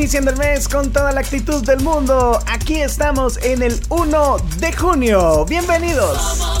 Iniciando el mes con toda la actitud del mundo, aquí estamos en el 1 de junio. Bienvenidos.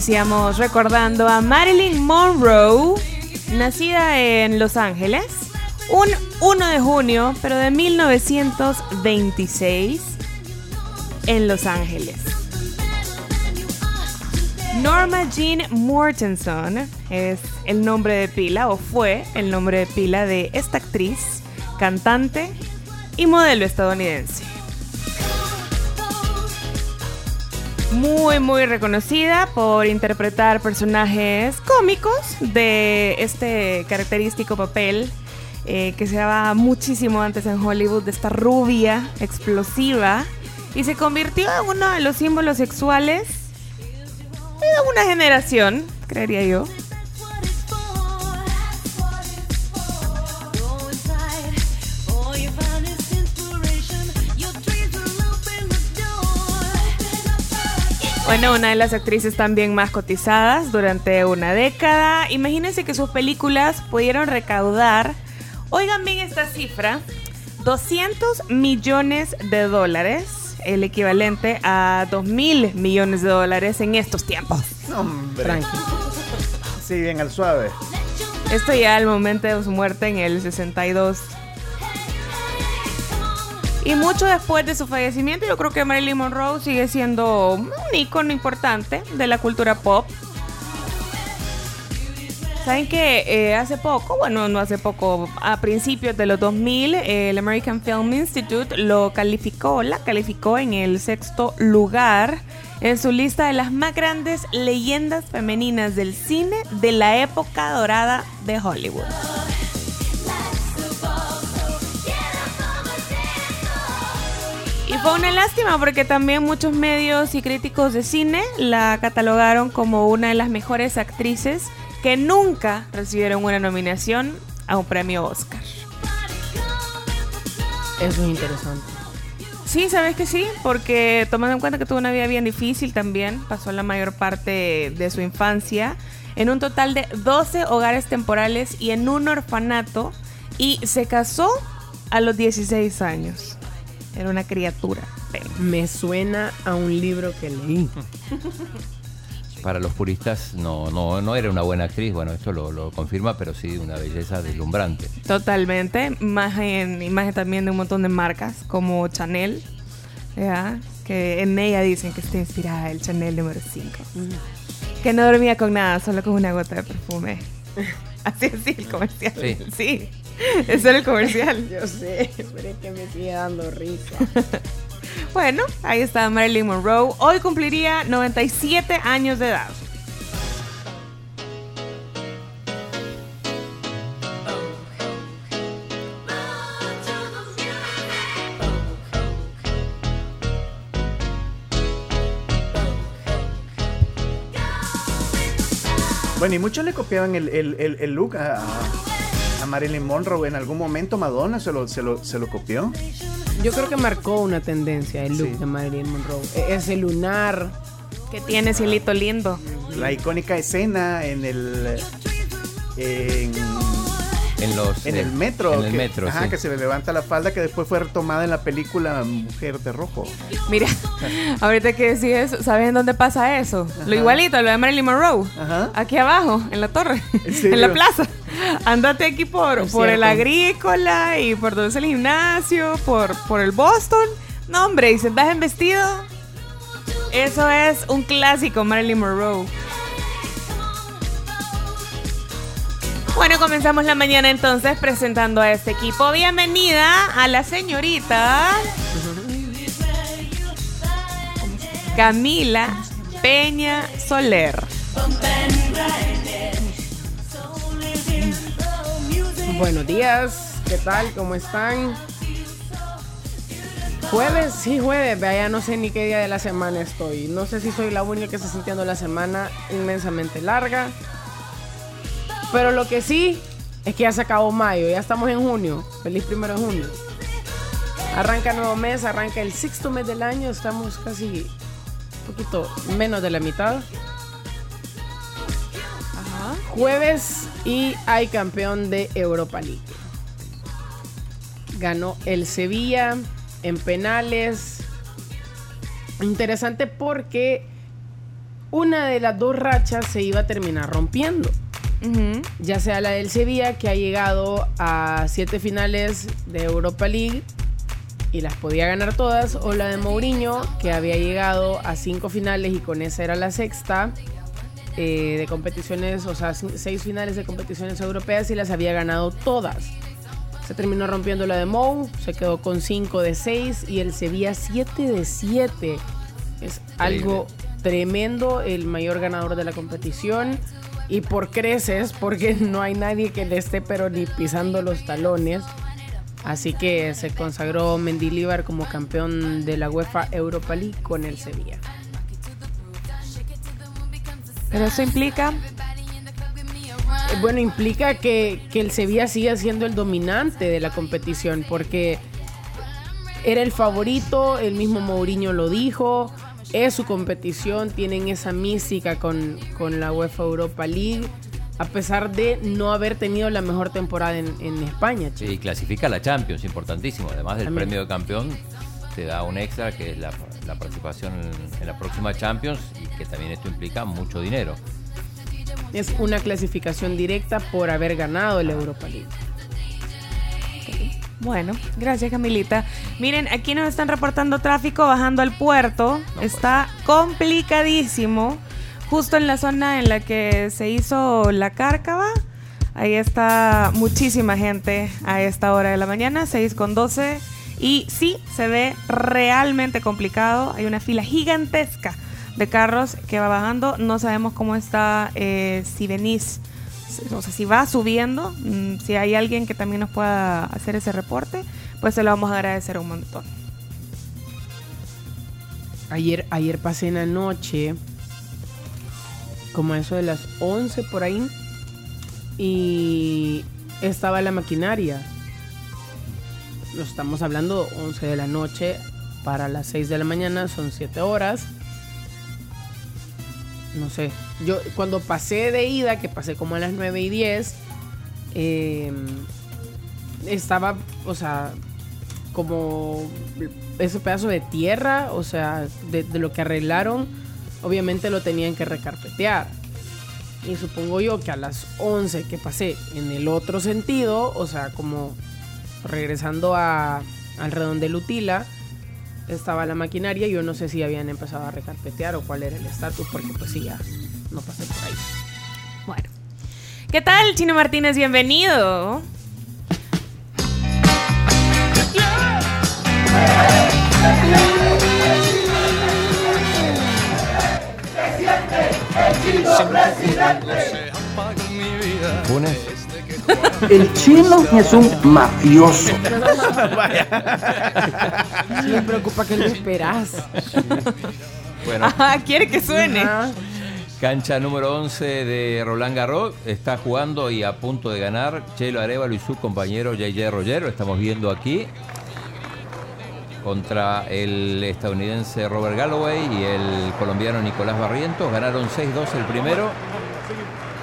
Iniciamos recordando a Marilyn Monroe, nacida en Los Ángeles, un 1 de junio, pero de 1926, en Los Ángeles. Norma Jean Mortenson es el nombre de pila, o fue el nombre de pila de esta actriz, cantante y modelo estadounidense. Muy muy reconocida por interpretar personajes cómicos de este característico papel eh, que se daba muchísimo antes en Hollywood de esta rubia explosiva y se convirtió en uno de los símbolos sexuales de una generación, creería yo. Bueno, una de las actrices también más cotizadas durante una década. Imagínense que sus películas pudieron recaudar, oigan bien esta cifra, 200 millones de dólares, el equivalente a 2 mil millones de dólares en estos tiempos. Hombre. Sí, bien al suave. Esto ya al momento de su muerte en el 62. Y mucho después de su fallecimiento, yo creo que Marilyn Monroe sigue siendo un icono importante de la cultura pop. Saben que eh, hace poco, bueno, no hace poco, a principios de los 2000, eh, el American Film Institute lo calificó, la calificó en el sexto lugar en su lista de las más grandes leyendas femeninas del cine de la época dorada de Hollywood. Fue una lástima porque también muchos medios y críticos de cine la catalogaron como una de las mejores actrices que nunca recibieron una nominación a un premio Oscar. Eso es interesante. Sí, sabes que sí, porque tomando en cuenta que tuvo una vida bien difícil también, pasó la mayor parte de su infancia en un total de 12 hogares temporales y en un orfanato y se casó a los 16 años. Era una criatura. Ven. Me suena a un libro que leí. Para los puristas no, no, no era una buena actriz, bueno, esto lo, lo confirma, pero sí una belleza deslumbrante. Totalmente. Imagen, imagen también de un montón de marcas como Chanel, ¿ya? que en ella dicen que está inspirada el Chanel número 5. Que no dormía con nada, solo con una gota de perfume. Así es el comercial. Sí. Sí. Ese era el comercial. Yo sé, pero es que me sigue dando risa. Bueno, ahí está Marilyn Monroe. Hoy cumpliría 97 años de edad. Bueno, y muchos le copiaban el, el- el- el look a, a Marilyn Monroe. En algún momento Madonna se lo, se lo, se lo copió. Yo creo que marcó una tendencia el look Sí. de Marilyn Monroe. E- Ese lunar. Que tiene cielito lindo. La icónica escena en el. En, En los en eh, el metro. En el que, metro, ajá, sí. que se le levanta la falda, que después fue retomada en la película Mujer de Rojo. Mira, ahorita que decís eso, ¿sabes en dónde pasa eso? Lo igualito, lo de Marilyn Monroe. Ajá. Aquí abajo, en la torre, ¿En la plaza. Andate aquí por, Es por el agrícola y por donde es el gimnasio, por, por el Boston. No, hombre, y andas en vestido, eso es un clásico, Marilyn Monroe. Bueno, comenzamos la mañana entonces presentando a este equipo. Bienvenida a la señorita Camila Peña Soler. Buenos días, ¿qué tal? ¿Cómo están? Jueves, sí, jueves, vea, ya no sé ni qué día de la semana estoy. No sé si soy la única que está sintiendo la semana inmensamente larga. Pero lo que sí es que ya se acabó mayo, ya estamos en junio. Feliz primero de junio. Arranca nuevo mes, arranca el sexto mes del año, estamos casi un poquito menos de la mitad. Ajá. Jueves y hay campeón de Europa League. Ganó el Sevilla en penales. Interesante porque una de las dos rachas se iba a terminar rompiendo. Ya sea la del Sevilla, que ha llegado a siete finales de Europa League y las podía ganar todas, o la de Mourinho, que había llegado a cinco finales y con esa era la sexta eh, de competiciones, o sea, seis finales de competiciones europeas y las había ganado todas. Se terminó rompiendo la de Mou, se quedó con 5 de 6 y el Sevilla 7 de 7. Es algo tremendo, el mayor ganador de la competición. Y por creces, porque no hay nadie que le esté pero ni pisando los talones. Así que se consagró Mendilibar como campeón de la UEFA Europa League con el Sevilla. Pero eso implica Eh, Bueno, implica que, que el Sevilla siga siendo el dominante de la competición porque era el favorito, el mismo Mourinho lo dijo, es su competición, tienen esa mística con, con la UEFA Europa League, a pesar de no haber tenido la mejor temporada en, en España. che. Sí, clasifica a la Champions, importantísimo. Además del También. premio de campeón, te da un extra que es la, la participación en, en la próxima Champions y que también esto implica mucho dinero. Es una clasificación directa por haber ganado la Europa League. Bueno, gracias Camilita. Miren, aquí nos están reportando tráfico bajando al puerto. Está complicadísimo. Justo en la zona en la que se hizo la cárcava. Ahí está muchísima gente a esta hora de la mañana, 6 con 12. Y sí, se ve realmente complicado. Hay una fila gigantesca de carros que va bajando. No sabemos cómo está, eh, si venís o sea, si va subiendo, mm, si hay alguien que también nos pueda hacer ese reporte, pues se lo vamos a agradecer un montón. Ayer, ayer pasé en la noche, como eso de las 11 por ahí, y estaba la maquinaria. Lo estamos hablando 11 de la noche para las 6 de la mañana, son 7 horas. No sé, yo cuando pasé de ida, que pasé como a las 9 y 10, eh, estaba, o sea, como ese pedazo de tierra, o sea, de, de lo que arreglaron, obviamente lo tenían que recarpetear. Y supongo yo que a las 11 que pasé en el otro sentido, o sea, como regresando a, al redondel Utila, estaba la maquinaria. Yo no sé si habían empezado a recarpetear o cuál era el estatus, porque pues sí, ya no pasé por ahí. Bueno. ¿Qué tal, Chino Martínez? Bienvenido. Funes. El chino es un mafioso. Me preocupa que no esperas. Bueno, Ah, quiere que suene. Cancha número 11 de Roland Garros. Está jugando y a punto de ganar Chelo Arevalo y su compañero JJ Roger. Lo estamos viendo aquí. Contra el estadounidense Robert Galloway y el colombiano Nicolás Barrientos. Ganaron 6-2 el primero.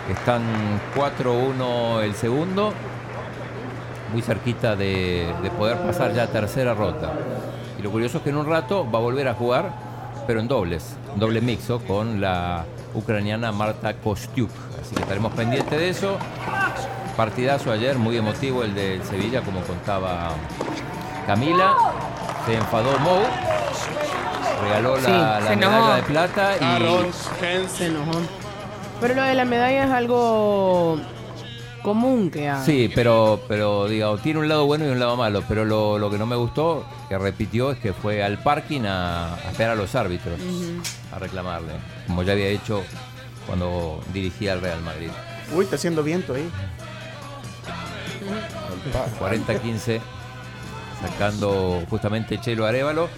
Están 4-1 el segundo. Muy cerquita de, de poder pasar ya a tercera ronda. Y lo curioso es que en un rato va a volver a jugar, pero en dobles, en doble mixo con la ucraniana Marta Kostiuk. Así que estaremos pendientes de eso. Partidazo ayer, muy emotivo el de Sevilla, como contaba Camila. Se enfadó Mou, regaló la, Sí, la medalla enojó. de plata y Se enojó. Pero lo de la medalla es algo común que haga. Sí, pero, pero digo, tiene un lado bueno y un lado malo. Pero lo, lo que no me gustó, que repitió, es que fue al parking a, a esperar a los árbitros, a reclamarle, como ya había hecho cuando dirigía al Real Madrid. Uy, está haciendo viento ahí. 40-15, sacando justamente Chelo Arevalo.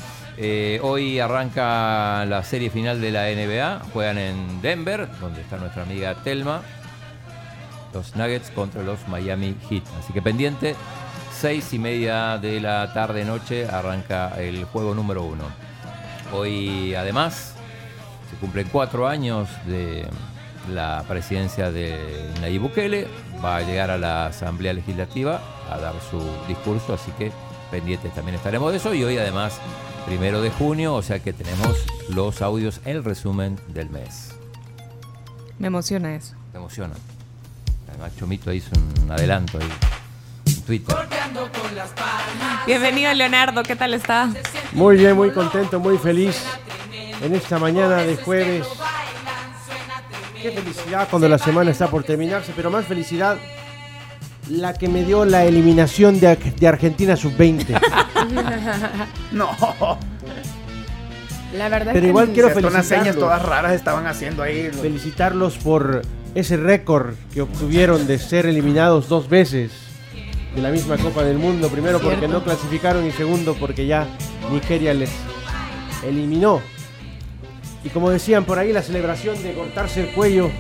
Eh, hoy arranca la serie final de la NBA. Juegan en Denver, donde está nuestra amiga Telma. Los Nuggets contra los Miami Heat. Así que pendiente, seis y media de la tarde noche arranca el juego número uno. Hoy además se cumplen cuatro años de la presidencia de Nayib Bukele. Va a llegar a la Asamblea Legislativa a dar su discurso, así que pendientes también estaremos de eso. Y hoy además, primero de junio, o sea que tenemos los audios, el resumen del mes. Me emociona eso. Me emociona. Además, Chomito hizo un adelanto ahí en Twitter. Bienvenido, Leonardo. ¿Qué tal está? Muy bien, muy contento, muy feliz en esta mañana de jueves. Qué felicidad cuando la semana está por terminarse, pero más felicidad la que me dio la eliminación de, de Argentina sub-20. No. La verdad Pero es que igual quiero Cierto, unas señas felicitarlos. todas raras estaban haciendo ahí. Felicitarlos por ese récord que obtuvieron de ser eliminados dos veces de la misma Copa del Mundo. Primero porque no clasificaron y segundo porque ya Nigeria les eliminó. Y como decían por ahí, la celebración de cortarse el cuello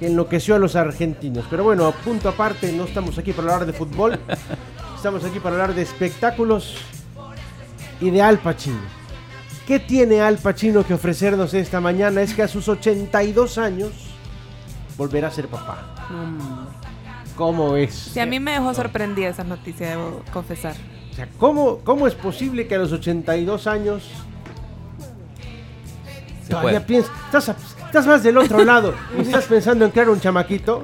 que enloqueció a los argentinos. Pero bueno, punto aparte, no estamos aquí para hablar de fútbol. Estamos aquí para hablar de espectáculos y de Al Pacino. ¿Qué tiene Al Pacino que ofrecernos esta mañana? Es que a sus 82 años volverá a ser papá. ¿Cómo es? Sí, a mí me dejó sorprendida esa noticia, debo confesar. O sea, ¿cómo, ¿cómo es posible que a los 82 años Se todavía puede. piensas, estás, estás más del otro lado y estás pensando en crear un chamaquito?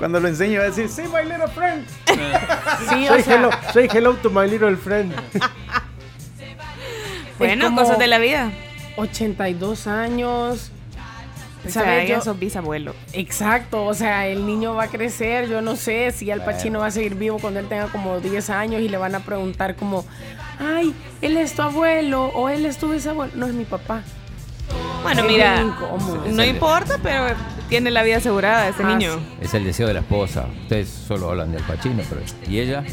Cuando lo enseño va a decir, sí, my little friend. Sí, Soy o sea, hello, soy hello to my little friend. Bueno, cosas de la vida. 82 años. O sea, ¿Sabes? Yo- sos bisabuelo. Exacto, o sea, el niño va a crecer, yo no sé si Al Pacino va a seguir vivo cuando él tenga como 10 años y le van a preguntar como, ay, él es tu abuelo o él es tu bisabuelo. No es mi papá. Bueno, mira, no importa, pero tiene la vida asegurada ese Ah, niño. Es el deseo de la esposa. Ustedes solo hablan del Pachino, pero ¿y ella?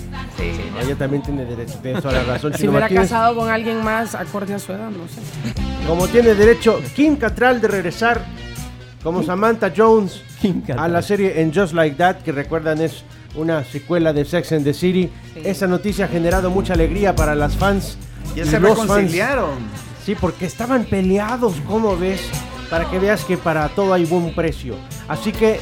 Ella también tiene derecho, tienes toda la razón. Si hubiera Martínez. casado con alguien más acorde a su edad, no sé. Como tiene derecho Kim Cattrall de regresar como Samantha Jones a la serie en Just Like That, que recuerdan es una secuela de Sex and the City. Esa noticia ha generado mucha alegría para las fans. Ya y se los fans. reconciliaron. Sí, porque estaban peleados, ¿cómo ves? Para que veas que para todo hay buen precio. Así que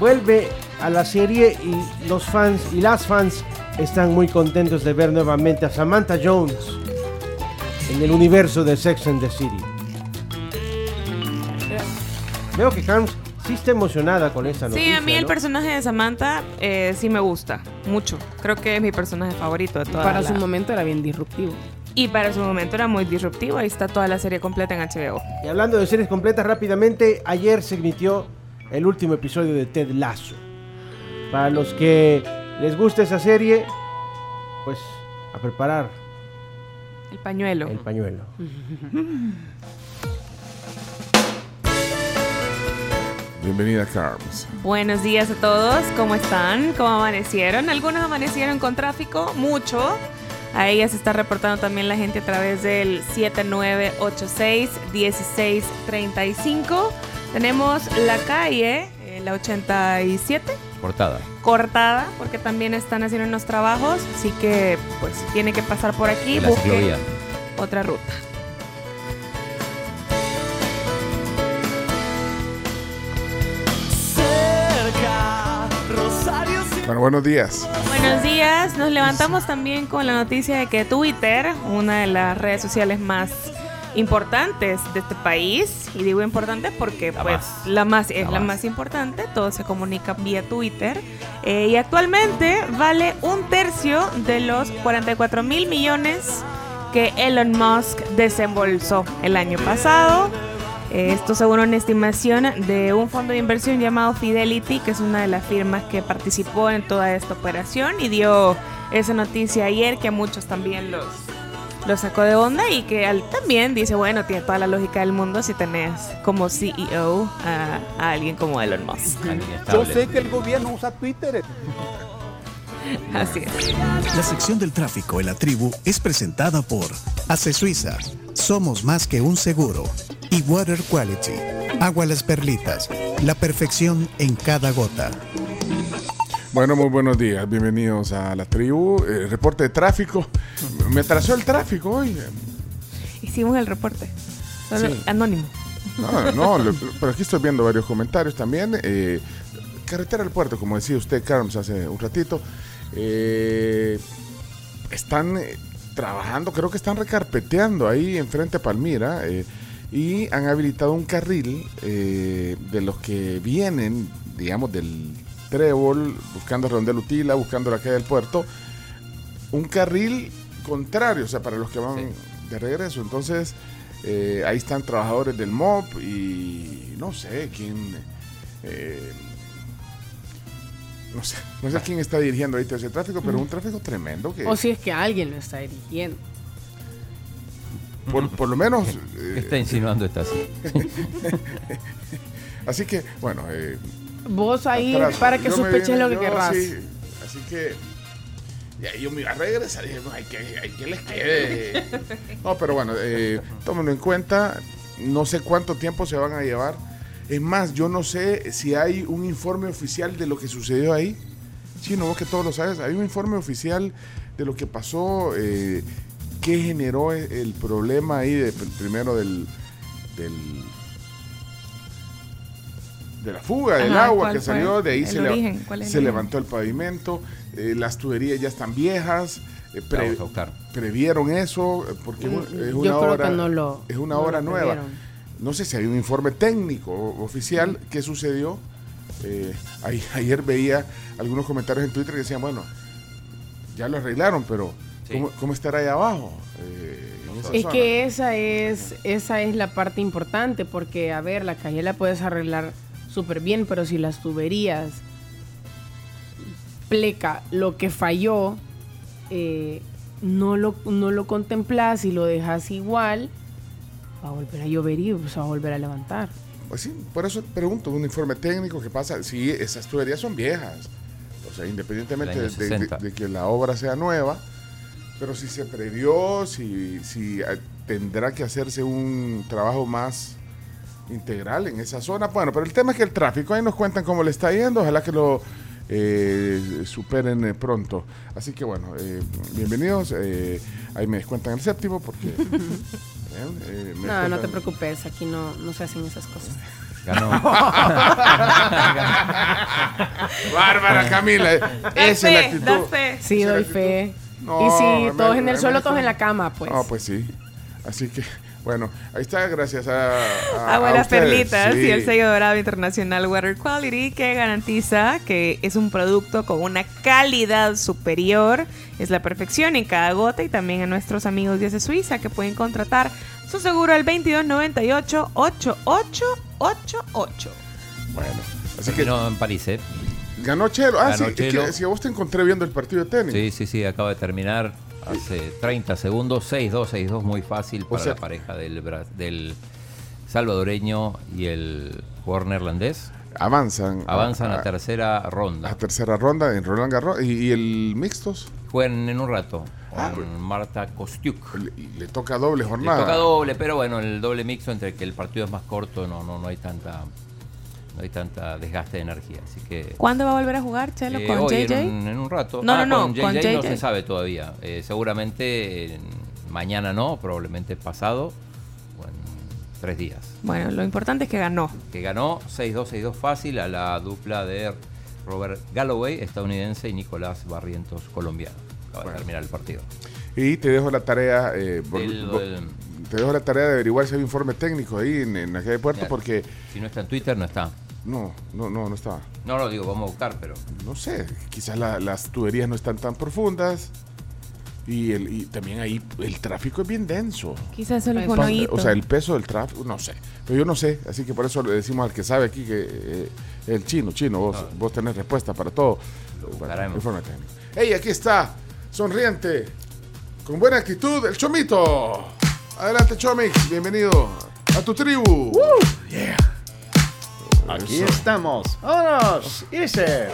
vuelve a la serie y los fans y las fans están muy contentos de ver nuevamente a Samantha Jones en el universo de Sex and the City. Veo que Hans sí está emocionada con esta Sí, noticia. a mí el ¿no? personaje de Samantha eh, sí me gusta mucho. Creo que es mi personaje favorito de toda Para la- su momento era bien disruptivo. Y para su momento era muy disruptivo. Ahí está toda la serie completa en HBO. Y hablando de series completas rápidamente, ayer se emitió el último episodio de Ted Lasso. Para los que les gusta esa serie, pues a preparar El pañuelo. el pañuelo. Bienvenida, Carms. Buenos días a todos, ¿cómo están? ¿Cómo amanecieron? Algunos amanecieron con tráfico, mucho. A ella se está reportando también la gente a través del 7986-1635. Tenemos la calle, eh, la 87, Cortada. cortada, porque también están haciendo unos trabajos, así que pues tiene que pasar por aquí, la busque ciclovía. otra ruta. Bueno, buenos días. Buenos días, nos levantamos también con la noticia de que Twitter, una de las redes sociales más importantes de este país, y digo importante porque La pues más. la más es La la, más. más importante, todo se comunica vía Twitter, eh, y actualmente vale un tercio de los 44 mil millones que Elon Musk desembolsó el año pasado. Esto según una estimación de un fondo de inversión llamado Fidelity, que es una de las firmas que participó en toda esta operación y dio esa noticia ayer que a muchos también los, los sacó de onda y que al- también dice, bueno, tiene toda la lógica del mundo si tenés como CEO a, a alguien como Elon Musk. Yo sé que el gobierno usa Twitter. Así es. La sección del tráfico en la tribu es presentada por Ace Suiza. Somos más que un seguro. Y Water Quality. Agua Las Perlitas. La perfección en cada gota. Bueno, muy buenos días. Bienvenidos a la tribu. Eh, reporte de tráfico. Me atrasó el tráfico hoy. Hicimos el reporte. Solo Sí. Anónimo. No, no, lo- pero aquí estoy viendo varios comentarios también. Eh, carretera al puerto, como decía usted, Carms, hace un ratito. Eh, están eh, trabajando, creo que están recarpeteando ahí enfrente a Palmira. eh, y han habilitado un carril eh, de los que vienen, digamos, del Trébol, buscando Redondel Utila, buscando la calle del puerto. Un carril contrario, o sea, para los que van Sí. de regreso. Entonces, eh, ahí están trabajadores del MOP y no sé quién. No sé, no sé quién está dirigiendo ahorita ese tráfico, pero un tráfico tremendo que O si es que alguien lo está dirigiendo. por, por lo menos. ¿Qué eh, está insinuando esta así? así que, bueno. eh, Vos ahí atrás. para que sospeches vine- lo que yo querrás. sí, así que. Y ahí yo me iba a regresar y dije, no, hay que, hay que les quede. No, pero bueno, eh, tómenlo en cuenta. No sé cuánto tiempo se van a llevar. Es más, yo no sé si hay un informe oficial de lo que sucedió ahí. Sí, no, vos que todos lo sabes. Hay un informe oficial de lo que pasó, eh, qué generó e- el problema ahí, de, primero del, del de la fuga del Ajá, agua ¿cuál que salió, de ahí se, origen? ¿Cuál es el se levantó el pavimento, eh, las tuberías ya están viejas, eh, pre- previeron eso, eh, porque es un- es Yo una creo obra, que no lo. es una no lo obra nueva. previeron. No sé si hay un informe técnico o- oficial qué sucedió. Eh, ahí- ayer veía algunos comentarios en Twitter que decían, bueno, ya lo arreglaron, pero Sí. ¿cómo, cómo estará ahí abajo? Eh, Es zona? que esa es, esa es la parte importante, porque, a ver, la calle la puedes arreglar súper bien, pero si las tuberías pleca lo que falló, eh, no, lo, no lo contemplas y lo dejas igual, va a volver a llover y se va a volver a levantar. Pues sí, por eso pregunto, un informe técnico que pasa, si esas tuberías son viejas, o sea, independientemente de, de- 60. de que la obra sea nueva, pero si se previó, si, si eh, tendrá que hacerse un trabajo más integral en esa zona. Bueno, pero el tema es que el tráfico, ahí nos cuentan cómo le está yendo, ojalá que lo eh, superen eh, pronto. Así que bueno, eh, bienvenidos, eh, ahí me descuentan el séptimo porque... eh, me No, no te preocupes, aquí no, no se hacen esas cosas. Ganó. Bárbara Camila, esa es la fe, actitud. da fe. Sí, doy fe. No, y si me- todos en el suelo, todos en la cama, pues. Ah, pues sí. Así que, bueno, ahí está, gracias a. a- a ustedes. perlitas Sí. y el sello dorado internacional Water Quality que garantiza que es un producto con una calidad superior. Es la perfección en cada gota y también a nuestros amigos de Suiza que pueden contratar su seguro al 2298 8888. Bueno, así que no en París, ¿eh? Ganó Chelo. Ah, Ganó sí, es que si a vos te encontré viendo el partido de tenis. Sí, sí, sí, acaba de terminar hace 30 segundos. 6-2, 6-2, muy fácil para sea- la pareja del, del salvadoreño y el jugador neerlandés. Avanzan. Avanzan a, a, tercera a ronda. tercera ronda en Roland Garros. ¿Y, y el mixtos? Juegan en un rato con Ah, pues. Marta Kostiuk. Le, le toca doble Le jornada. toca doble, pero bueno, el doble mixto entre que el partido es más corto, no, no, no hay tanta hay tanta desgaste de energía. Así que ¿Cuándo va a volver a jugar Chelo eh, con hoy JJ? En, un, en un rato. No, Ah, no, no, con JJ, con no JJ. se sabe todavía. Eh, seguramente mañana no, probablemente pasado o en tres días. Bueno, lo importante es que ganó. Que ganó 6-2, 6-2 fácil a la dupla de Robert Galloway, estadounidense, y Nicolás Barrientos, colombiano. Acaba de terminar el partido. Y te dejo la tarea. eh, te dejo la tarea de averiguar si hay informe técnico ahí en, en aquel puerto Ya. porque Si no está en Twitter, no está. No, no, no, no estaba. No lo digo, vamos a buscar, pero No sé, quizás la- las tuberías no están tan profundas y, el, y también ahí el tráfico es bien denso. Quizás solo fue un O sea, el peso del tráfico, no sé. Pero yo no sé, así que por eso le decimos al que sabe aquí que eh, el chino, chino, vos, vos tenés respuesta para todo. Buscaremos. informe técnico. ¡Ey, aquí está! Sonriente, con buena actitud, el Chomito. Adelante, Chomix, bienvenido a tu tribu. Aquí Eso. estamos. ¡Vámonos! ¡Irse!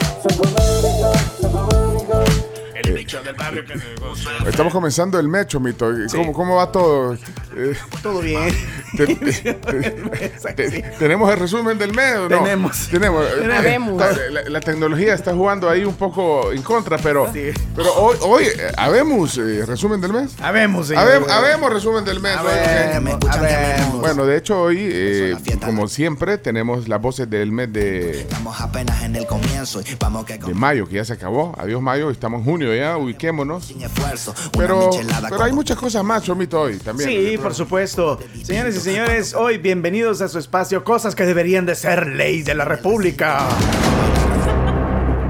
Estamos comenzando el mes, Chomito. ¿Cómo, cómo va todo? Eh, Todo bien. te- te- te- ¿Tenemos el resumen del mes o no? Tenemos. Tenemos. Eh, Habemos. La, la tecnología está jugando ahí un poco en contra, pero, Sí. pero hoy, hoy eh, habemos eh, resumen del mes. Habemos, señor. Habemos, habemos resumen del mes. hoy, ok. Habemos, habemos. Bueno, de hecho hoy, eh, como siempre, tenemos las voces del mes de, Estamos apenas en el comienzo y vamos que de con mayo, que ya se acabó. Adiós mayo, estamos en junio ya, ubiquémonos. sin esfuerzo. Una Pero, michelada pero con- hay muchas cosas más, Chomito, hoy también. Sí, por supuesto. Señores y señores, hoy bienvenidos a su espacio Cosas que deberían de ser ley de la República.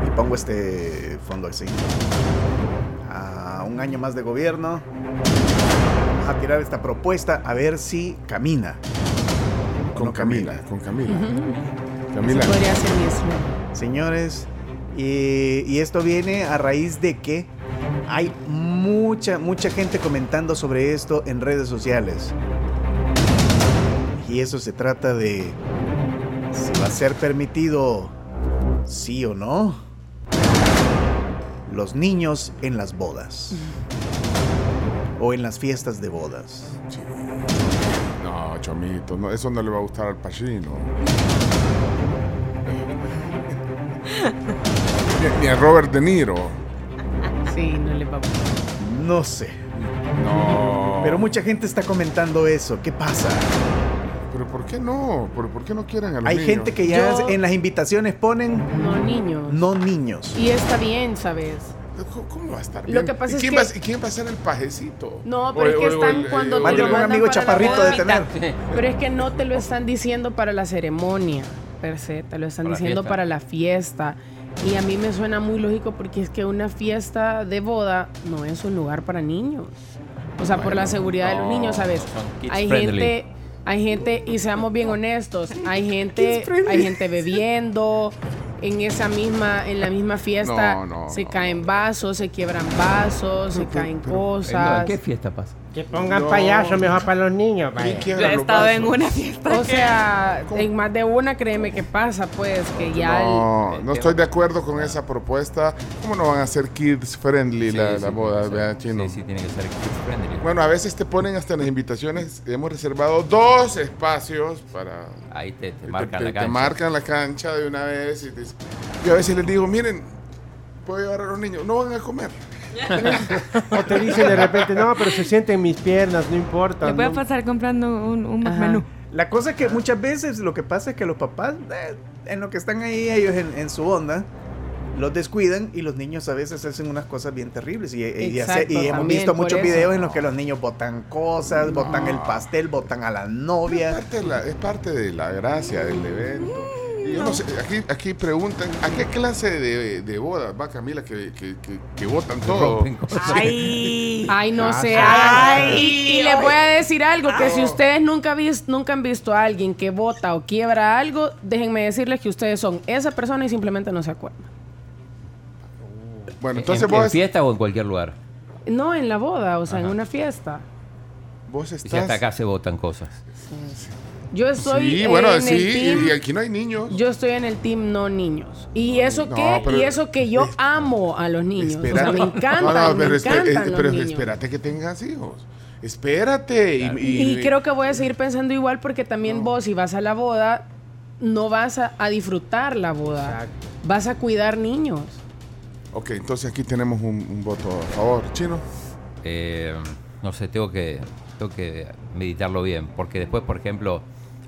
Y pongo este fondo así. A un año más de gobierno. Vamos a tirar esta propuesta a ver si camina. Con No Camila, camina. con Camila. Camila. podría ser mi sueño. Señores, y, y esto viene a raíz de que hay mucha, mucha gente comentando sobre esto en redes sociales. Y eso se trata de si va a ser permitido, sí o no, los niños en las bodas. O en las fiestas de bodas. No, Chomito, eso no le va a gustar al Pachino. ni a Robert De Niro. Sí, no le va a gustar. No sé. No. Pero mucha gente está comentando eso. ¿Qué pasa? Pero ¿por qué no? ¿Por, por qué no quieren a los Hay niños? gente que ya Yo- en las invitaciones ponen No niños. no niños. Y está bien, ¿sabes? ¿Cómo- ¿Cómo va a estar Lo bien? que pasa ¿Y es quién que- va, a- ¿Y quién va a ser el pajecito? No, pero es que están cuando te Mándale lo un mandan amigo para la chaparrito de boda. tener. Pero es que no te lo están diciendo para la ceremonia, per se, te lo están Para la diciendo fiesta. para la fiesta. Y a mí me suena muy lógico porque es que una fiesta de boda no es un lugar para niños. O sea, por la seguridad de los niños, ¿sabes? Hay friendly. gente, hay gente, y seamos bien honestos, hay gente, hay gente bebiendo. En esa misma, en la misma fiesta No, no, se no, caen vasos, se quiebran vasos, se caen ¿En cosas. qué fiesta pasa? Que pongan No. payaso mejor para los niños. ¿Quién vaya. Yo he estado en una fiesta. O sea, en más de una, créeme que pasa, pues, que ya. el- No, no estoy de acuerdo con esa propuesta. ¿Cómo no van a ser kids friendly Sí, la, sí, la boda, sí, vea, chino? Sí, sí, tiene que ser kids friendly. Bueno, a veces te ponen hasta en las invitaciones. Hemos reservado dos espacios para. Ahí te, te te- marcan te, la te cancha. marcan la cancha de una vez. Y te yo a veces les digo, miren, puedo llevar a los niños, no van a comer. O te dicen de repente, no, pero se sienten mis piernas, no importa. Le puede ¿no? pasar comprando un, un menú. La cosa es que muchas veces lo que pasa es que los papás, eh, en lo que están ahí ellos en, en su onda, los descuidan y los niños a veces hacen unas cosas bien terribles. Y, y- y hace- y hemos visto muchos eso. videos en los que los niños botan cosas, botan el pastel, botan a la Es novia. parte, de la, es parte de la gracia del evento. Yo no sé, aquí, aquí preguntan, ¿a qué clase de, de boda va Camila que, que, que, que votan todo? Ay. Ay, no Ah, sé. sí. ay, y, y les voy a decir algo, que si ustedes nunca, vis- nunca han visto a alguien que vota o quiebra algo, déjenme decirles que ustedes son esa persona y simplemente no se acuerdan. Bueno, entonces ¿En, vos, en fiesta o en cualquier lugar? No, en la boda, o sea, en una fiesta. vos Y si hasta acá se votan cosas. Yo estoy sí, en bueno, el sí, team- y, y aquí no hay niños. Yo estoy en el team no niños. Y eso No, que, pero- y eso que yo es- amo a los niños. O sea, Espérate. me encantan, No, no, pero, encantan eh, los pero niños. espérate que tengas hijos. Espérate. y- Y, y- creo que voy a seguir pensando igual porque también vos, si vas a la boda, no vas a, a disfrutar la boda. Exacto. Vas a cuidar niños. Ok, entonces aquí tenemos un, un voto a favor. Chino. Eh, no sé, tengo que, tengo que meditarlo bien. Porque después, por ejemplo,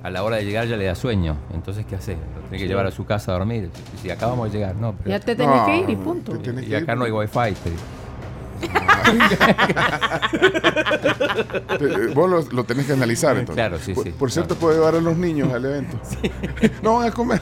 a la hora de llegar ya le da sueño. Entonces, ¿qué haces? Lo tenés que llevar a su casa a dormir. Si, si acabamos de llegar, no. Pero, Ya te tenés No, que ir y punto. y acá ir. no hay wifi. Te- eh, Vos lo, lo tenés que analizar entonces. Claro, sí, por, sí, Por cierto, claro. puedo llevar a los niños al evento. no van a comer.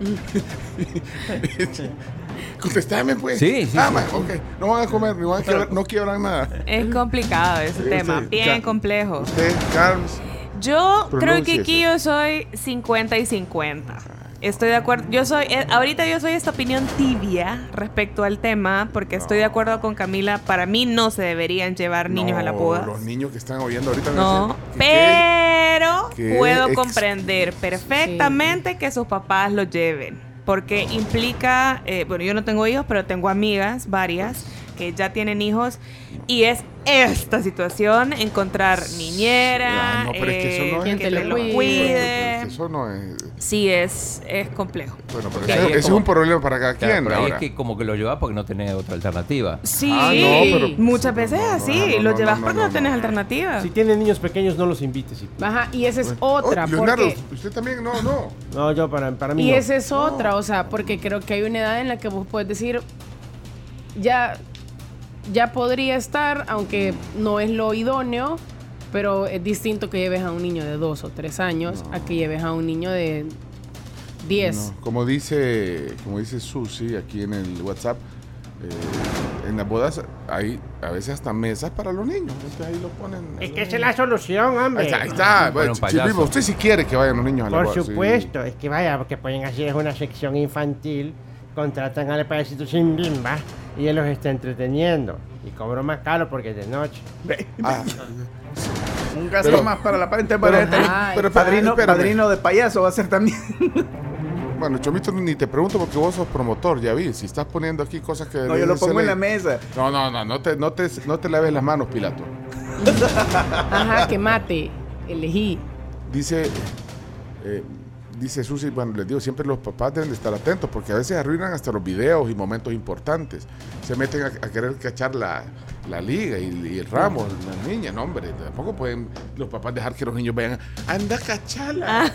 Contestame, pues. Sí, sí, Ah, sí. ma, ok. No van a comer, ni van a no quiebran nada. Es complicado ese Sí, tema, sí, bien complejo. Usted, Carlos. Yo creo que aquí yo soy 50 y 50. Estoy de acuerdo. Yo soy, eh, ahorita yo soy esta opinión tibia respecto al tema, porque estoy de acuerdo con Camila. Para mí no se deberían llevar niños a la No, boda. Los niños que están oyendo ahorita No, decir, ¿qué- qué? pero qué puedo comprender perfectamente que sus papás lo lleven. Porque implica, eh, bueno, yo no tengo hijos, pero tengo amigas, varias, que ya tienen hijos. Y es esta situación, encontrar niñera, Ah, no, pero es que eso no eh, es- Quien que te lo cuide. cuide. Eso no es. Sí, es, es complejo. Bueno, pero ese, es ese es como- un problema para cada Claro, quien. pero ahora. es que como que lo llevas porque no tenés otra alternativa. Sí, Ah, no, pero- muchas veces así. no, no, lo llevas no, porque no, no, tenés no. alternativa. Si tienen niños pequeños, no los invites. si- Ajá, y esa es otra. Oh, Leonardo, porque, usted también, no, no. No, yo para, para mí y no. esa es otra, o sea, porque creo que hay una edad en la que vos puedes decir, ya, ya podría estar, aunque no es lo idóneo, pero es distinto que lleves a un niño de dos o tres años a que lleves a un niño de diez. No, Como dice, como dice Susi aquí en el WhatsApp, eh, en las bodas hay a veces hasta mesas para los niños. Entonces ahí lo ponen. Es que esa es la solución, Ahí hombre. está, ahí está. Bueno. Chipipo, usted si quiere que vayan los niños a la Por boda. sí. supuesto, es que vaya, porque pueden hacer una sección infantil, contratan al payasito sin bimba y él los está entreteniendo. Y cobro más caro porque es de noche. Ah, Un gasto Pero- más para la parte pero- Ay, pero- padrino, padrino de payaso va a ser también. Bueno, Chomito, ni te pregunto porque vos sos promotor, ya vi. Si estás poniendo aquí cosas que. No, yo lo pongo en la mesa. No, no, no, no te, no te, no te laves las manos, Pilato. Ajá, que mate, elegí. Dice, eh, dice Susi, bueno, les digo, siempre los papás deben de estar atentos porque a veces arruinan hasta los videos y momentos importantes. Se meten a, a querer cachar la, la liga y, y el ramo, las niñas, no, hombre, tampoco pueden los papás dejar que los niños vean, anda a cacharla.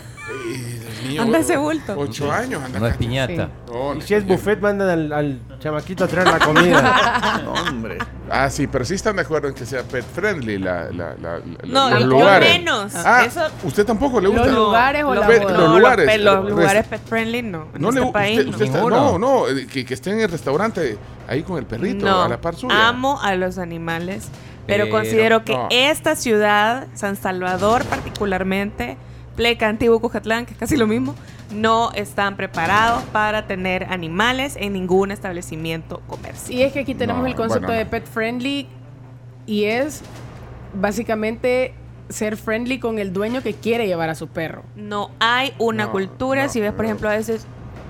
Y los niños, Ah. Anda ese bulto. Ocho años, anda a No es cacharla. piñata. No, Y si es buffet, mandan al, al chamaquito a traer la comida. No, hombre. Ah, sí, pero sí están de acuerdo en que sea pet friendly la, la, la- la- No, los yo lugares. menos. Ah, Eso- ¿usted tampoco le ¿Los gusta? lugares o Los- la Ve- boda? los no, lugares, Los, pe- los res- lugares pet friendly no. En No este le país usted, no. usted está- no, no, eh, que, que esté en el restaurante ahí con el perrito No, a la par suya. amo a los animales, pero, Pero considero que no. esta ciudad, San Salvador particularmente, Pleca, Antiguo, Cujatlán, que es casi lo mismo, no están preparados para tener animales en ningún establecimiento comercial. Y es que aquí tenemos No, el concepto bueno, de pet friendly y es básicamente ser friendly con el dueño que quiere llevar a su perro. No hay una No, cultura. no, si ves, por ejemplo, a veces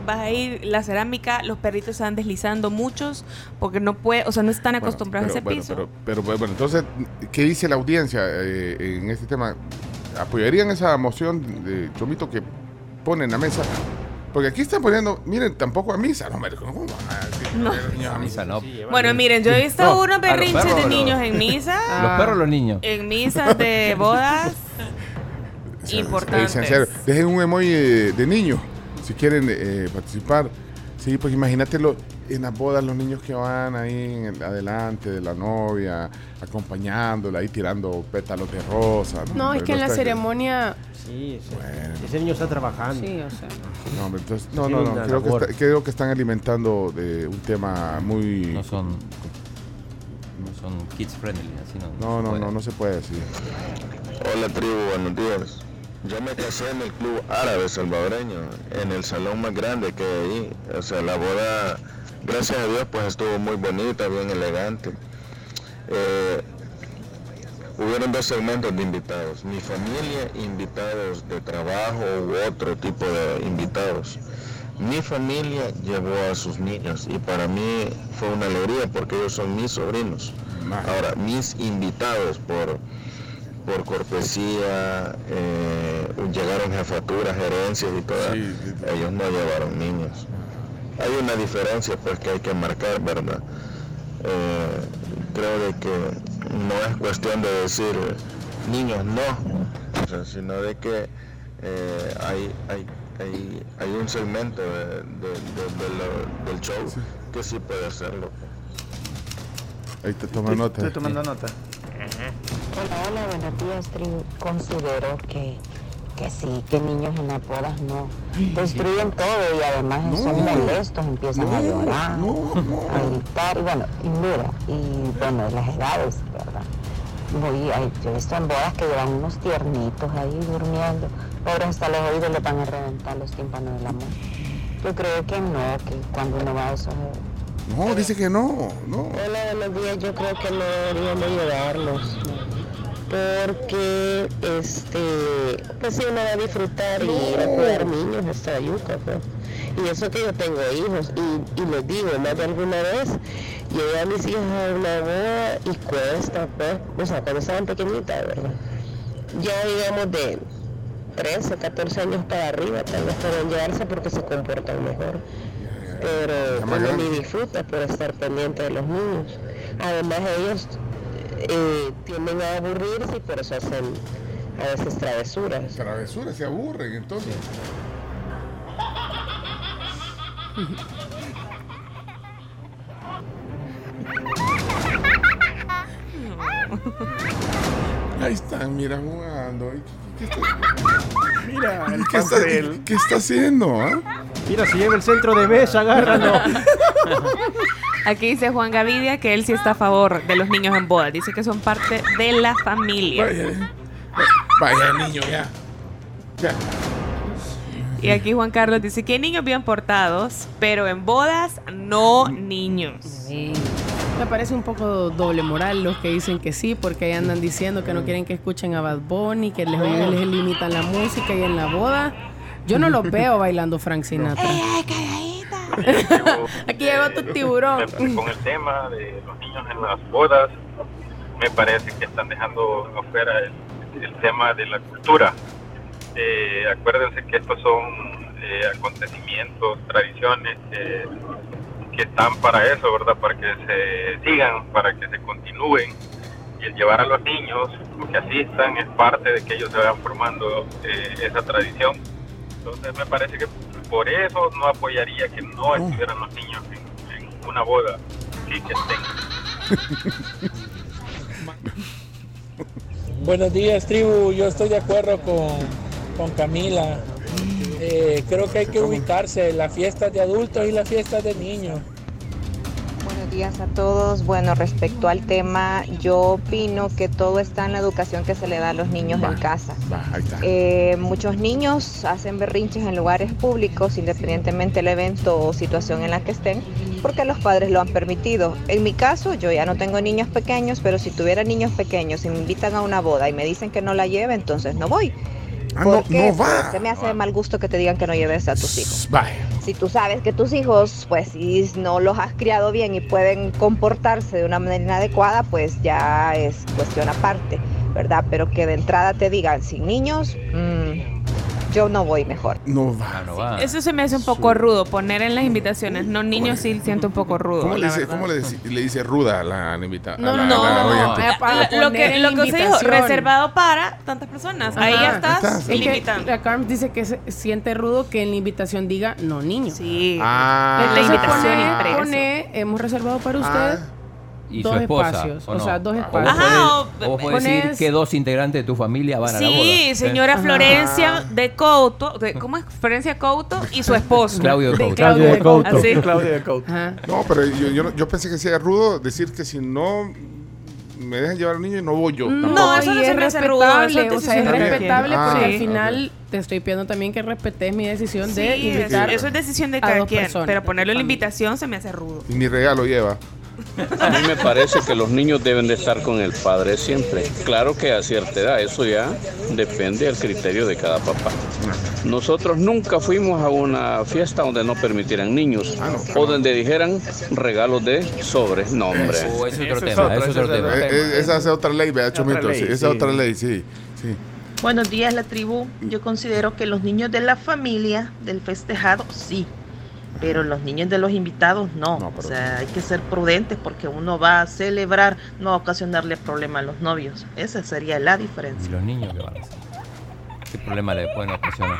vas a ir la cerámica, los perritos se van deslizando muchos porque no puede, o sea, no están Bueno, acostumbrados pero, a ese bueno, piso. Pero, pero, bueno, entonces, ¿qué dice la audiencia eh, en este tema? ¿Apoyarían esa moción de Chomito que pone en la mesa? Porque aquí están poniendo, miren, tampoco a misa. No, ¿cómo No. niños A misa no. Bueno, miren, yo he visto No, unos berrinches perros, de los- niños en misa. Los perros los niños. En misas de bodas Eh, importantes. serio, dejen un emoji de, de niño si quieren eh, participar. Sí, pues imagínatelo en las bodas, los niños que van ahí en el- adelante de la novia, acompañándola ahí tirando pétalos de rosa. No, es que en la ceremonia, Sí, ese, Bueno. ese niño está trabajando. sí, o sea. No, hombre, entonces, no, no, creo que, está- creo que están alimentando de un tema muy... No son. No son kids friendly, así no. No, no, no, no se puede decir. Hola tribu, buenos días. Yo me casé en el club árabe salvadoreño, en el salón más grande que hay ahí. O sea, la boda Gracias a Dios, pues estuvo muy bonita, bien elegante. Eh, hubieron dos segmentos de invitados. Mi familia, invitados de trabajo u otro tipo de invitados. Mi familia llevó a sus niños y para mí fue una alegría porque ellos son mis sobrinos. Ahora, mis invitados por, por cortesía, eh, llegaron jefaturas, gerencias y todo. Ellos no llevaron niños. Hay una diferencia pues que hay que marcar, ¿verdad? Eh, creo de que no es cuestión de decir eh, niños no, o sea, sino de que eh, hay, hay, hay, hay un segmento de- de- de- de lo- del show que sí puede hacerlo. Ahí te toma Estoy- nota. Estoy tomando nota. Hola, hola, buenos días, tribu. Considero que, que sí, que niños en las bodas no destruyen todo y además son molestos, empiezan a llorar, a gritar y bueno, y mira, y bueno, las edades, ¿verdad? Voy, ay, yo he visto en bodas que llevan unos tiernitos ahí durmiendo, pobres hasta los oídos les van a reventar los tímpanos del amor. Yo creo que no, que cuando uno va a esos No, dice que no, no. Hola, buenos días. Yo creo que no deberíamos llevarlos. Porque, este, pues si uno va a disfrutar y ir a cuidar niños hasta Yuca, pues. Y eso que yo tengo hijos. Y, y les digo, más de alguna vez, llevé a mis hijas a una boda y cuesta, pues. O sea, cuando estaban pequeñitas, ¿verdad? Ya digamos de 13, 14 años para arriba, tal vez pueden llevarse porque se comportan mejor. Pero uno ni disfruta por estar pendiente de los niños. Además ellos eh, tienden a aburrirse y por eso hacen a veces travesuras. Travesuras, se aburren entonces. Ahí están, mira, jugando. ¿Y ¿Qué, qué está, Mira, el qué está- qué está haciendo? ah? Mira, si llega el centro de mesa, agárralo. Aquí dice Juan Gavidia que él sí está a favor de los niños en boda. Dice que son parte de la familia. Vaya, vaya niño, ya. Ya. Y aquí Juan Carlos dice que hay niños bien portados, pero en bodas no niños. Sí. Me parece un poco doble moral los que dicen que sí, porque ahí andan diciendo que no quieren que escuchen a Bad Bunny, que les, les limitan la música y en la boda. Yo no los veo bailando Frank Sinatra. Aquí llegó tu tiburón. con el tema de los niños en las bodas, me parece que están dejando afuera el, el tema de la cultura. Eh, acuérdense que estos son eh, acontecimientos, tradiciones eh, que están para eso, ¿verdad? Para que se sigan, para que se continúen. Y el llevar a los niños, o que asistan, es parte de que ellos se vayan formando eh, esa tradición. Entonces me parece que por eso no apoyaría que no estuvieran los niños en, en una boda. Sí que estén. Buenos días, tribu. Yo estoy de acuerdo con, con Camila. Eh, creo que hay que ubicarse las fiestas de adultos y las fiestas de niños. Días a todos. Bueno, respecto al tema, yo opino que todo está en la educación que se le da a los niños en casa. Va, ahí está. Eh, muchos niños hacen berrinches en lugares públicos, independientemente del evento o situación en la que estén, porque los padres lo han permitido. En mi caso, yo ya no tengo niños pequeños, pero si tuviera niños pequeños y me invitan a una boda y me dicen que no la lleve, entonces no voy. Ah, no, Porque no va. se me hace de mal gusto que te digan que no lleves a tus hijos. Vaya. Si tú sabes que tus hijos, pues si no los has criado bien y pueden comportarse de una manera inadecuada, pues ya es cuestión aparte, ¿verdad? Pero que de entrada te digan, sin niños, mm, yo no voy mejor. No va. no va. Eso se me hace un poco rudo, poner en las invitaciones. No niños sí siento un poco rudo. ¿Cómo, le dice, cómo le, dice, le dice ruda a la invitada? No, la, no, la no. Lo que, lo que usted dijo, reservado para tantas personas. Ahí ya estás Es que limitando. la Carm dice que se siente rudo que en la invitación diga no niños. Sí. Ah. La invitación pone, pone, hemos reservado para usted Ah. Y dos su esposa. espacios. ¿o O, no? sea, dos O vos espacios. Ajá, o- o vos podés decir que dos integrantes de tu familia van a la boda. Sí, ¿eh? señora Ajá. Florencia de Couto, de- ¿cómo es? Florencia Couto y su esposo. Claudio De Couto. Claudio de Couto. Claudia de Couto. Ajá. No, pero yo, yo, no- yo pensé que sea rudo decir que si no me dejan llevar al niño y no voy yo. No, tampoco. eso no es me hace rudo, respetable, o sea, es de respetable quien. porque Ah, al final te estoy pidiendo también que respetes mi decisión de Sí, invitar eso es decisión de a cada quien. personas. Pero ponerlo en la invitación se me hace rudo. Y mi regalo lleva. A mí me parece que los niños deben de estar con el padre siempre. Claro que a cierta edad, eso ya depende del criterio de cada papá. Nosotros nunca fuimos a una fiesta donde no permitieran niños o donde dijeran regalos de sobres. No, hombre. Ese es otro Eso es tema, otro, ese es eso otro es tema. otro Eh, eh, esa es otra ley, vea, Chomito. esa es sí. otra ley, sí. sí. Buenos días, la tribu. Yo considero que los niños de la familia del festejado, sí. Pero los niños de los invitados, no. O sea, hay que ser prudentes porque uno va a celebrar, no a ocasionarle problemas a los novios. Esa sería la ¿Y diferencia. los niños qué van a hacer? ¿Qué problema le pueden ocasionar?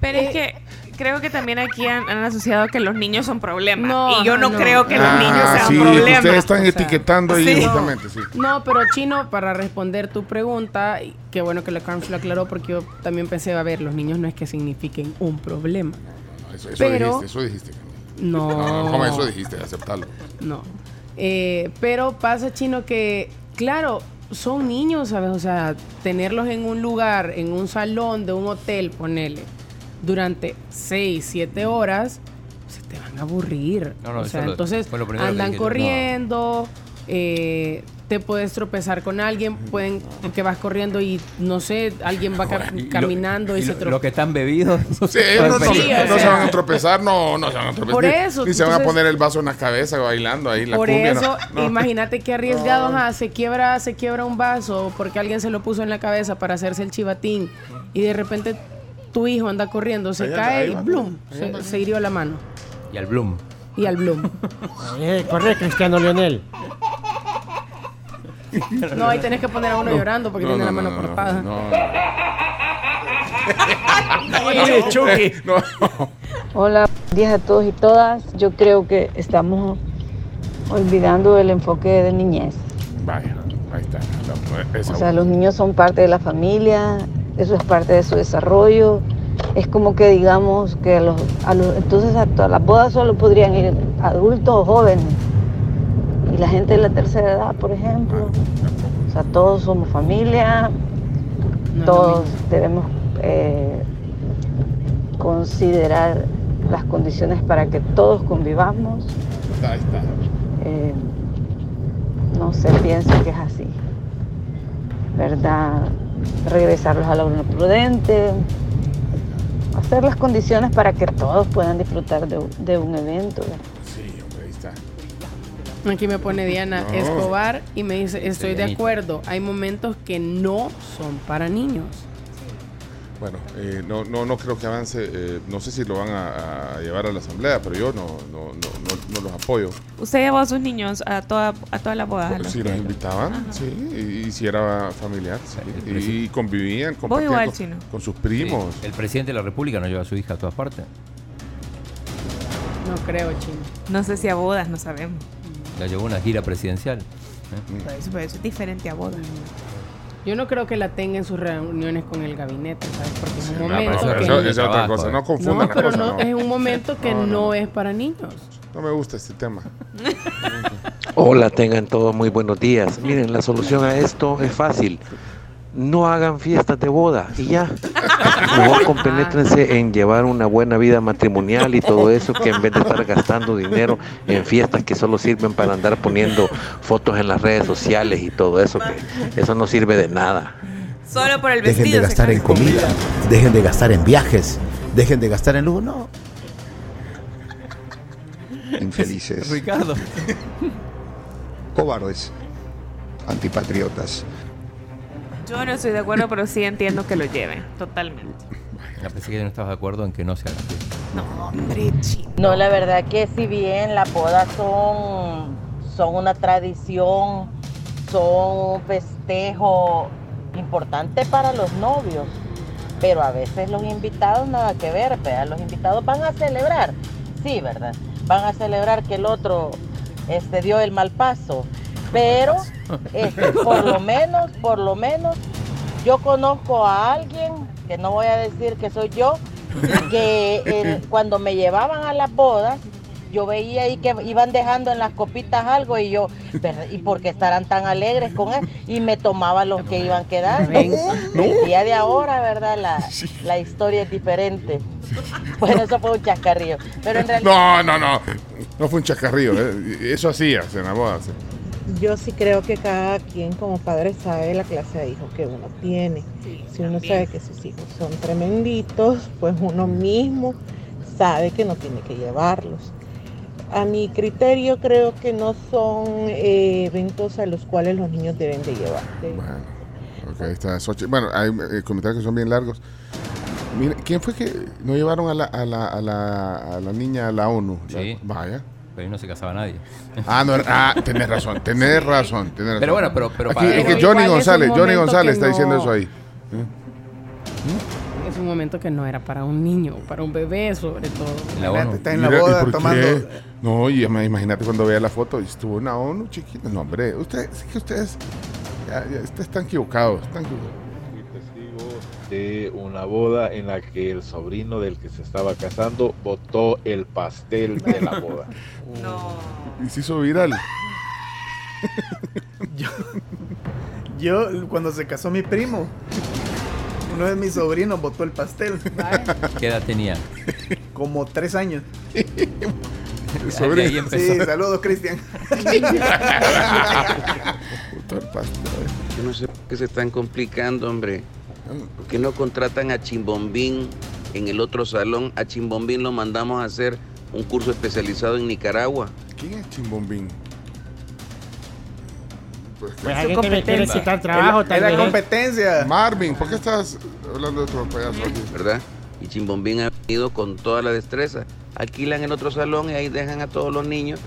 Pero es que creo que también aquí han, han asociado que los niños son problema. No, y yo no, creo que los niños Ah, sean sí, problema. ustedes están O sea, etiquetando ahí sí. justamente, sí. No, pero Chino, para responder tu pregunta, y qué bueno que la Carms lo aclaró porque yo también pensé, a ver, los niños no es que signifiquen un problema. Eso, eso Pero- dijiste, eso dijiste. No. No, no, ¿cómo eso dijiste? Aceptarlo. No. Eh, pero pasa, Chino, que, claro, son niños, ¿sabes? O sea, tenerlos en un lugar, en un salón de un hotel, ponele, durante 6, 7 horas, se te van a aburrir. No, no, o sea, entonces lo andan yo. Eh, te puedes tropezar con alguien, pueden que vas corriendo y, no sé, alguien va ca- Y lo- caminando y, y se lo- tropeza. Los que están bebidos. Sí, ellos no, no Sí, se- no se van a tropezar, no, no se van a tropezar. Por eso, Ni se van a poner el vaso en la cabeza bailando ahí la Por cumbia. eso, no, no. imagínate que arriesgado, ajá, se quiebra, se quiebra un vaso porque alguien se lo puso en la cabeza para hacerse el chivatín y de repente tu hijo anda corriendo, se cae ahí y va. blum, se, hirió la mano Y al Bloom. y al. Eh, corre, Cristiano Leonel. No, ahí tenés que poner a uno llorando porque No, tiene no, la no, mano no, cortada. Hola, buenos días a todos y todas. Yo creo que estamos olvidando el enfoque de niñez. Vaya, ahí está. La- esa- O sea, los niños son parte de la familia, eso es parte de su desarrollo. Es como que digamos que a los, a los- entonces a todas las bodas solo podrían ir adultos o jóvenes. Y la gente de la tercera edad, por ejemplo. O sea, todos somos familia, No todos debemos eh, considerar las condiciones para que todos convivamos. Ahí está. Eh, no se piense que es así. ¿Verdad? Regresarlos a la hora prudente. Hacer las condiciones para que todos puedan disfrutar de, un- de un evento. ¿verdad? Aquí me pone Diana No. Escobar y me dice, estoy de acuerdo, hay momentos que no son para niños. Bueno, eh, no, no, no creo que avance. eh, no sé si lo van a, a llevar a la asamblea, pero yo no, no, no, no, no los apoyo. Usted llevó a sus niños a toda a todas las bodas. a las Si los invitaban, sí, y, y si era familiar, sí, y, y convivían, compartían igual, con, con sus primos. Sí, El presidente de la República no lleva a su hija a todas partes. No creo, chino. No sé si a bodas, no sabemos. La llevó a una gira presidencial. ¿eh? Pero eso, eso es diferente a bodas. Yo no creo que la tenga en sus reuniones con el gabinete, ¿sabes? Porque es un No, momento pero que... eso, eso es otra cosa, no confundan No, pero no, no. es un momento que No, no, no. es para niños. No me gusta este tema. Hola, tengan todos muy buenos días. Miren, la solución a esto es fácil. No hagan fiestas de boda y ya. Mejor compenétrense en llevar una buena vida matrimonial y todo eso que en vez de estar gastando dinero en fiestas que solo sirven para andar poniendo fotos en las redes sociales y todo eso, que eso no sirve de nada. Solo por el Dejen vestido. de se gastar en comida, dejen de gastar en viajes, dejen de gastar en luz. No. Infelices. Ricardo. Cobardes. Antipatriotas. Yo no estoy de acuerdo, pero sí entiendo que lo lleven. Totalmente. Ya pensé que no estabas de acuerdo en que no se haga. No, hombre, chino. No, la verdad que si bien las bodas son, son una tradición, son un festejo importante para los novios, pero a veces los invitados nada que ver, ¿verdad? Los invitados van a celebrar, sí, ¿verdad? Van a celebrar que el otro este, dio el mal paso, pero este, por lo menos, por lo menos, yo conozco a alguien, que no voy a decir que soy yo, que eh, cuando me llevaban a las bodas, yo veía ahí que iban dejando en las copitas algo y yo. ¿y por qué estarán tan alegres con él? Y me tomaba los que iban quedando. El día de ahora, ¿verdad? La, la historia es diferente. Bueno, eso fue un chascarrillo. Pero en realidad... No, no, no. No fue un chacarrillo. eh. Eso hacías en la boda. sí. Yo sí creo que cada quien como padre sabe la clase de hijos que uno tiene. si uno sabe que sus hijos son tremenditos, pues uno mismo sabe que no tiene que llevarlos. A mi criterio creo que no son eh, eventos a los cuales los niños deben de llevar. Ok, ahí está Xochitl. Bueno, hay eh, comentarios que son bien largos. Mira, ¿quién fue que no llevaron a la, a la, a la, a la niña a la ONU? Sí. Vaya. Pero ahí no se casaba nadie. Ah, no, ah, tenés razón, tenés razón, tenés razón. Pero bueno, pero- pero Aquí, para- es que Pero Johnny igual es un González, Johnny momento González que está diciendo no- eso ahí. Es un momento que no era para un niño, para un bebé sobre todo. La ONU. Está en la Mira, ¿y boda por tomando. qué? No, y ima- imagínate cuando vea la foto y estuvo una ONU chiquita. No, hombre, ustedes, es que ustedes, ya, ya, ustedes están equivocados. Están equivocados. De una boda en la que el sobrino del que se estaba casando botó el pastel de la boda. Y se hizo viral. Yo, cuando se casó mi primo, uno de mis sobrinos botó el pastel. ¿Qué edad tenía? Como tres años. sobrino. Ahí empezó. Sí, saludos, Cristian. Yo no sé por qué se están complicando, hombre. ¿Por qué no contratan a Chimbombín en el otro salón? A Chimbombín lo mandamos a hacer un curso especializado en Nicaragua. ¿Quién es Chimbombín? Pues, Pues le quiere quitar trabajo, tal vez. competencia. Marvin, ¿por qué estás hablando de otro payaso aquí? ¿Verdad? Y Chimbombín ha venido con toda la destreza. Alquilan el otro salón y ahí dejan a todos los niños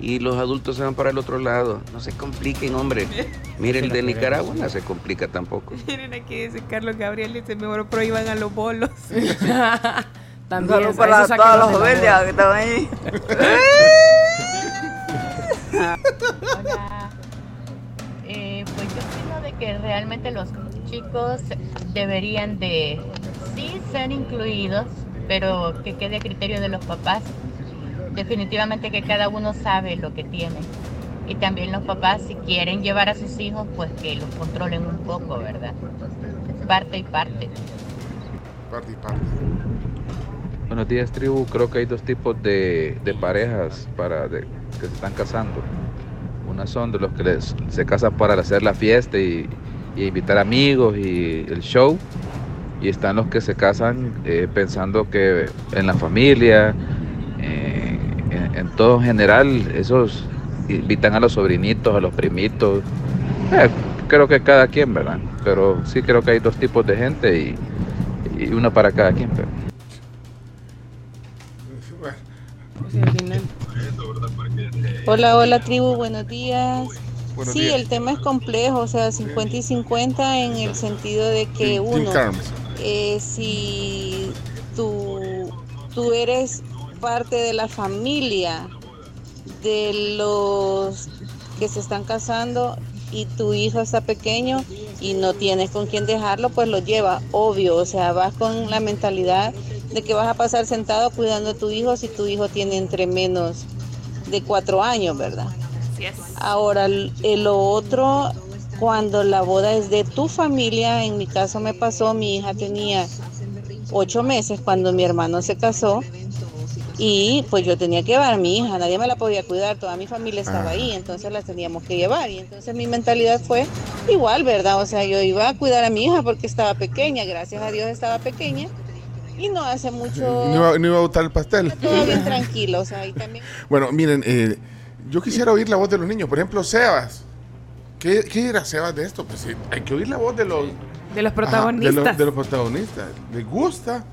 y los adultos se van para el otro lado. No se compliquen, hombre. Mire, el de Nicaragua no se complica tampoco. Miren aquí dice Carlos Gabriel, dice mejor prohíban a los bolos. También, a para eso todos los rebeldes que estaban ahí. Hola. Eh, pues yo opino de que realmente los chicos deberían de sí ser incluidos, pero que quede a criterio de los papás. Definitivamente que cada uno sabe lo que tiene. Y también los papás, si quieren llevar a sus hijos, pues que los controlen un poco, ¿verdad? Parte y parte. Parte y parte. Buenos días, tribu. Creo que hay dos tipos de, de parejas para de- que se están casando. Unas son de los que les- se casan para hacer la fiesta y, y invitar amigos y el show. Y están los que se casan eh, pensando que en la familia, eh, en, en todo en general, esos invitan a los sobrinitos, a los primitos. Eh, creo que cada quien, ¿verdad? Pero sí creo que hay dos tipos de gente y, y una para cada quien. Pero. Hola, hola tribu, buenos días. Buenos sí, días. el tema es complejo, o sea, 50 y 50 en el sentido de que uno, eh, si tú, tú eres parte de la familia de los que se están casando y tu hijo está pequeño y no tienes con quién dejarlo, pues lo lleva, obvio, o sea, vas con la mentalidad de que vas a pasar sentado cuidando a tu hijo si tu hijo tiene entre menos de cuatro años, ¿verdad? Ahora, lo otro, cuando la boda es de tu familia, en mi caso me pasó, mi hija tenía ocho meses cuando mi hermano se casó y pues yo tenía que llevar a mi hija, nadie me la podía cuidar, toda mi familia estaba ahí, entonces la teníamos que llevar y entonces mi mentalidad fue igual, ¿verdad? O sea, yo iba a cuidar a mi hija porque estaba pequeña, gracias a Dios estaba pequeña y no hace mucho, No iba, no iba a botar el pastel. todo bien tranquilo, o sea, ahí también... Bueno, miren, eh, yo quisiera oír la voz de los niños. Por ejemplo, Sebas. ¿Qué, qué dirá Sebas de esto? Pues sí, hay que oír la voz de los... De los Ajá, protagonistas. de, los, de los protagonistas. ¿Les gusta?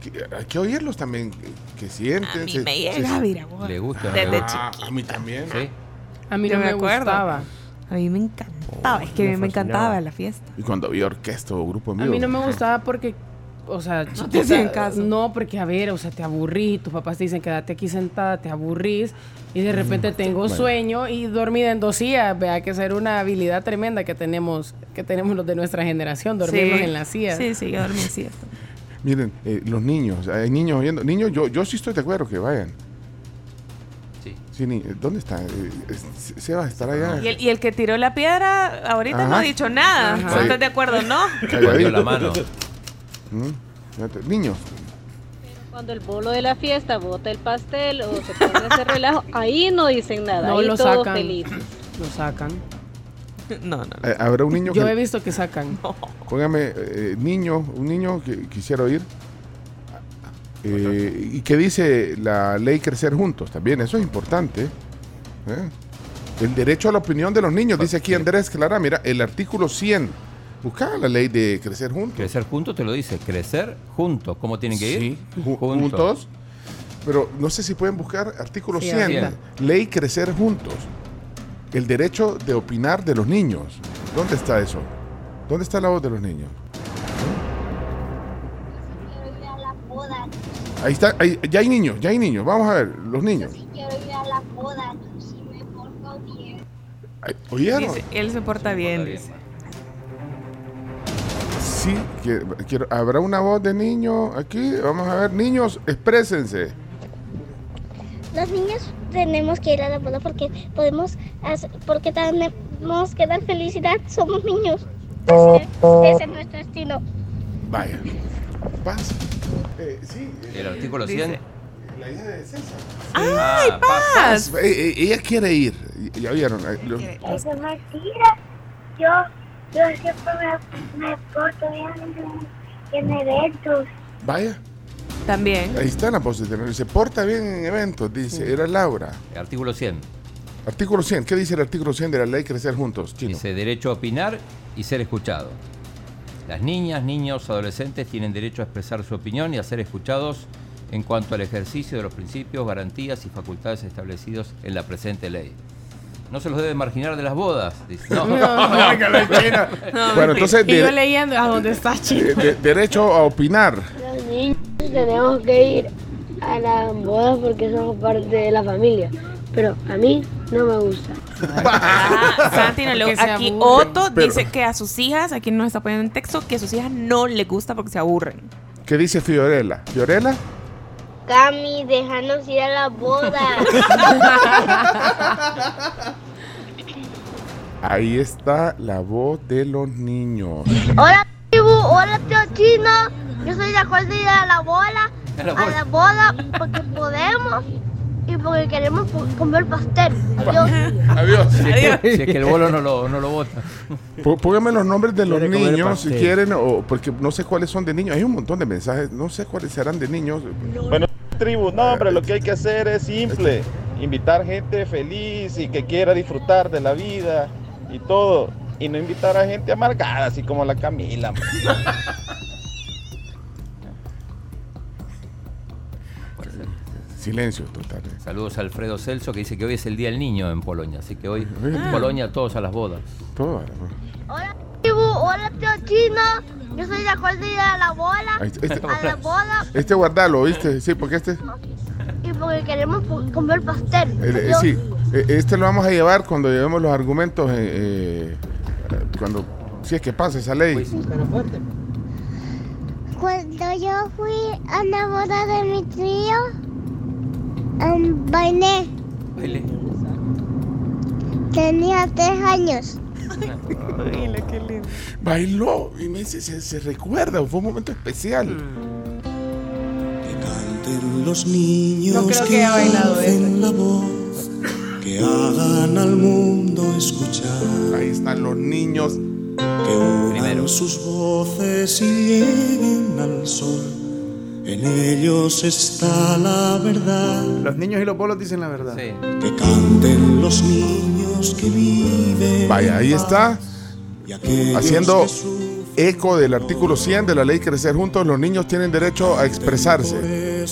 Que- hay que oírlos también. Que, sienten. A mí se- me se- llega, mira, vos. ¿Le gusta? Desde Ah, a mí también. Sí. A mí no me, me acuerdo. gustaba. A mí me encantaba, es que me a mí me encantaba la fiesta. Y cuando había orquesta o grupo A mí no me gustaba porque, o sea, te chiquita, hacían caso. No, porque a ver, o sea, te aburrí, tus papás te dicen quédate aquí sentada, te aburrís y de repente tengo bueno. sueño y dormida en dos sillas, vea que ser una habilidad tremenda que tenemos, que tenemos los de nuestra generación, dormirnos Sí. en las sillas. Sí, sí, yo dormí en sillas. Miren, eh, los niños, hay niños oyendo. Niños, yo, yo sí estoy de acuerdo que vayan. Sí, ni- ¿dónde está? Eh, Seba estará allá. Y el, y el que tiró la piedra ahorita no ha dicho nada. Ajá. ¿Estás de acuerdo, no? Calladito. la mano. Mm, Niños, Cuando el bolo de la fiesta bota el pastel o se pone ese relajo, ahí no dicen nada. No ahí lo todos sacan. felices. Lo sacan. No, no. eh, habrá un niño Yo que... he visto que sacan. Póngame, eh, niño, un niño que quisiera oír. Eh, y que dice la ley crecer juntos también, eso es importante. ¿eh? El derecho a la opinión de los niños, dice aquí Andrés Clara, mira, el artículo 100. Busca la ley de crecer juntos. Crecer juntos te lo dice. Crecer juntos. ¿Cómo tienen que ir? Sí, ju- juntos. Pero no sé si pueden buscar artículo Sí, 100, ahorita. ley crecer juntos. El derecho de opinar de los niños. ¿Dónde está eso? ¿Dónde está la voz de los niños? Ahí está, ahí- ya hay niños, ya hay niños. Vamos a ver, los niños. Quiero ir a la boda, si me porto bien. Ay, ¿Oyeron? Dice, él se porta bien, dice. Sí, que- quiero, habrá una voz de niño aquí. Vamos a ver, niños, exprésense. Los niños tenemos que ir a la boda porque podemos hacer, porque tenemos que dar felicidad. Somos niños. Ese, ese es nuestro destino. Vaya. Paz. Eh, sí. El artículo 100. La hija de César. ¡Ay, Ah, paz! Eh, eh, ella quiere ir. Ya oyeron. eh, lo- Eso es mentira. Yo, yo siempre me, me porto bien en, en eventos. Vaya. También. Ahí está la tener. Se porta bien en eventos, dice. Era Laura. Artículo 100. Artículo 100. ¿Qué dice el artículo 100 de la ley Crecer Juntos? Chino. Dice derecho a opinar y ser escuchado. Las niñas, niños, adolescentes tienen derecho a expresar su opinión y a ser escuchados en cuanto al ejercicio de los principios, garantías y facultades establecidos en la presente ley. No se los debe marginar de las bodas. Dice. No. China. No, Bueno, entonces, Y yo leyendo a dónde está chico. de- derecho a opinar. Tenemos que ir a las bodas porque somos parte de la familia. Pero a mí no me gusta. Ah, Santi, no le- aquí. Otto Pero- dice que a sus hijas, aquí nos está poniendo en texto, que a sus hijas no les gusta porque se aburren. ¿Qué dice Fiorella? ¿Fiorella? Cami, déjanos ir a la boda. Ahí está la voz de los niños. Hola, tribu. Hola, tío Chino. Yo soy de acuerdo ir a la boda. A la A boda. la boda porque podemos y porque queremos comer pastel. Adiós. Adiós. Si es, que, si es que el bolo no lo, no lo bota. Pó- Pónganme los nombres de los niños si quieren, o porque no sé cuáles son de niños. Hay un montón de mensajes, no sé cuáles serán de niños. Bueno, tribu, no, hombre, lo que hay que hacer es simple. Invitar gente feliz y que quiera disfrutar de la vida y todo. Y no invitar a gente amargada, así como la Camila. Silencio total. eh. Saludos a Alfredo Celso que dice que hoy es el Día del Niño en Polonia. Así que hoy en Ah. Polonia todos a las bodas. Todo. Hola, tribu. Hola, tío Chino. Yo soy de acuerdo de ir a la boda. Ahí está, este- A la boda Este guardalo, ¿viste? Sí, porque este. y porque queremos comer pastel. eh, sí, eh, este lo vamos a llevar cuando llevemos los argumentos. eh, eh, cuando. Si es que pasa esa ley. Cuando yo fui a la boda de mi tío, um, bailé. Baile. Tenía tres años. Bailó y me dice, se, se recuerda, fue un momento especial. los niños No creo que haya bailado alcen la voz, que hagan al mundo escuchar. Ahí están los niños. Que unan sus voces y lleguen al sol. En ellos está la verdad. Los niños y los bolos dicen la verdad. Que canten los niños que viven. Vaya, ahí está. Haciendo eco del artículo 100 de la ley Crecer Juntos, los niños tienen derecho a expresarse.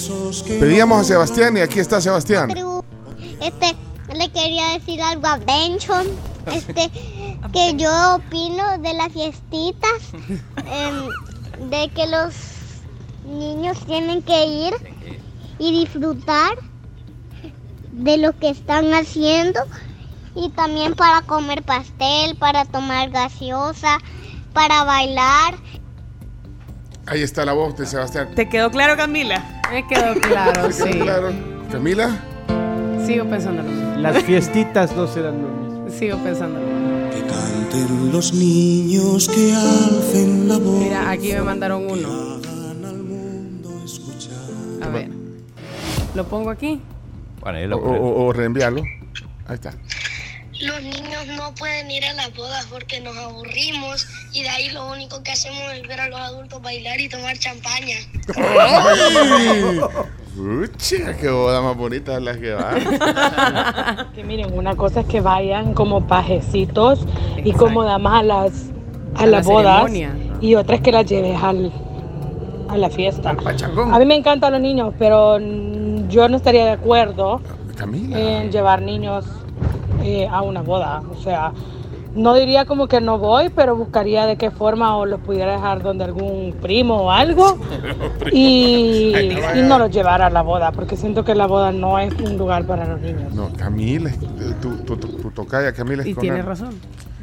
Pedíamos a Sebastián y aquí está Sebastián. Este, le quería decir algo a Benchon. Este, que yo opino de las fiestitas, em, de que los niños tienen que ir y disfrutar de lo que están haciendo y también para comer pastel, para tomar gaseosa, para bailar. Ahí está la voz de Sebastián. ¿Te quedó claro, Camila? Me quedó claro, ¿Te quedó sí. claro? Camila, Sigo pensando lo mismo. Las fiestitas no serán lo mismo. Sigo pensando lo mismo. Canten los niños que alcen la voz. Mira, aquí me mandaron uno. A ver. ¿Lo pongo aquí? Bueno, ahí O, lo o- o reenviarlo. Ahí está. Los niños no pueden ir a las bodas porque nos aburrimos y de ahí lo único que hacemos es ver a los adultos bailar y tomar champaña. ¡Ay! Ucha, qué boda más bonita es la que va. Que miren, una cosa es que vayan como pajecitos y como damas a las, a A las la bodas ceremonia. y otra es que las lleves al, a la fiesta. A mí me encantan los niños, pero yo no estaría de acuerdo Camila. en llevar niños eh, a una boda. O sea, no diría como que no voy, pero buscaría de qué forma o los pudiera dejar donde algún primo o algo y, y no los llevara a la boda, porque siento que la boda no es un lugar para los niños. No, Camila, tu, tu, tu, tu tocaya Camila es Y tiene razón.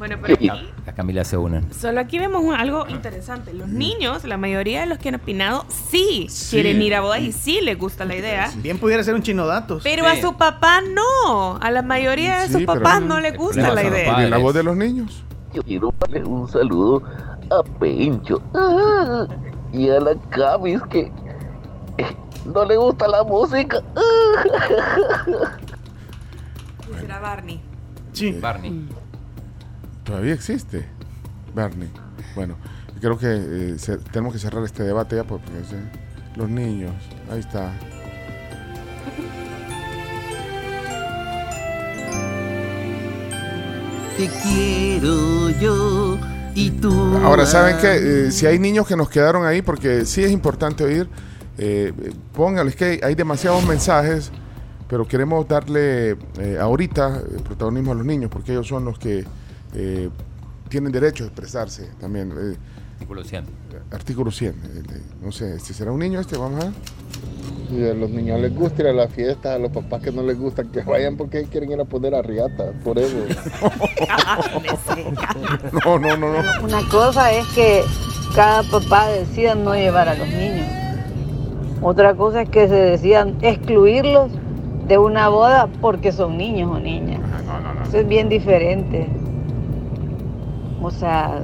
Bueno, pero aquí, Las Camilas se unen. solo aquí vemos un- algo interesante. Los niños, la mayoría de los que han opinado, sí, quieren ir a bodas y sí les gusta la idea. Bien pudiera ser un chino datos. Pero a su papá no. A la mayoría de Sí, sus papás no les gusta la idea. ¿Y la voz de los niños? Yo quiero darle un saludo a Pencho ah, y a la Camis que eh, no le gusta la música. ah. Será Barney. Sí. Barney. Todavía existe, Barney. Bueno, creo que eh, se- tenemos que cerrar este debate ya porque los niños, ahí está. Te quiero yo y tú. Ahora, ¿saben que Si hay niños que nos quedaron ahí, porque sí es importante oír, eh, eh, pónganles que hay, hay demasiados mensajes, pero queremos darle eh, ahorita eh, protagonismo a los niños, porque ellos son los que eh, tienen derecho a expresarse también. eh, Artículo 100. artículo 100. eh, eh, no sé, este ¿será un niño este? Vamos a ver. Si a los niños les gusta ir a la fiesta, a los papás que no les gusta que vayan porque quieren ir a poner a riata, por eso. No, no, no, no. Una cosa es que cada papá decida no llevar a los niños. Otra cosa es que se decidan excluirlos de una boda porque son niños o niñas. Eso es bien diferente. O sea,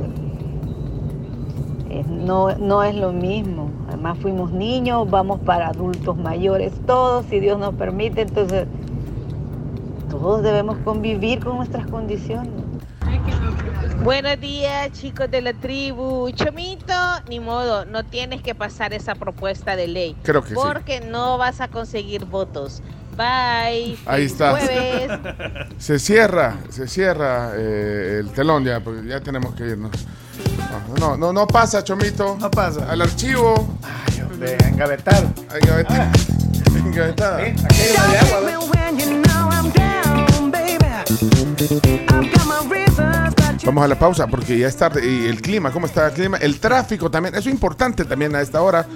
eh, no, no es lo mismo. Además fuimos niños, vamos para adultos mayores todos, si Dios nos permite, entonces todos debemos convivir con nuestras condiciones. Buenos días, chicos de la tribu. Chomito, ni modo, no tienes que pasar esa propuesta de ley. Creo que sí. Porque no vas a conseguir votos. Bye. Ahí está. Jueves. Se cierra, se cierra eh, el telón ya, porque ya tenemos que irnos. No, no, no, pasa, Chomito. No pasa. Al archivo. Ay, hombre, a engavetar. A engavetar. Hay una de agua. Vamos a la pausa porque ya es tarde. Y el clima, ¿cómo está el clima? El tráfico también, eso es importante también a esta hora.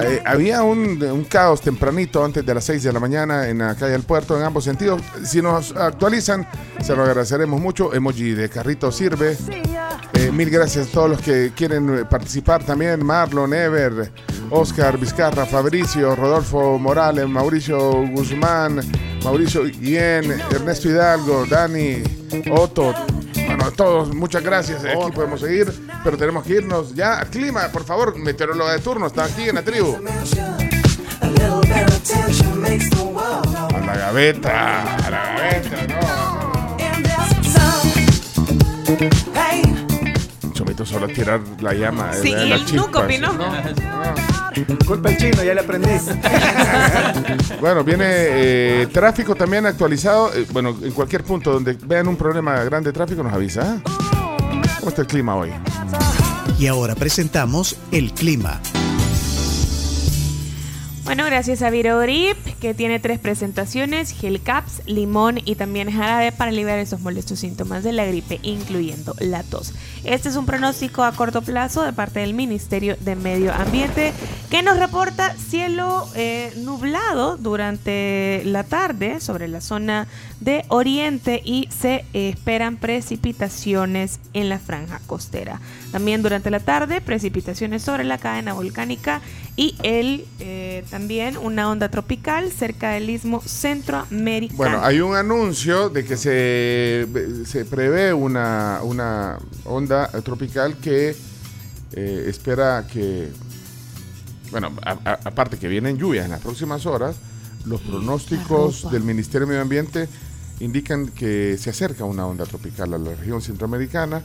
Eh, había un, un caos tempranito antes de las 6 de la mañana en la calle del puerto en ambos sentidos. Si nos actualizan, se lo agradeceremos mucho. Emoji de carrito sirve. Eh, mil gracias a todos los que quieren eh, participar también. Marlon, Ever, Oscar Vizcarra, Fabricio, Rodolfo Morales, Mauricio Guzmán, Mauricio Guillén, Ernesto Hidalgo, Dani, Otto. Bueno, a todos, muchas gracias. Aquí podemos seguir, pero tenemos que irnos ya al clima. Por favor, meteoróloga de turno, está aquí en la tribu. A la gaveta, a la gaveta, no. Chomito solo a tirar la llama. Sí, eh, y él nunca opinó. Culpa el chino, ya le aprendí. Bueno, viene eh, tráfico también actualizado. Eh, bueno, en cualquier punto donde vean un problema grande de tráfico nos avisa. ¿eh? ¿Cómo está el clima hoy? Y ahora presentamos el clima. Bueno, gracias a Virogrip, que tiene tres presentaciones, gel caps, limón y también jarabe para aliviar esos molestos síntomas de la gripe, incluyendo la tos. Este es un pronóstico a corto plazo de parte del Ministerio de Medio Ambiente, que nos reporta cielo eh, nublado durante la tarde sobre la zona de Oriente y se esperan precipitaciones en la franja costera. También durante la tarde, precipitaciones sobre la cadena volcánica y el eh, también una onda tropical cerca del istmo centroamericano. Bueno, hay un anuncio de que se, se prevé una, una onda tropical que eh, espera que, bueno, a- a- aparte que vienen lluvias en las próximas horas, los pronósticos del Ministerio de Medio Ambiente indican que se acerca una onda tropical a la región centroamericana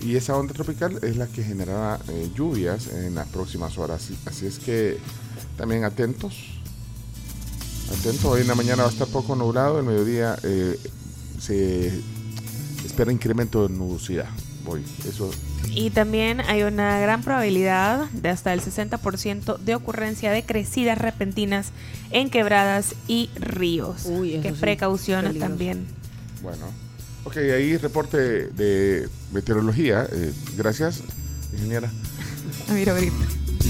y esa onda tropical es la que generará eh, lluvias en las próximas horas. Así- es que también atentos. Atentos, hoy en la mañana va a estar poco nublado, el mediodía eh, se espera incremento de nubosidad. Voy, eso Y también hay una gran probabilidad de hasta el 60% de ocurrencia de crecidas repentinas en quebradas y ríos. Uy, eso que sí, precaución peligroso. también. Bueno, ok, ahí reporte de meteorología. eh, gracias, ingeniera. A Viro Grip.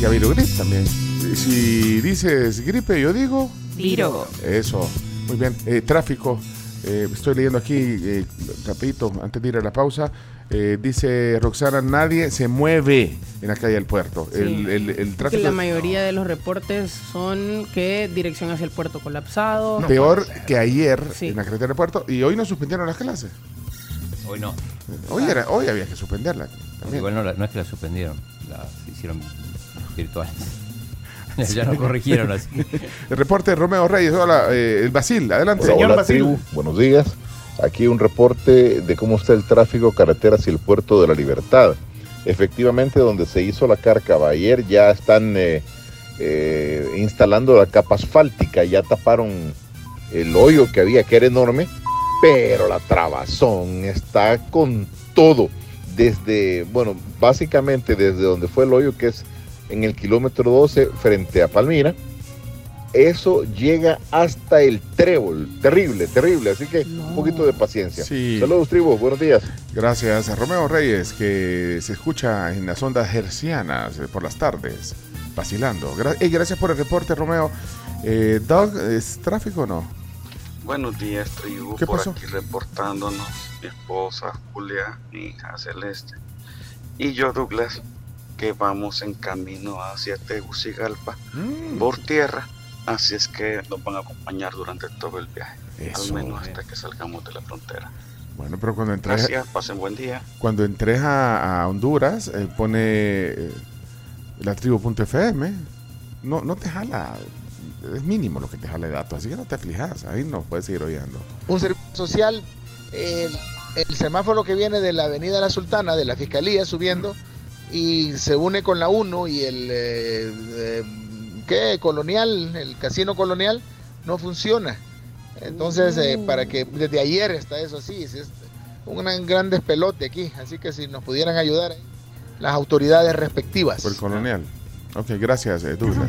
Y a Viro Grip también. Si dices gripe, yo digo. Viro. Eso, muy bien. Eh, tráfico, eh, estoy leyendo aquí, eh, rapidito, antes de ir a la pausa. Eh, dice Roxana, nadie se mueve en la calle del puerto. Sí. El, el- el tráfico la mayoría de los reportes son que dirección hacia el puerto colapsado. peor que ayer Sí. en la carretera del puerto. Y hoy no suspendieron las clases. Hoy no. Hoy, era, hoy había que suspenderla. también. Igual no, es que la suspendieron, las hicieron virtuales. ya no corrigieron así. El reporte de Romeo Reyes. Hola, eh, el Basil, adelante. Hola, Señor hola, Basil. tribu. Buenos días. Aquí un reporte de cómo está el tráfico carretera hacia el puerto de la Libertad. Efectivamente, donde se hizo la cárcava ayer ya están eh, eh, instalando la capa asfáltica, ya taparon el hoyo que había, que era enorme, pero la trabazón está con todo. Desde, bueno, básicamente desde donde fue el hoyo, que es en el kilómetro 12 frente a Palmira, eso llega hasta el trébol. Terrible, terrible. Así que un poquito de paciencia. Sí. Saludos, tribu. Buenos días. Gracias a Romeo Reyes, que se escucha en las ondas hercianas eh, por las tardes, vacilando. Gra- Ey, gracias por el reporte, Romeo. Eh, Doug, ¿es tráfico o no? Buenos días, tribu. ¿Qué por pasó? aquí reportándonos mi esposa Julia, mi hija Celeste y yo, Douglas, que vamos en camino hacia Tegucigalpa Mm. por tierra. Así es que nos van a acompañar durante todo el viaje, Eso. al menos hasta que salgamos de la frontera. Bueno, pero cuando entres, Gracias, pasen buen día. cuando entres a, a Honduras, eh, pone eh, la tribu.fm. No, no te jala. Es mínimo lo que te jala de datos, así que no te aflijas. Ahí no puedes seguir oyendo. un servicio social, el, el semáforo que viene de la Avenida La Sultana, de la Fiscalía, subiendo, y se une con la 1 y el, eh, eh, ¿qué? Colonial, el casino colonial, no funciona. Entonces, eh, para que desde ayer está eso así, es es un gran, gran despelote aquí, así que si nos pudieran ayudar ahí, las autoridades respectivas. Por el colonial. Ok, gracias, eh, Douglas.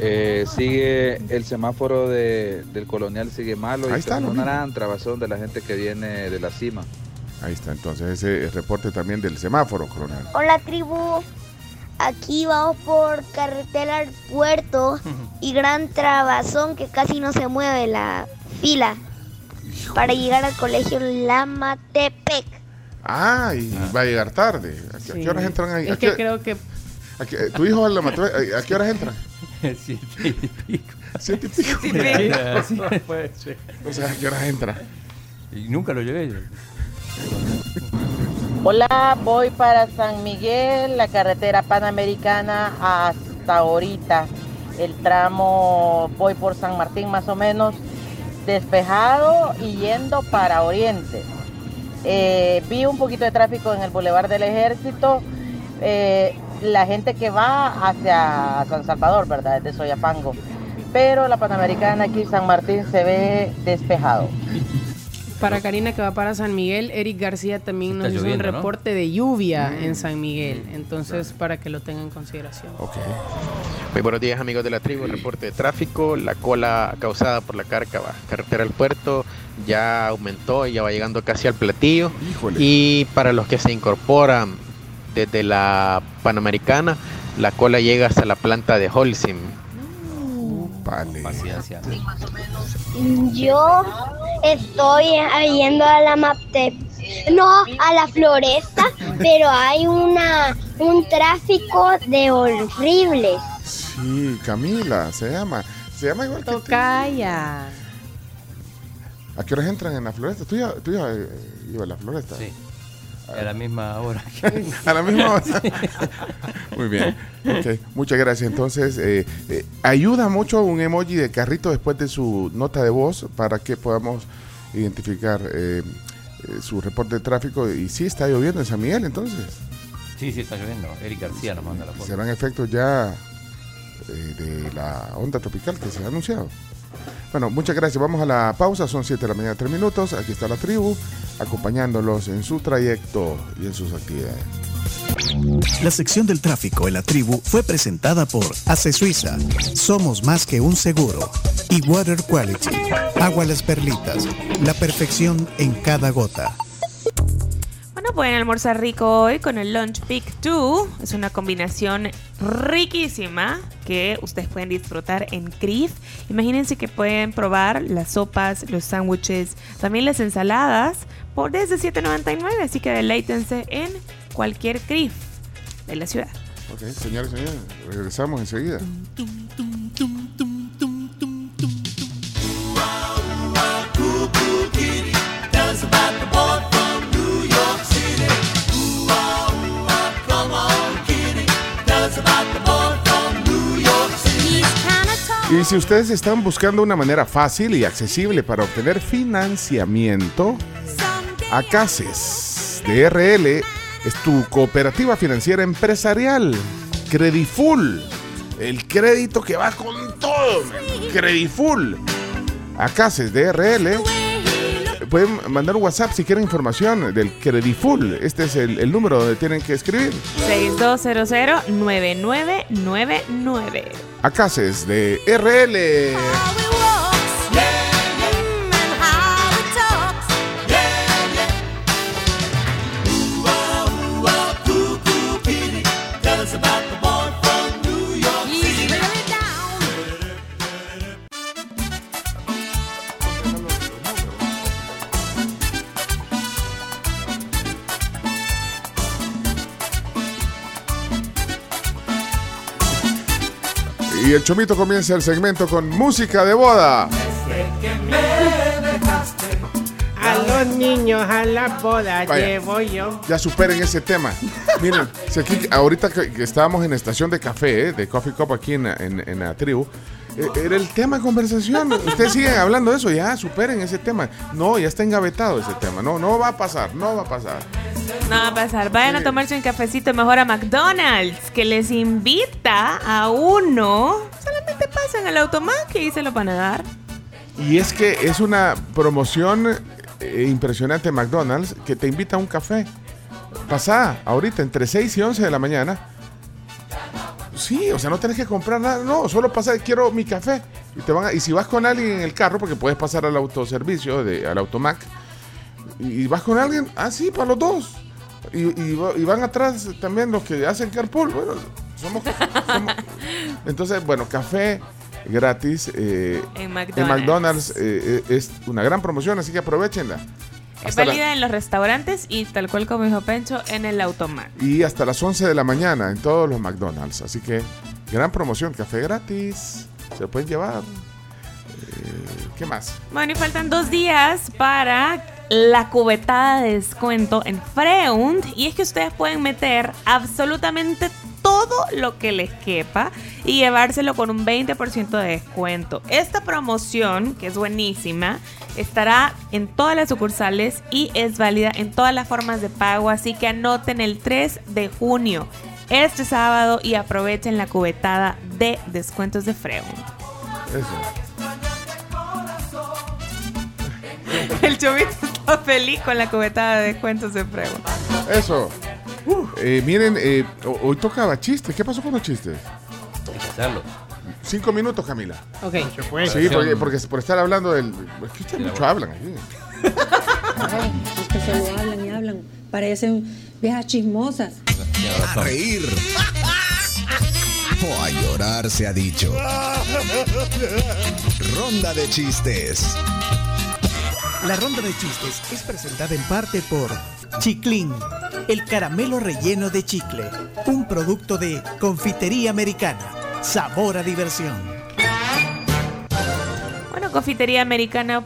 Eh, sigue el semáforo de- del colonial sigue malo Ahí y está, una gran trabazón de la gente que viene de la cima. Ahí está, entonces ese reporte también del semáforo, coronel. Hola tribu, aquí vamos por carretera al puerto y gran trabazón que casi no se mueve la fila para llegar al colegio Lamatepec. Ah, y va a llegar tarde. ¿A qué, a qué Sí. horas entran ahí? ¿A Es qué- que creo que a qué- ¿Tu hijo la mató? ¿A qué horas entran? Siete y pico. Siete y pico. Siete y pico. Sí. O sea, ¿a qué horas entra? Y nunca lo llevé yo. Hola, voy para San Miguel, la carretera panamericana hasta ahorita. El tramo voy por San Martín más o menos despejado y yendo para Oriente. Eh, vi un poquito de tráfico en el Boulevard del Ejército. eh, la gente que va hacia San Salvador, ¿verdad? Desde Soyapango. Pero la Panamericana aquí, San Martín, se ve despejado. Para Karina que va para San Miguel, Eric García también nos hizo lloviendo, un ¿no? reporte de lluvia Mm. en San Miguel. Entonces, para que lo tengan en consideración. Muy buenos días amigos de la tribu, reporte de tráfico, la cola causada por la cárcava, carretera al puerto ya aumentó, ya va llegando casi al platillo y para los que se incorporan desde la Panamericana, la cola llega hasta la planta de Holcim. Paciencia. Yo estoy yendo a la Maptep, no a la floresta, pero hay una un tráfico de horribles. Sí, Camila, se llama. Se llama igual que tú. Tocaya. ¿A qué horas entran en la floresta? ¿Tú ya, tú ya eh, ibas a la floresta? Sí. A la misma hora. a la misma hora. Muy bien. Muchas gracias. Entonces, eh, eh, ayuda mucho un emoji de carrito después de su nota de voz para que podamos identificar eh, eh, su reporte de tráfico. Y sí está lloviendo en San Miguel, entonces. Sí, sí, está lloviendo. Eric García nos manda la foto. Serán efectos ya eh, de la onda tropical que se ha anunciado. Bueno, muchas gracias. Vamos a la pausa. Son 7 de la mañana, 3 minutos. Aquí está la tribu, acompañándolos en su trayecto y en sus actividades. La sección del tráfico en la tribu fue presentada por Ace Suiza. Somos más que un seguro. Y Water Quality. Agua las perlitas. La perfección en cada gota. Bueno, pueden almorzar rico hoy con el Lunch Pick 2. Es una combinación riquísima que ustedes pueden disfrutar en CRIF. Imagínense que pueden probar las sopas, los sándwiches, también las ensaladas por desde $7.99. Así que deleítense en cualquier CRIF de la ciudad. Ok, señores señores, regresamos enseguida. Y si ustedes están buscando una manera fácil y accesible para obtener financiamiento, Acaces DRL es tu cooperativa financiera empresarial. Crediful. El crédito que va con todo. Crediful. Acaces DRL. Pueden mandar un WhatsApp si quieren información del Crediful. Este es el, el número donde tienen que escribir. 6200-9999. Acaces DRL. Tell Y el chomito comienza el segmento con música de boda. A los niños a la boda Vaya. llevo yo. Ya superen ese tema. Miren, si aquí, ahorita que, que estábamos en estación de café, eh, de Coffee Cup aquí en, la- en- en la tribu, era el tema de conversación. Ustedes siguen hablando de eso, ya superen ese tema. No, ya está engavetado ese tema. No, no va a pasar, no va a pasar. No va a pasar. Vayan a tomarse un cafecito mejor a McDonald's, que les invita a uno. Solamente pasen al automac y se lo van a dar. Y es que es una promoción eh, impresionante McDonald's que te invita a un café. Pasá ahorita entre 6 y 11 de la mañana. Sí, o sea, no tienes que comprar nada, no, solo pasa, quiero mi café. Y, te van a- y si vas con alguien en el carro, porque puedes pasar al autoservicio, de, al automac, y, y vas con alguien, ah, sí, para los dos. Y, y va- y van atrás también los que hacen carpool. Bueno, somos. somos- Entonces, bueno, café gratis eh, En en McDonald's. McDonald's eh, eh, es una gran promoción, así que aprovechenla. Es Hasta la- válida en los restaurantes y tal cual como dijo Pencho, en el automac. y hasta las 11 de la mañana en todos los McDonald's. Así que gran promoción, café gratis, se lo pueden llevar. Eh, ¿Qué más? Bueno, y faltan dos días para la cubetada de descuento en Freund. Y es que ustedes pueden meter absolutamente todo lo que les quepa y llevárselo con un 20% de descuento. Esta promoción, que es buenísima, estará en todas las sucursales y es válida en todas las formas de pago. Así que anoten el 3 de junio, este sábado, y aprovechen la cubetada de descuentos de Freund. Eso. El chovito está feliz con la cubetada de descuentos de Freud. Eso. Eh, miren, eh, ho- hoy tocaba chistes. ¿Qué pasó con los chistes? Hay que hacerlo. Cinco minutos, Camila. Ok. Sí, porque, porque por estar hablando del. Es que ustedes mucho hablan aquí. Es que solo hablan y hablan. Parecen viejas chismosas. A reír. O a llorar se ha dicho. Ronda de chistes. La ronda de chistes es presentada en parte por Chiclín, el caramelo relleno de chicle, un producto de confitería americana. sabor a diversión. Bueno, confitería americana.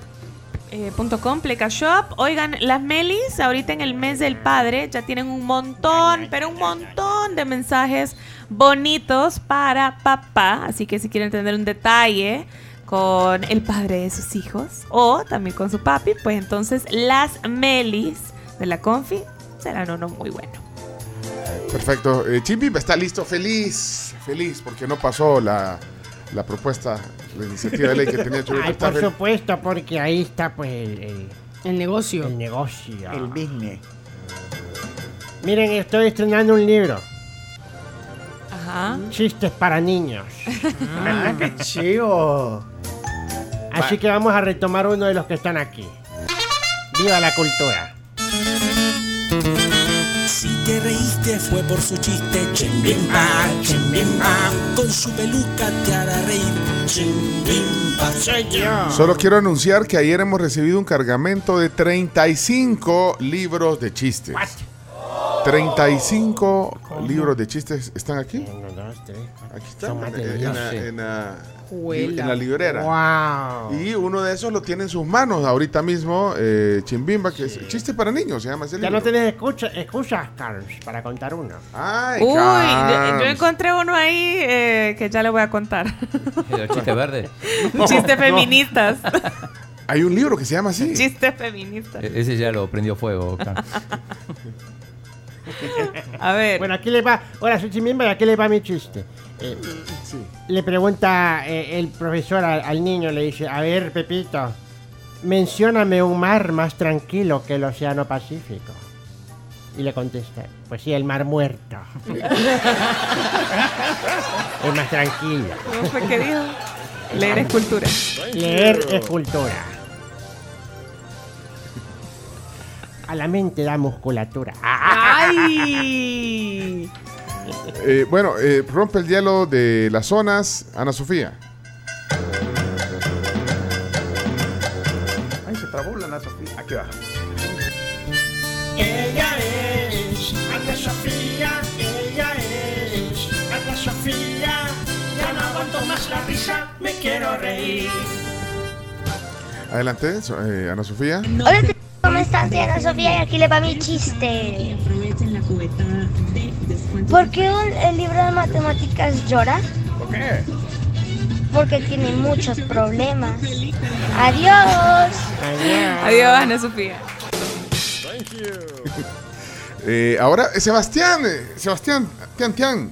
eh, Pleca Shop. Oigan, las Melis, ahorita en el mes del padre, ya tienen un montón, pero un montón de mensajes bonitos para papá. Así que si quieren tener un detalle con el padre de sus hijos o también con su papi, pues entonces las Melis de la Confi serán uno muy bueno. Perfecto. Eh, Chimbimba está listo, feliz, feliz, porque no pasó la, la propuesta, la iniciativa de ley que tenía Chimbimba. Ay, Está por supuesto, porque ahí está pues el, el, El negocio. el negocio. El business. Miren, estoy estrenando un libro. Ajá. Chistes para niños. Ah, qué chido. Así que vamos a retomar uno de los que están aquí. Viva la cultura. Fue por su chiste, chimbimba, chimbimba. Con su peluca te hará reír, chimbimba. Soy yo. Solo quiero anunciar que ayer hemos recibido un cargamento de 35 libros de chistes. 35 libros de chistes están aquí. Uno, dos, tres, cuatro. Aquí están. En, la- en la, Juela. en la librera. Wow. Y uno de esos lo tiene en sus manos ahorita mismo, eh, Chimbimba, que es chiste para niños, se llama ese Ya libro. no tenés escucha, excusas, Carlos, para contar uno. Ay, Uy, yo, encontré uno ahí eh, que ya le voy a contar. ¿El chiste verde? Chistes feministas. Hay un libro que se llama así. Chistes feministas. E- Ese ya lo prendió fuego. A ver. Bueno, aquí le va. Hola, soy Chimimba y aquí le va mi chiste. Eh, Le pregunta eh, el profesor al, al niño, le dice, a ver, Pepito, mencióname un mar más tranquilo que el Océano Pacífico. Y le contesta, pues sí, el mar muerto. es más tranquilo. ¿Cómo fue que dijo? Leer es cultura. Leer es cultura. A la mente da musculatura. ¡Ay! Eh, bueno, eh, rompe el hielo de las zonas, Ana Sofía. Ay, se trabó la Ana Sofía. Aquí va. Ella es Ana Sofía, ella es Ana Sofía. Ya no aguanto más la risa, me quiero reír. Adelante, eh, Ana Sofía. Hola, ¿cómo estás? Soy Ana Sofía y aquí le va mi chiste. ¿Por qué un- el libro de matemáticas llora? ¿Por qué? Porque tiene muchos problemas. Adiós. Adiós, Ana Sofía. Eh, ahora, eh, Sebastián, eh, Sebastián, Tian Tian.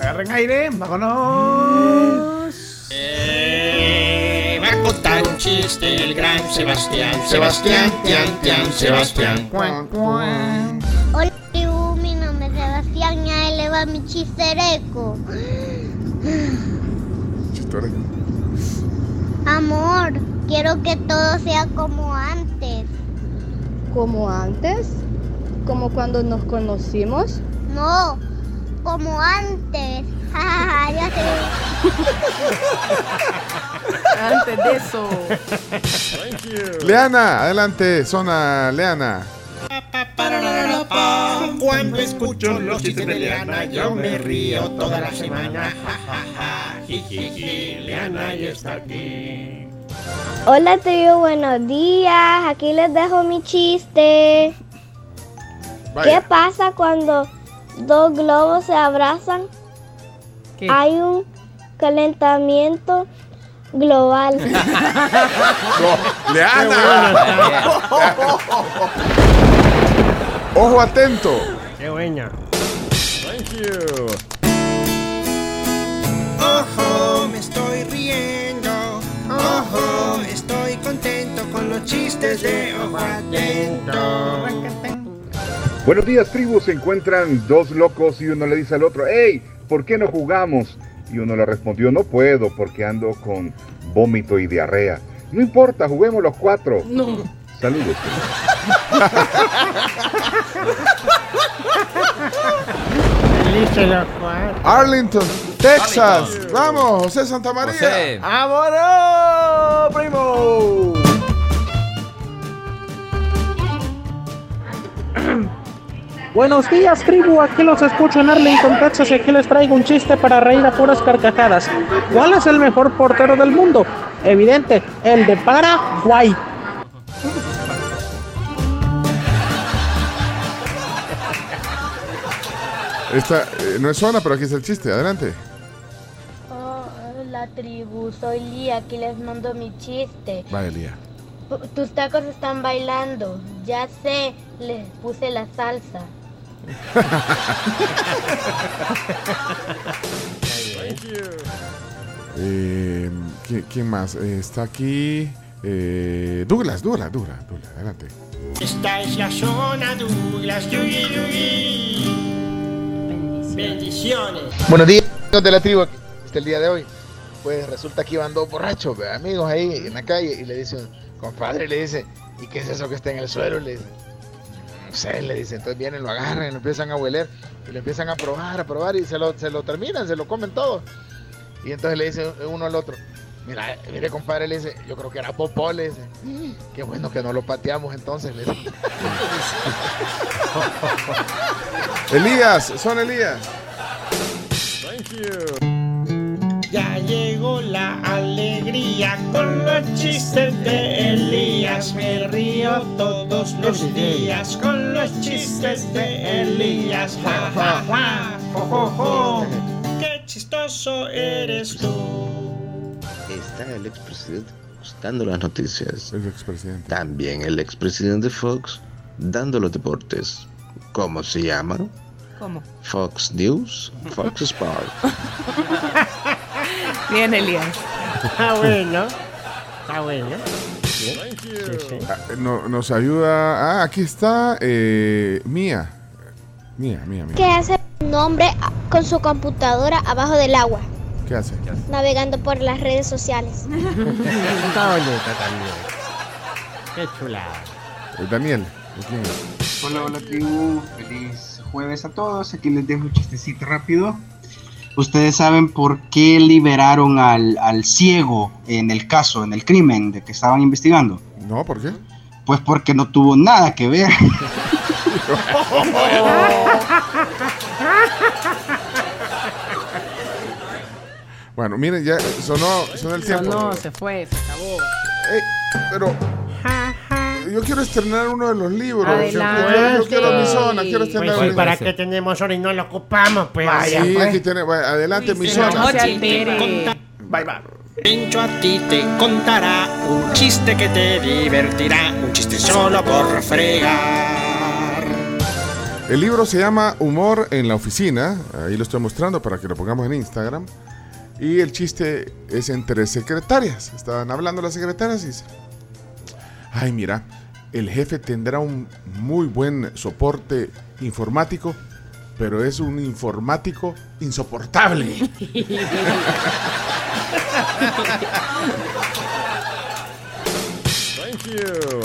Agarren aire, vámonos. va a contar un chiste el gran Sebastián. Sebastián, Tian, Tian, Sebastián. Hola, tribu, mi nombre es Sebastián y ahí le va mi chistereco. Amor, quiero que todo sea como antes. ¿Como antes? ¿Como cuando nos conocimos? No, como antes. Ya Antes de eso. Leana, adelante, zona Leana. Cuando escucho los chistes de Leana, yo me río toda la semana. Leana ya está aquí. Hola, tribu, buenos días. Aquí les dejo mi chiste. ¿Qué pasa cuando dos globos se abrazan? Hay un calentamiento global. Leana. Ojo atento. Qué buena. Thank you. Ojo, me estoy riendo. Ojo, estoy contento con los chistes de Ojo Atento. Buenos días, tribu. Se encuentran dos locos y uno le dice al otro, hey, ¿por qué no jugamos? Y uno le respondió, no puedo porque ando con vómito y diarrea. No importa, juguemos los cuatro. No. Saludos. Felices los cuatro. Arlington, Texas. Vamos, José Santa María. ¡Vámonos, primo! Buenos días, tribu. Aquí los escucho en Arlington, Texas y aquí les traigo un chiste para reír a puras carcajadas. ¿Cuál es el mejor portero del mundo? Evidente, el de Paraguay. Esta eh, no es zona, pero aquí está el chiste. Adelante. Hola tribu, soy Lía, aquí les mando mi chiste. Vaya, Lía. Tus tacos están bailando, ya sé, les puse la salsa. Eh, ¿qui- ¿Quién más? Eh, está aquí. eh, Douglas, Douglas, Douglas, Douglas, adelante. Esta es la zona Douglas. Yugi, yugi. Bendiciones. Buenos días, amigos de la tribu. Este el día de hoy. Pues resulta que iban dos borrachos, amigos ahí en la calle, y le dice, compadre, le dice, ¿y qué es eso que está en el suelo? Le dice, no sé, le dice, entonces vienen, lo agarran, y lo empiezan a hueler, y lo empiezan a probar, a probar, y se lo, se lo terminan, se lo comen todo. Y entonces le dice uno al otro, mira, mire compadre, le dice, yo creo que era popó, le dice, "Mm, qué bueno que no lo pateamos entonces, le dice. Elías, son Elías. Ya llegó la alegría con los chistes de Elías. Me río todos los días con los chistes de Elías. Ja, ja, ja, jo, jo, jo. Qué chistoso eres tú. Está el expresidente dando las noticias. El expresidente. También el expresidente Fox dando los deportes. ¿Cómo se llama? ¿Cómo? Fox News, Fox Sport. Bien, Elías. Está bueno. Está bueno. Sí, sí. Ah, no- nos ayuda. Ah, aquí está eh, Mía. Mía, Mía, Mía. ¿Qué hace un hombre con su computadora abajo del agua? ¿Qué hace? Navegando por las redes sociales. Está bonita también. Qué chulada. Eh, Daniel. Hola, hola tribu, feliz jueves a todos. Aquí les dejo un chistecito rápido. Ustedes saben por qué liberaron al, al ciego en el caso, en el crimen de que estaban investigando. No, ¿por qué? Pues porque no tuvo nada que ver. Bueno, miren, ya sonó, sonó el tiempo. No, se fue, se acabó. Ey, pero yo quiero estrenar uno de los libros. Yo, Adelante. yo- yo quiero mi zona, quiero estrenar Pues, ¿para qué tenemos hora y no lo ocupamos? Pues vaya, Sí, pues. aquí tiene, vaya, adelante mi zona. Bye, bye. Pencho a ti te contará un chiste que te divertirá. Un chiste solo por fregar. El libro se llama Humor en la oficina. Ahí lo estoy mostrando para que lo pongamos en Instagram. Y el chiste es entre secretarias. Estaban hablando las secretarias y dice, ay mira, el jefe tendrá un muy buen soporte informático, pero es un informático insoportable. Thank you.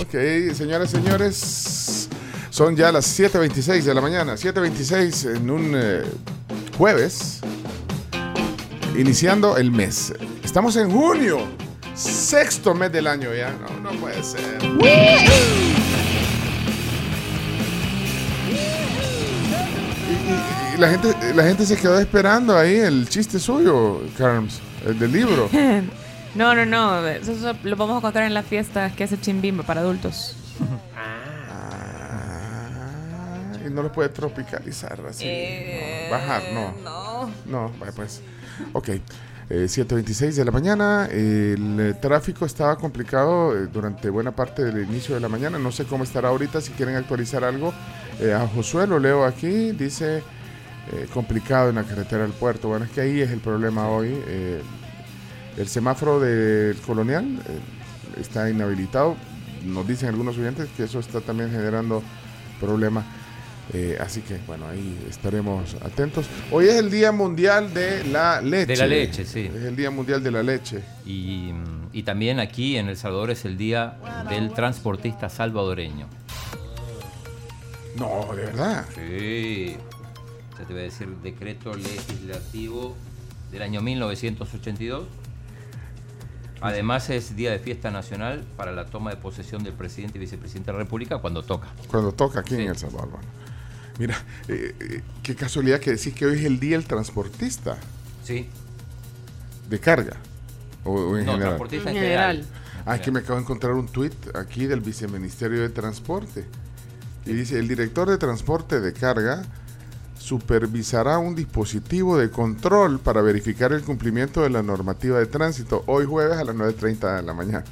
Ok, señoras y señores, son ya las 7.26 de la mañana, 7.26 en un eh, jueves, iniciando el mes. Estamos en junio, sexto mes del año ya, no, no puede ser. Y, y- y la, gente, la gente se quedó esperando ahí el chiste suyo, Carms, el del libro. No, no, no. Eso, eso lo vamos a contar en la fiesta que hace Chimbimba para adultos. Y no lo puede tropicalizar así. Eh, no, bajar, no. no. No, vaya pues. Ok. Eh, 7.26 de la mañana. El eh, tráfico estaba complicado eh, durante buena parte del inicio de la mañana. No sé cómo estará ahorita. Si quieren actualizar algo, eh, a Josué lo leo aquí. Dice eh, complicado en la carretera del puerto. Bueno, es que ahí es el problema hoy. eh, el semáforo del colonial eh, está inhabilitado. Nos dicen algunos oyentes que eso está también generando problemas. Eh, así que, bueno, ahí estaremos atentos. Hoy es el Día Mundial de la Leche. De la leche, sí. Es el Día Mundial de la Leche. Y, mm, y también aquí en El Salvador es el día del transportista salvadoreño. No, de verdad. Sí. Ya te voy a decir decreto legislativo del año 1982. Además es día de fiesta nacional para la toma de posesión del presidente y vicepresidente de la República cuando toca. Cuando toca aquí Sí. en El Salvador. Mira, eh, eh, qué casualidad que decís que hoy es el día del transportista Sí. de carga. O, o en No, general. transportista en En general. general. Ah, es que me acabo de encontrar un tuit aquí del viceministerio de Transporte. Y dice, el director de transporte de carga supervisará un dispositivo de control para verificar el cumplimiento de la normativa de tránsito hoy jueves a las 9.30 de la mañana.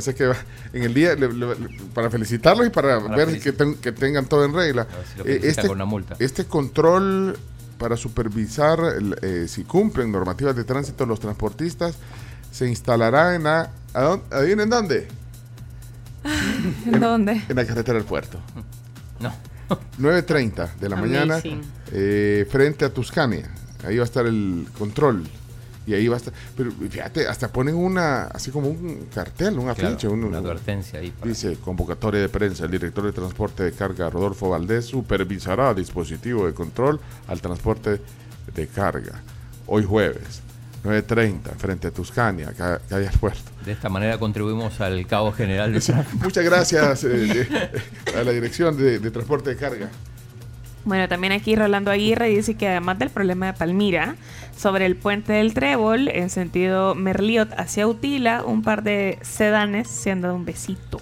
Sea que en el día, le- le- le- para felicitarlos y para, Para ver que, ten- que tengan todo en regla. si Eh, felicitan con una multa. este control para supervisar el, eh, si cumplen normativas de tránsito los transportistas se instalará en la... ¿a dónde? ¿Adivinen dónde? ¿En dónde? En la carretera del puerto. No. 9.30 de la mañana eh, frente a Tuscania. Ahí va a estar el control. Y ahí va a estar... Pero fíjate, hasta ponen una... Así como un cartel, un Claro, afiche. un- una advertencia ahí. para- Dice, convocatoria de prensa, el director de transporte de carga, Rodolfo Valdés, supervisará dispositivo de control al transporte de carga. Hoy jueves, 9.30, frente a Tuscania, ca- calle al puerto. De esta manera contribuimos al caos general de. Muchas gracias eh, a la dirección de, de transporte de carga. Bueno, también aquí Rolando Aguirre dice que además del problema de Palmira, sobre el puente del Trébol, en sentido Merliot hacia Utila, un par de sedanes se han dado un besito.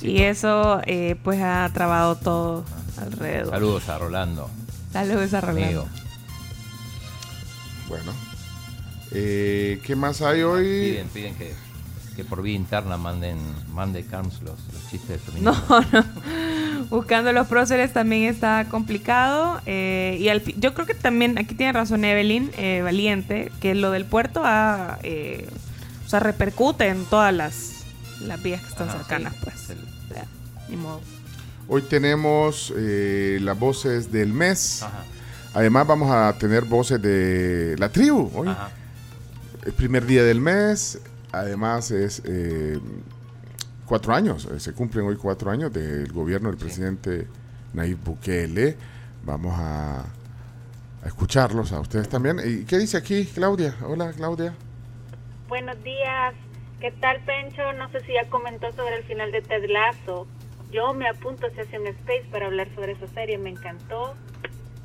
Y eso eh, pues ha trabado todo alrededor. Saludos a Rolando. Saludos a Rolando. Amigo. Bueno. Eh, ¿Qué más hay hoy? Piden, piden que, que por vía interna manden, mande Carms los, los chistes de No, no. Buscando los próceres también está complicado. eh, y al yo creo que también, aquí tiene razón Evelyn, eh, valiente, que lo del puerto ha, eh, o sea, repercute en todas las, las vías que están Ajá, cercanas, sí. pues. Ya, ni modo. Hoy tenemos eh, las voces del mes. Además vamos a tener voces de la tribu hoy. El primer día del mes. Además es eh, cuatro años. eh, se cumplen hoy cuatro años del gobierno del presidente Nayib Bukele. Vamos a, a escucharlos a ustedes también. ¿Y qué dice aquí Claudia? Hola Claudia. Buenos días. ¿Qué tal, Pencho? No sé si ya comentó sobre el final de Ted Lasso. Yo me apunto a Session Space para hablar sobre esa serie. Me encantó.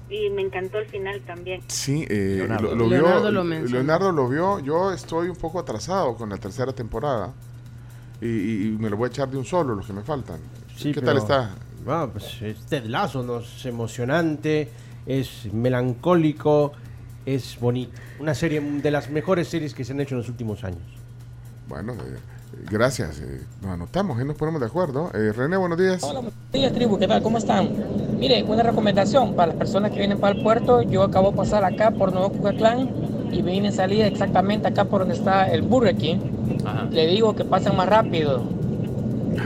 Y me encantó el final también. Sí, eh, Leonardo. lo, lo Leonardo vio. lo mencionó. Leonardo lo vio. Yo estoy un poco atrasado con la tercera temporada. Y, y- me lo voy a echar de un solo, los que me faltan. Sí, ¿Qué pero- tal está? Ah, pues es Ted Lasso, ¿no? es emocionante, es melancólico, es bonito. Una serie de las mejores series que se han hecho en los últimos años. Bueno, eh, gracias. eh, nos anotamos y nos ponemos de acuerdo. Eh, René, buenos días. Buenos días, tribu, ¿qué tal? ¿Cómo están? Mire, una recomendación para las personas que vienen para el puerto. Yo acabo de pasar acá por Nuevo Cucatlán y vine a salir exactamente acá por donde está el Burger King. Le digo que pasan más rápido.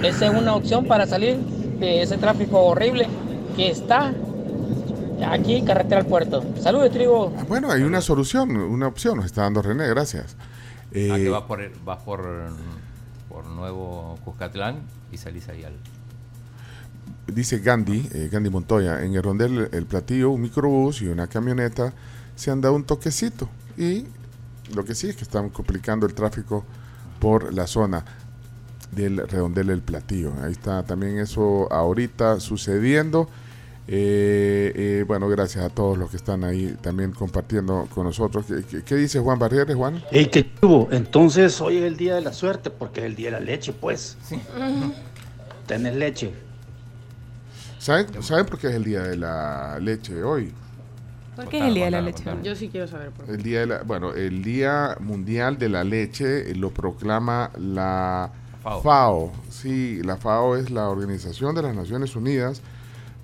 Esa es una opción para salir de ese tráfico horrible que está aquí en carretera al puerto. Saludos, tribu. Ah, Bueno, hay una solución, una opción. Nos está dando René, gracias. Eh, Ah, que vas por, vas por, por Nuevo Cuscatlán y salís ahí al. Dice Gandhi, eh, Gandhi Montoya, en el rondel El Platillo, un microbús y una camioneta se han dado un toquecito. Y lo que sí es que están complicando el tráfico por la zona del redondel El Platillo. Ahí está también eso ahorita sucediendo. Eh, eh, bueno, gracias a todos los que están ahí también compartiendo con nosotros. ¿Qué, qué- qué dice Juan Barrieres, Juan? Ey, qué tuvo. Entonces hoy es el día de la suerte porque es el día de la leche, pues. Tenés leche. ¿Saben, ¿Saben por qué es el día de la leche hoy? ¿Por qué es el día de la leche? Yo sí quiero saber por qué. El día de la, bueno, el Día Mundial de la Leche eh, lo proclama la FAO. Sí, la FAO es la Organización de las Naciones Unidas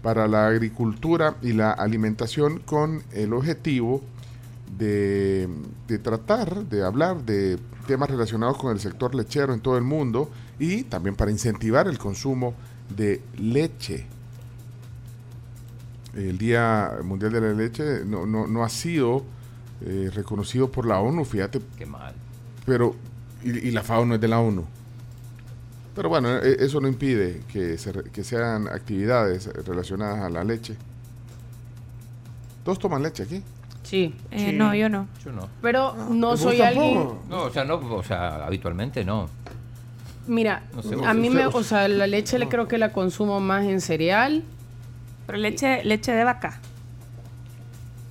para la Agricultura y la Alimentación con el objetivo de, de tratar de hablar de temas relacionados con el sector lechero en todo el mundo y también para incentivar el consumo de leche el Día Mundial de la Leche no, no, no ha sido eh, reconocido por la ONU, fíjate. Qué mal. Pero, y, y la FAO no es de la ONU. Pero bueno, e- eso no impide que, se re- que sean actividades relacionadas a la leche. ¿Todos toman leche aquí? Sí. Eh, Sí. No, yo no. Yo no. Pero no ¿Vos soy tampoco? alguien. No, o sea, no, o sea, habitualmente no. Mira, No sé, a mí usted- me, o sea, la leche le creo que la consumo más en cereal. Pero leche, leche de vaca.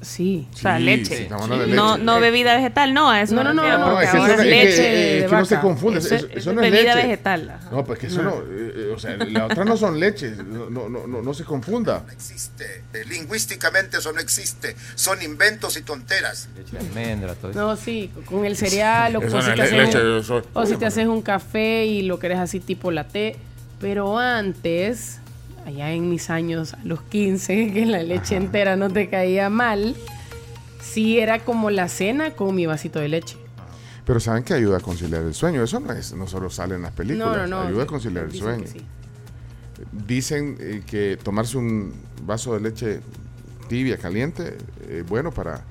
Sí. O sea, Sí, leche. sí, estamos hablando de No, leche. no bebida vegetal, no, eso No, no, no, no, porque es ahora eso es no- es que- leche es que no se confunde, Eso, eso- eso eso es no es bebida leche. vegetal. ajá. No, pues que eso no, eh, eh, o sea, la otra no son leches, no, no, no, no, no se confunda. Eh, Lingüísticamente eso no existe. Son inventos y tonteras. Leche de almendra, todo eso. No, sí, con el cereal o, no si te haces leche, un, o si te haces un café y lo querés así tipo latte. Pero antes, allá en mis años, a los 15, que la leche entera no te caía mal, sí era como la cena con mi vasito de leche. Pero saben que ayuda a conciliar el sueño. Eso no es, no solo sale en las películas. No, no, no. Ayuda a conciliar el sueño. que sí. Dicen eh, que tomarse un vaso de leche tibia, caliente, es bueno para,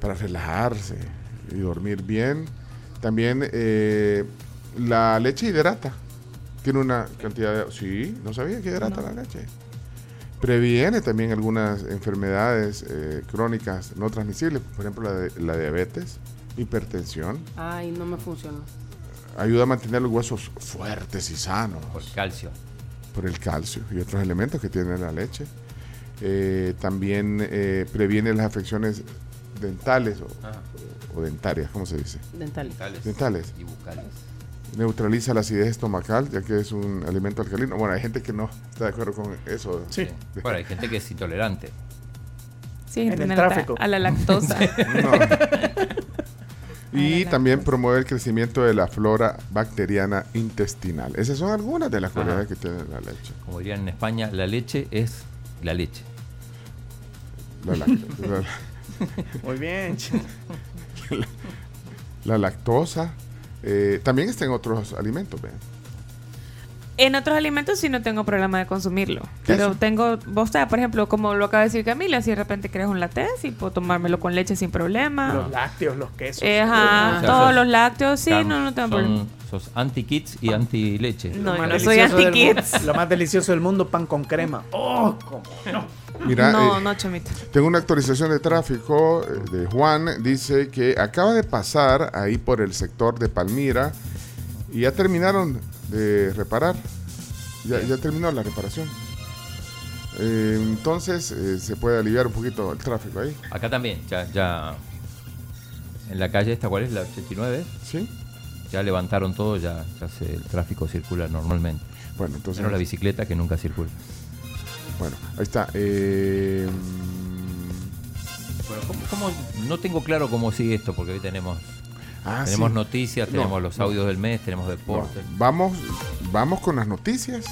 para relajarse y dormir bien. También eh, la leche hidrata. Tiene una cantidad de... Sí, no sabía que hidrata la leche. Previene también algunas enfermedades eh, crónicas no transmisibles, por ejemplo la, de- la diabetes, hipertensión. Ay, no me funcionó. Ayuda a mantener los huesos fuertes y sanos. Por calcio. Por el calcio y otros elementos que tiene la leche. Eh, también eh, previene las afecciones dentales o, Ah. o dentarias, ¿cómo se dice? Dental. Dentales. Y bucales. Neutraliza la acidez estomacal, ya que es un alimento alcalino. Bueno, hay gente que no está de acuerdo con eso. Sí. Bueno, hay gente que es intolerante. Sí, En el tráfico. a la lactosa. Y también promueve el crecimiento de la flora bacteriana intestinal. Esas son algunas de las cualidades que tiene la leche. Como dirían en España, la leche es la leche. La, lac- la- Muy bien. la lactosa. Eh, también está en otros alimentos. En otros alimentos sí no tengo problema de consumirlo. Pero Eso. tengo, vos sabés, por ejemplo, como lo acaba de decir Camila, si de repente querés un latte, sí puedo tomármelo con leche sin problema. Los lácteos, los quesos. Eh, Ajá, O sea, todos los lácteos, sí, no, no tengo son- problema. Sos anti-kids y anti-leche. No, Lo más yo soy delicioso del mu- anti-kids. Lo más delicioso del mundo, pan con crema. Oh, cómo no. Mira, no, eh, no, chomito. Tengo una actualización de tráfico eh, de Juan. Dice que acaba de pasar ahí por el sector de Palmira y ya terminaron de reparar. Ya, ya terminó la reparación. Eh, entonces eh, se puede aliviar un poquito el tráfico ahí. Acá también, ya, ya. En la calle esta, ¿cuál es? La 89. Sí. Ya levantaron todo, ya, ya se- el tráfico circula normalmente. Bueno, entonces. Menos la bicicleta que nunca circula. Bueno, ahí está. Eh, Bueno, ¿cómo, cómo- no tengo claro cómo sigue esto, porque hoy tenemos, Ah, tenemos sí. noticias, No, tenemos los no. audios del mes, tenemos deporte. no, vamos, vamos con las noticias.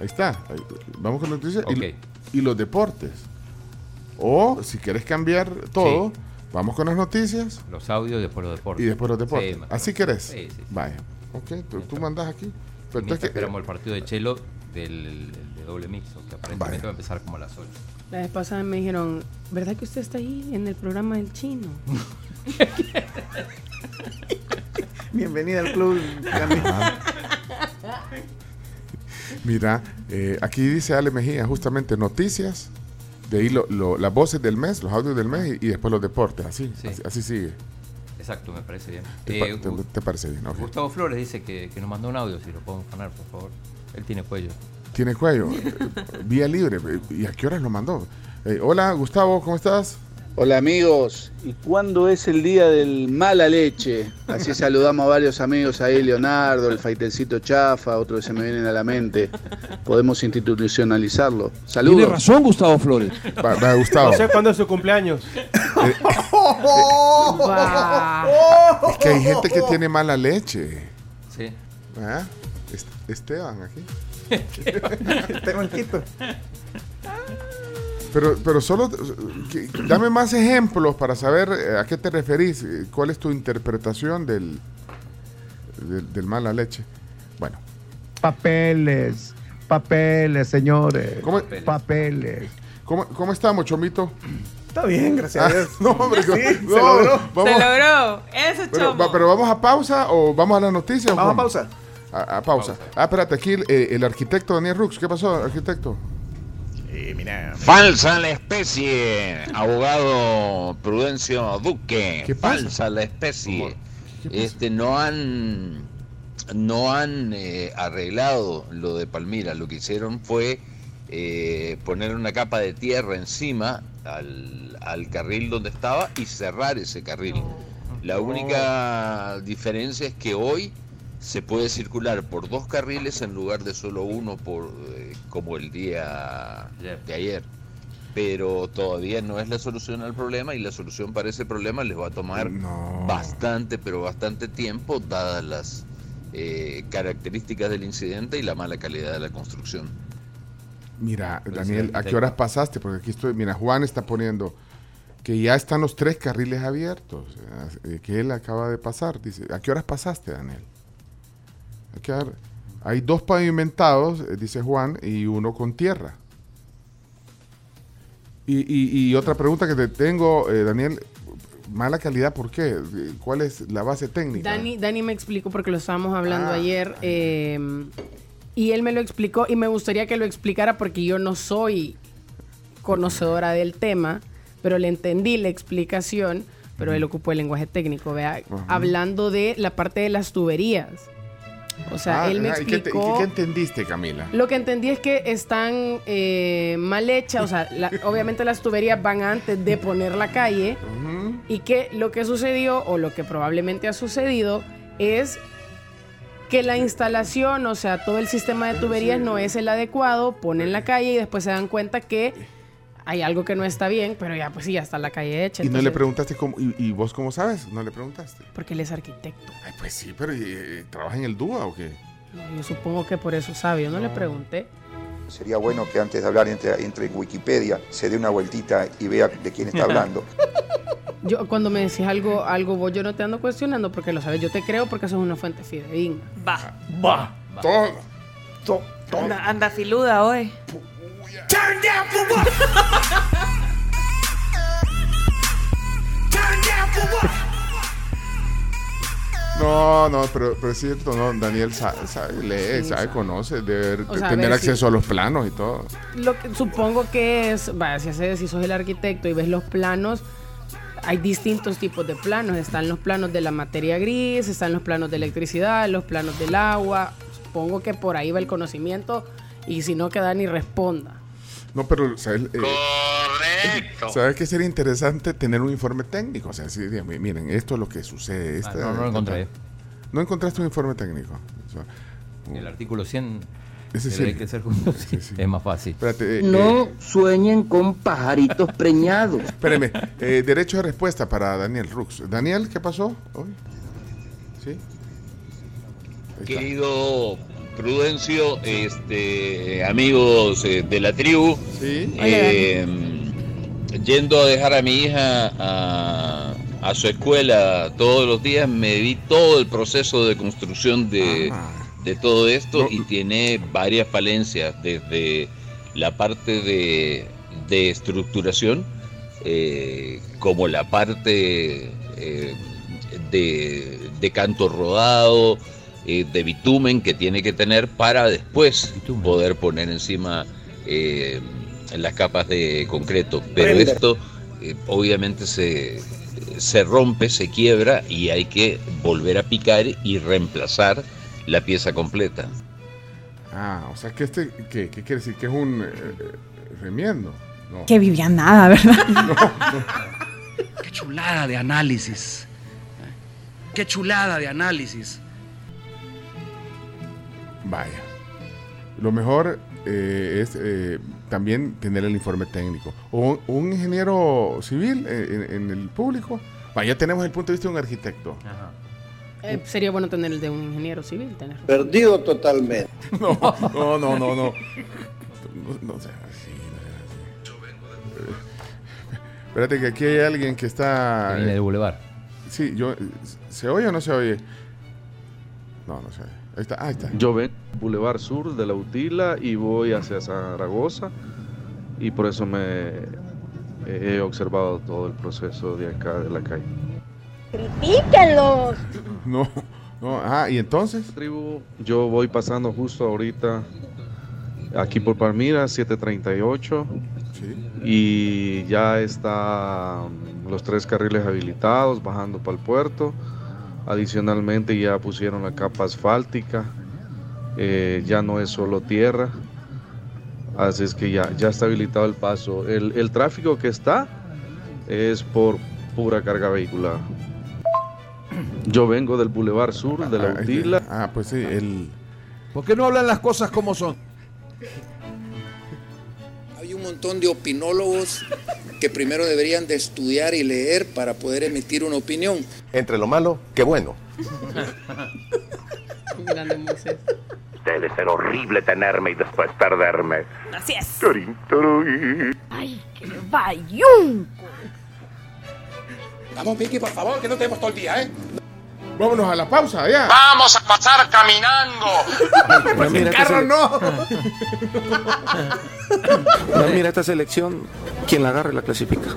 Ahí está. ahí- vamos con las noticias y, los deportes. O si quieres cambiar todo, vamos con las noticias Los audios y después los deportes. y después los deportes. Sí, ¿Así querés? Sí, sí. Vaya. Ok, tú, tú mandas aquí. Pero Mientras entonces que- esperamos el partido de Chelo del, el de doble mixto, que aparentemente va a empezar como a las 8. La vez pasada me dijeron, ¿verdad que usted está ahí en el programa del chino? Bienvenida al club. Cami. Mira, eh, aquí dice Ale Mejía, justamente noticias. De ahí lo- lo- las voces del mes, los audios del mes y, y después los deportes. Así, Sí. así, así sigue. Exacto, me parece bien. ¿Te, Eh, te- te parece bien? Gustavo Flores dice que, que nos mandó un audio, si lo podemos poner, por favor. Él tiene cuello. Tiene cuello. Vía libre. ¿Y a qué horas lo mandó? Eh, hola, Gustavo, ¿cómo estás? Hola amigos, ¿y cuándo es el día del mala leche? Así saludamos a varios amigos ahí, Leonardo, el Faitencito Chafa, otros que se me vienen a la mente. Podemos institucionalizarlo. Saludos. Tiene razón Gustavo Flores. Va, va, Gustavo. No sé cuándo es su cumpleaños. Es que hay gente que tiene mala leche. Sí. ¿Ah? Est- Esteban aquí. Esteban Quito. Pero, pero solo que- dame más ejemplos para saber eh, a qué te referís, eh, cuál es tu interpretación del, del, del mala leche. Bueno, Papeles, papeles, señores. ¿Cómo? Papeles. ¿cómo, cómo estamos, Chomito? Está bien, gracias a Dios. no, hombre, Sí, no, se no, logró. vamos- Se logró. Eso, Pero, va- pero vamos a pausa o vamos a las noticias. Vamos a pausa. A, a pausa. Ah, espérate, aquí el, eh, el arquitecto Daniel Rux. ¿Qué pasó, arquitecto? Falsa la especie, abogado Prudencio Duque. ¿Qué pasa? Falsa la especie. ¿Qué pasa? Este no han no han eh, arreglado lo de Palmira. Lo que hicieron fue eh, poner una capa de tierra encima al, al carril donde estaba y cerrar ese carril. La única diferencia es que hoy se puede circular por dos carriles en lugar de solo uno por eh, como el día de ayer. Pero todavía no es la solución al problema y la solución para ese problema les va a tomar bastante, pero bastante tiempo, dadas las eh, características del incidente y la mala calidad de la construcción. Mira, Daniel, ¿a qué horas pasaste? Porque aquí estoy, mira, Juan está poniendo que ya están los tres carriles abiertos, eh, que él acaba de pasar. Dice, ¿a qué horas pasaste, Daniel? Hay dos pavimentados, eh, dice Juan, y uno con tierra. Y, y- y otra pregunta que te tengo, eh, Daniel, mala calidad, ¿por qué? ¿Cuál es la base técnica? Dani, Dani me explicó porque lo estábamos hablando Ah. ayer eh, y él me lo explicó y me gustaría que lo explicara porque yo no soy conocedora del tema, pero le entendí la explicación, pero él ocupó el lenguaje técnico, vea, hablando de la parte de las tuberías. O sea, Ah, él me ah, ¿y qué te- y explicó... qué, entendiste, Camila? Lo que entendí es que están eh, mal hechas, o sea, la- obviamente las tuberías van antes de poner la calle y que lo que sucedió o lo que probablemente ha sucedido es que la instalación, o sea, todo el sistema de tuberías no es el adecuado, ponen la calle y después se dan cuenta que hay algo que no está bien, pero ya pues sí, ya está la calle hecha. Y no le preguntaste cómo, y, y vos cómo sabes? ¿No le preguntaste? Porque él es arquitecto. Ay, pues sí, pero ¿y, ¿trabaja en el DUA o qué? No, yo supongo que por eso sabe, yo no le pregunté. Sería bueno que antes de hablar entre, entre en Wikipedia, se dé una vueltita y vea de quién está hablando. Yo cuando me decís algo, algo vos yo no te ando cuestionando porque lo sabes, yo te creo porque sos una fuente fidedigna. Va. Va. Todo. Anda, anda filuda hoy. Turn down for what? Turn down for what? No, no, pero, pero es cierto, no, Daniel sabe, sabe, lee, Sí, sabe, sabe. conoce, debe O sea, a tener ver, acceso sí. a los planos y todo. Lo que supongo que es, vaya, si, haces- si sos el arquitecto y ves los planos, hay distintos tipos de planos. Están los planos de la materia gris, están los planos de electricidad, los planos del agua. Supongo que por ahí va el conocimiento y si no, que Dani responda. No, pero ¿sabes? Eh, ¿Sabes qué sería interesante tener un informe técnico? O sea, sí, dígame, miren, esto es lo que sucede. esta- Ah, no, no lo encontré. ¿No encontraste un informe técnico? O sea, El artículo 100 Ese que ser juntos. Es más fácil. Espérate, eh, No sueñen con pajaritos preñados. Espérame, eh, derecho de respuesta para Daniel Rux. Daniel, ¿qué pasó hoy? ¿Sí? Querido Prudencio, este, amigos eh, de la tribu, eh, yendo a dejar a mi hija a, a su escuela todos los días, me vi todo el proceso de construcción de, de todo esto y tiene varias falencias, desde la parte de, de estructuración, eh, como la parte eh, de, de canto rodado, eh, de bitumen que tiene que tener para después poder poner encima eh, las capas de concreto. Pero esto eh, obviamente se, se rompe, se quiebra y hay que volver a picar y reemplazar la pieza completa. Ah, o sea, que este, ¿qué, qué quiere decir? Que es un remiendo. No. Que vivía nada, ¿verdad? Qué chulada de análisis. Qué chulada de análisis. Vaya. Lo mejor eh, es eh, también tener el informe técnico. O un, ingeniero civil eh, en, en el público. Vaya, tenemos el punto de vista de un arquitecto. Eh, sería bueno tener el de un ingeniero civil. Tener. Perdido totalmente. No, no, no, no, no. No, no sea así, no sea así. Espérate que aquí hay alguien que está. Que viene del Boulevard. Sí, yo. ¿Se oye o no se oye? No, no se oye. Ahí está, ahí está. Yo vengo Boulevard Sur de la Utila y voy hacia Zaragoza y por eso me he observado todo el proceso de acá de la calle. Critíquenlos. No, no, ah, y entonces. Tribu, yo voy pasando justo ahorita aquí por Palmira, 738. Y ya están los tres carriles habilitados bajando para el puerto. Adicionalmente ya pusieron la capa asfáltica. eh, ya no es solo tierra. Así es que ya, ya está habilitado el paso. El, el tráfico que está es por pura carga vehicular. Yo vengo del Boulevard Sur, de la Utila. Ah, pues sí, el... ¿Por qué no hablan las cosas como son? Montón de opinólogos que primero deberían de estudiar y leer para poder emitir una opinión. Entre lo malo, qué bueno. Debe ser horrible tenerme y después perderme. Así es. Ay, ¡Qué bayún! Vamos, Vicky, por favor, que no tenemos todo el día, ¿eh? Vámonos a la pausa, ya. Vamos a pasar caminando. Pero mira, carro no. Pero mira, esta selección, quien la agarre la clasifica.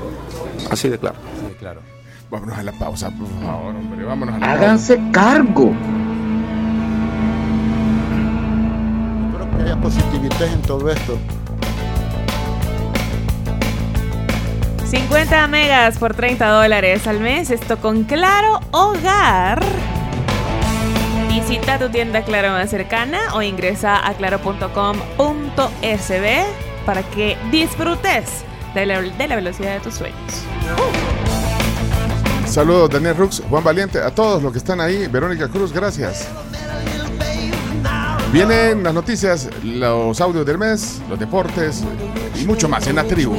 Así de claro. claro. Vámonos a la pausa, por favor, hombre. Vámonos a la Háganse cargo. Espero que haya positividad en todo esto. 50 megas por 30 dólares al mes. Esto con Claro Hogar. Visita tu tienda Claro más cercana o ingresa a claro.com.sb para que disfrutes de la, velocidad de tus sueños. Saludos, Daniel Rux, Juan Valiente, a todos los que están ahí. Verónica Cruz, gracias. Vienen las noticias, los audios del mes, los deportes y mucho más en la tribu.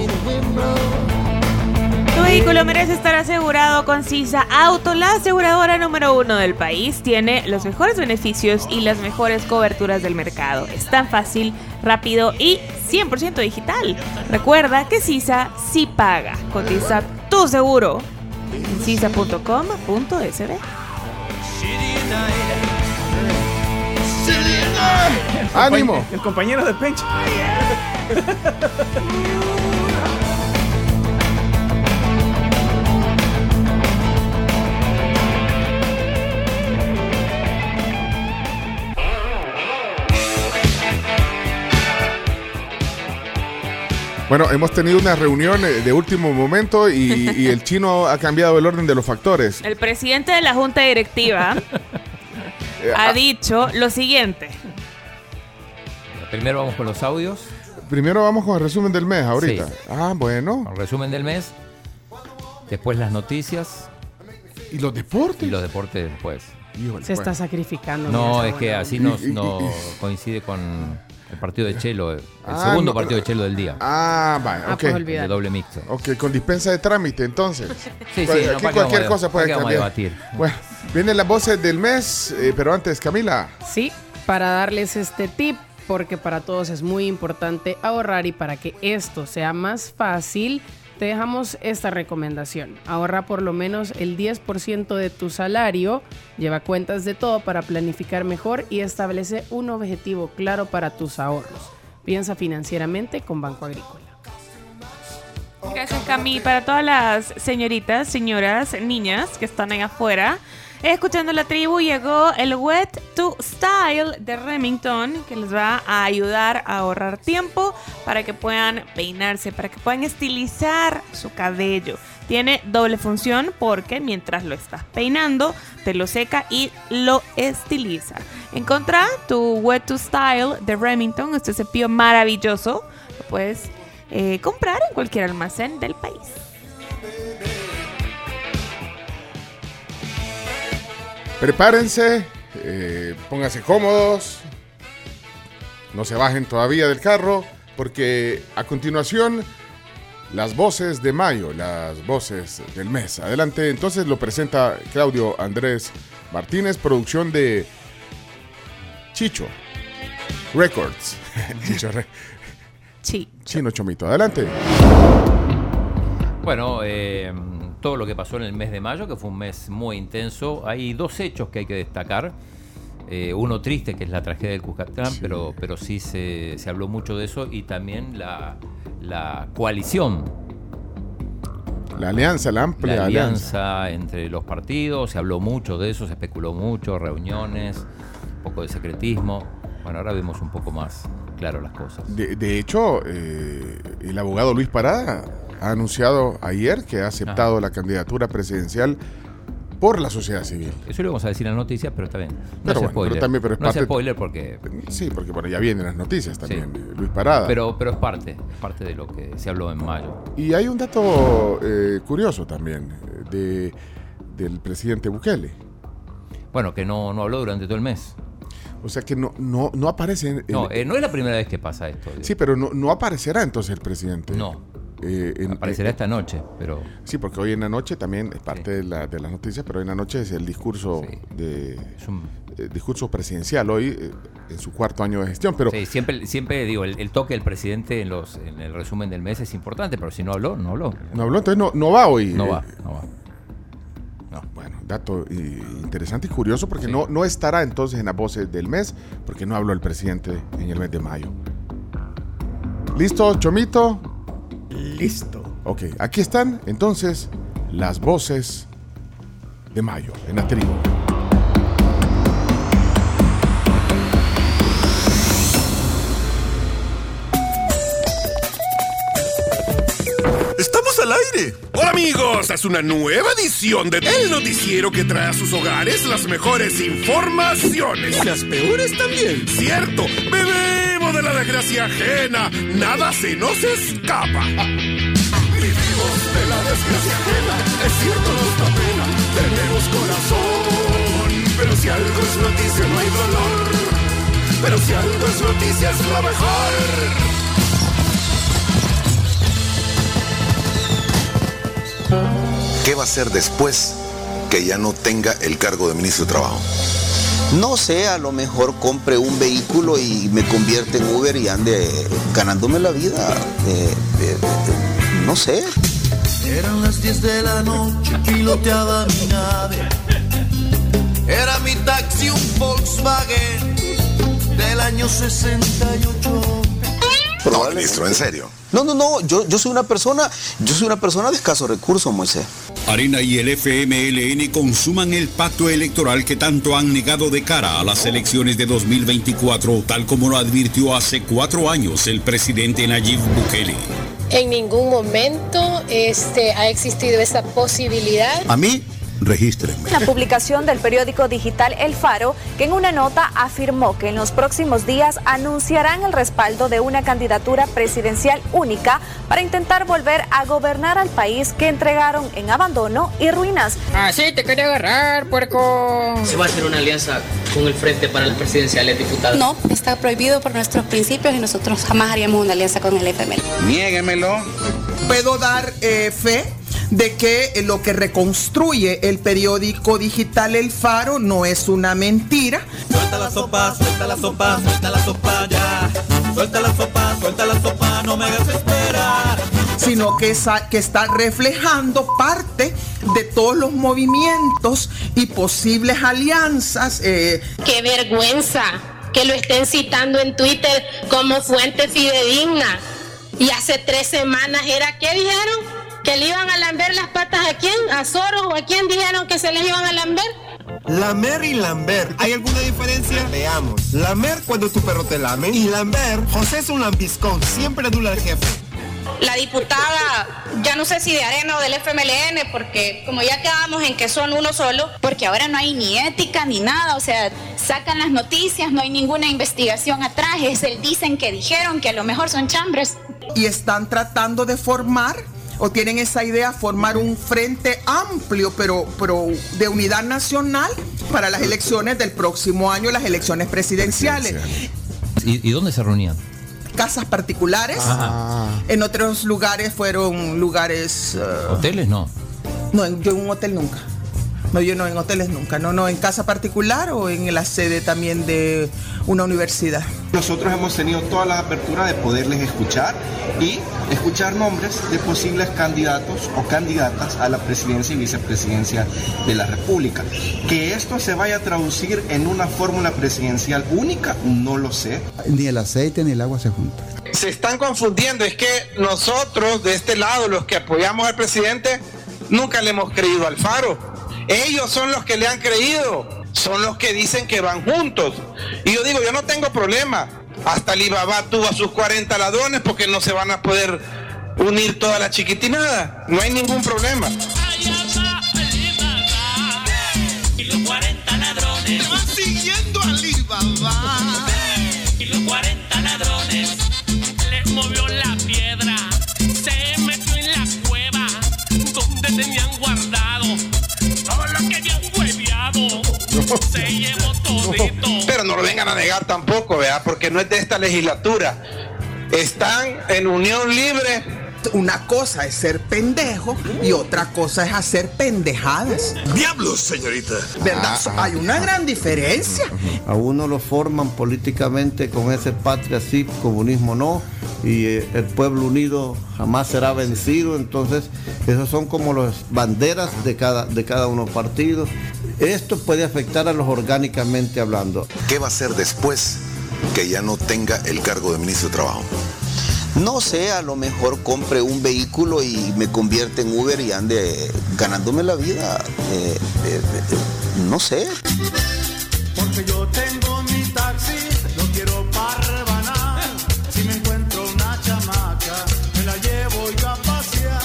Tu vehículo merece estar asegurado con CISA Auto, la aseguradora número uno del país. Tiene los mejores beneficios y las mejores coberturas del mercado. Es tan fácil, rápido y 100% digital. Recuerda que CISA sí paga. Cotiza tu seguro en cisa.com.sb. ¡Ánimo! El compañero de Pencho. Bueno, hemos tenido una reunión eh, de último momento y, y el chino ha cambiado el orden de los factores. El presidente de la junta directiva ha ah, dicho lo siguiente. Primero vamos con los audios. Primero vamos con el resumen del mes ahorita. Sí. Ah, bueno. El resumen del mes. Después las noticias. ¿Y los deportes? Y los deportes después. Se está sacrificando. No, es que así nos, no coincide con el partido de Chelo, el Ah, segundo no. partido de Chelo del día. Ah, vaya, Ah, ok. pues de doble mixto. Ok, con dispensa de trámite entonces. Sí, sí, Pues no, aquí ¿para qué cualquier cosa puede qué vamos a cambiar. debatir? Bueno, vienen las voces del mes, eh, pero antes, Camila. Sí, para darles este tip, porque para todos es muy importante ahorrar y para que esto sea más fácil, te dejamos esta recomendación. Ahorra por lo menos el 10% de tu salario, lleva cuentas de todo para planificar mejor y establece un objetivo claro para tus ahorros. Piensa financieramente con Banco Agrícola. Gracias, Cami. Para todas las señoritas, señoras, niñas que están ahí afuera, escuchando la tribu, llegó el Wet to Style de Remington, que les va a ayudar a ahorrar tiempo para que puedan peinarse, para que puedan estilizar su cabello. Tiene doble función porque mientras lo estás peinando, te lo seca y lo estiliza. Encontrá tu Wet to Style de Remington, este cepillo maravilloso. Lo puedes eh, comprar en cualquier almacén del país. Prepárense, eh, pónganse cómodos, no se bajen todavía del carro, porque a continuación las voces de mayo, las voces del mes. Adelante, entonces lo presenta Claudio Andrés Martínez, producción de Chicho Records. Chicho Re-. Chino Chomito, adelante. Bueno, eh, todo lo que pasó en el mes de mayo, que fue un mes muy intenso, hay dos hechos que hay que destacar. Eh, uno triste, que es la tragedia del Cuscatlán, pero, pero sí se, se habló mucho de eso, y también la, la coalición, La alianza, la amplia la alianza. alianza entre los partidos, se habló mucho de eso, se especuló mucho, reuniones, un poco de secretismo. Bueno, ahora vemos un poco más claro las cosas. De, de hecho, eh, el abogado Luis Parada ha anunciado ayer que ha aceptado la candidatura presidencial por la sociedad civil. Eso lo vamos a decir en las noticias, pero está bien. No Pero es bueno, spoiler. pero también- pero es no es parte- spoiler porque... Sí, porque bueno, ya vienen las noticias también, Sí. eh, Luis Parada. Pero, pero es parte, es parte de lo que se habló en mayo. Y hay un dato eh, curioso también eh, de, del presidente Bukele. Bueno, que no, no habló durante todo el mes. O sea que no, no, no aparece. en- No, eh, no es la primera vez que pasa esto. digo. sí, pero no, no aparecerá entonces el presidente. No. Eh, en- Aparecerá eh, esta noche, pero... Sí, porque hoy en la noche también es parte de, la, de las noticias, pero hoy en la noche es el discurso de eh, discurso presidencial hoy en su cuarto año de gestión. Pero Sí, siempre, siempre digo, el, el toque del presidente en, los, en el resumen del mes es importante, pero si no habló, no habló. no habló, entonces no, no va hoy. No va, no va. Bueno, dato eh, interesante y curioso porque no, no estará entonces en las voces del mes porque no habló el presidente en el mes de mayo. ¿Listo, Chomito? Listo. Ok, aquí están entonces las voces de mayo en la tribu. ¡Estamos al aire! Hola amigos, es una nueva edición de El Noticiero que trae a sus hogares las mejores informaciones. Y las peores también. Cierto, bebemos de la desgracia ajena, nada se nos escapa. Vivimos de la desgracia ajena, es cierto nos da pena, tenemos corazón. Pero si algo es noticia no hay dolor, pero si algo es noticia es lo mejor. ¿Qué va a hacer después que ya no tenga el cargo de ministro de Trabajo? No sé, a lo mejor compre un vehículo y me convierte en Uber y ande ganándome la vida. Eh, eh, eh, no sé. Eran las 10 de la noche, piloteaba mi nave. Era mi taxi un Volkswagen del año 68. No, ministro, en serio. No, no, no, yo, yo soy una persona, yo soy una persona de escasos recursos, Moisés. Arena y el FMLN consuman el pacto electoral que tanto han negado de cara a las elecciones de 2024, tal como lo advirtió hace cuatro años el presidente Nayib Bukele. En ningún momento este, ha existido esa posibilidad. A mí, regístrenme. La publicación del periódico digital El Faro, que en una nota afirmó que en los próximos días anunciarán el respaldo de una candidatura presidencial única para intentar volver a gobernar al país que entregaron en abandono y ruinas. Así te quería agarrar, puerco. ¿Se va a hacer una alianza con el Frente para las Presidenciales, diputado? No, está prohibido por nuestros principios y nosotros jamás haríamos una alianza con el FML. Niéguemelo. Puedo dar eh, fe de que eh, lo que reconstruye el periódico digital El Faro no es una mentira. Suelta la sopa, suelta la sopa, suelta la sopa ya. Suelta la sopa, suelta la sopa, no me hagas esperar. sino que, esa- que está reflejando parte de todos los movimientos y posibles alianzas. eh, ¡Qué vergüenza! Que lo estén citando en Twitter como fuente fidedigna. Y hace tres semanas era, ¿qué dijeron? ¿Que le iban a lamber las patas a quién? ¿A Soros o a quién dijeron que se les iban a lamber? Lamer y Lambert, ¿hay alguna diferencia? Veamos. Lamer cuando tu perro te lame y Lambert, José es un lambiscón, siempre adula al jefe. La diputada, ya no sé si de Arena o del FMLN, porque como ya quedamos en que son uno solo, Porque ahora no hay ni ética ni nada, o sea, sacan las noticias, no hay ninguna investigación atrás, es el dicen que dijeron que a lo mejor son chambres. y están tratando de formar o tienen esa idea formar un frente amplio pero, pero de unidad nacional para las elecciones del próximo año, las elecciones presidenciales. ¿Y, y dónde se reunían? Casas particulares, en otros lugares fueron lugares... eh, ¿Hoteles? No. no, yo en un hotel nunca. No, yo no en hoteles nunca. No, no, en casa particular o en la sede también de una universidad. Nosotros hemos tenido toda la apertura de poderles escuchar y escuchar nombres de posibles candidatos o candidatas a la presidencia y vicepresidencia de la República. Que esto se vaya a traducir en una fórmula presidencial única, no lo sé. Ni el aceite ni el agua se juntan. Se están confundiendo, es que nosotros de este lado, los que apoyamos al presidente, nunca le hemos creído al Faro. Ellos son los que le han creído. son los que dicen que van juntos. Y yo digo, yo no tengo problema. Hasta Alibaba tuvo a sus 40 ladrones porque no se van a poder unir toda la chiquitinada. No hay ningún problema. Y los 40 ladrones van siguiendo a Alibaba. Pero no lo vengan a negar tampoco, ¿verdad? Porque no es de esta legislatura. Están en unión libre. Una cosa es ser pendejo y otra cosa es hacer pendejadas. Diablos, señorita. ¿Verdad? Ah, Hay una gran diferencia. A uno lo forman políticamente con ese patria sí, comunismo no, y eh, el pueblo unido jamás será vencido. Entonces, esas son como las banderas de cada, de cada uno partido. Esto puede afectar a los orgánicamente hablando. ¿Qué va a hacer después que ya no tenga el cargo de ministro de Trabajo? No sé, a lo mejor compre un vehículo y me convierte en Uber y ande ganándome la vida. Eh, eh, eh, no sé. Porque yo tengo mi taxi, no quiero parvanar. Si me encuentro una chamaca, me la llevo yo a pasear.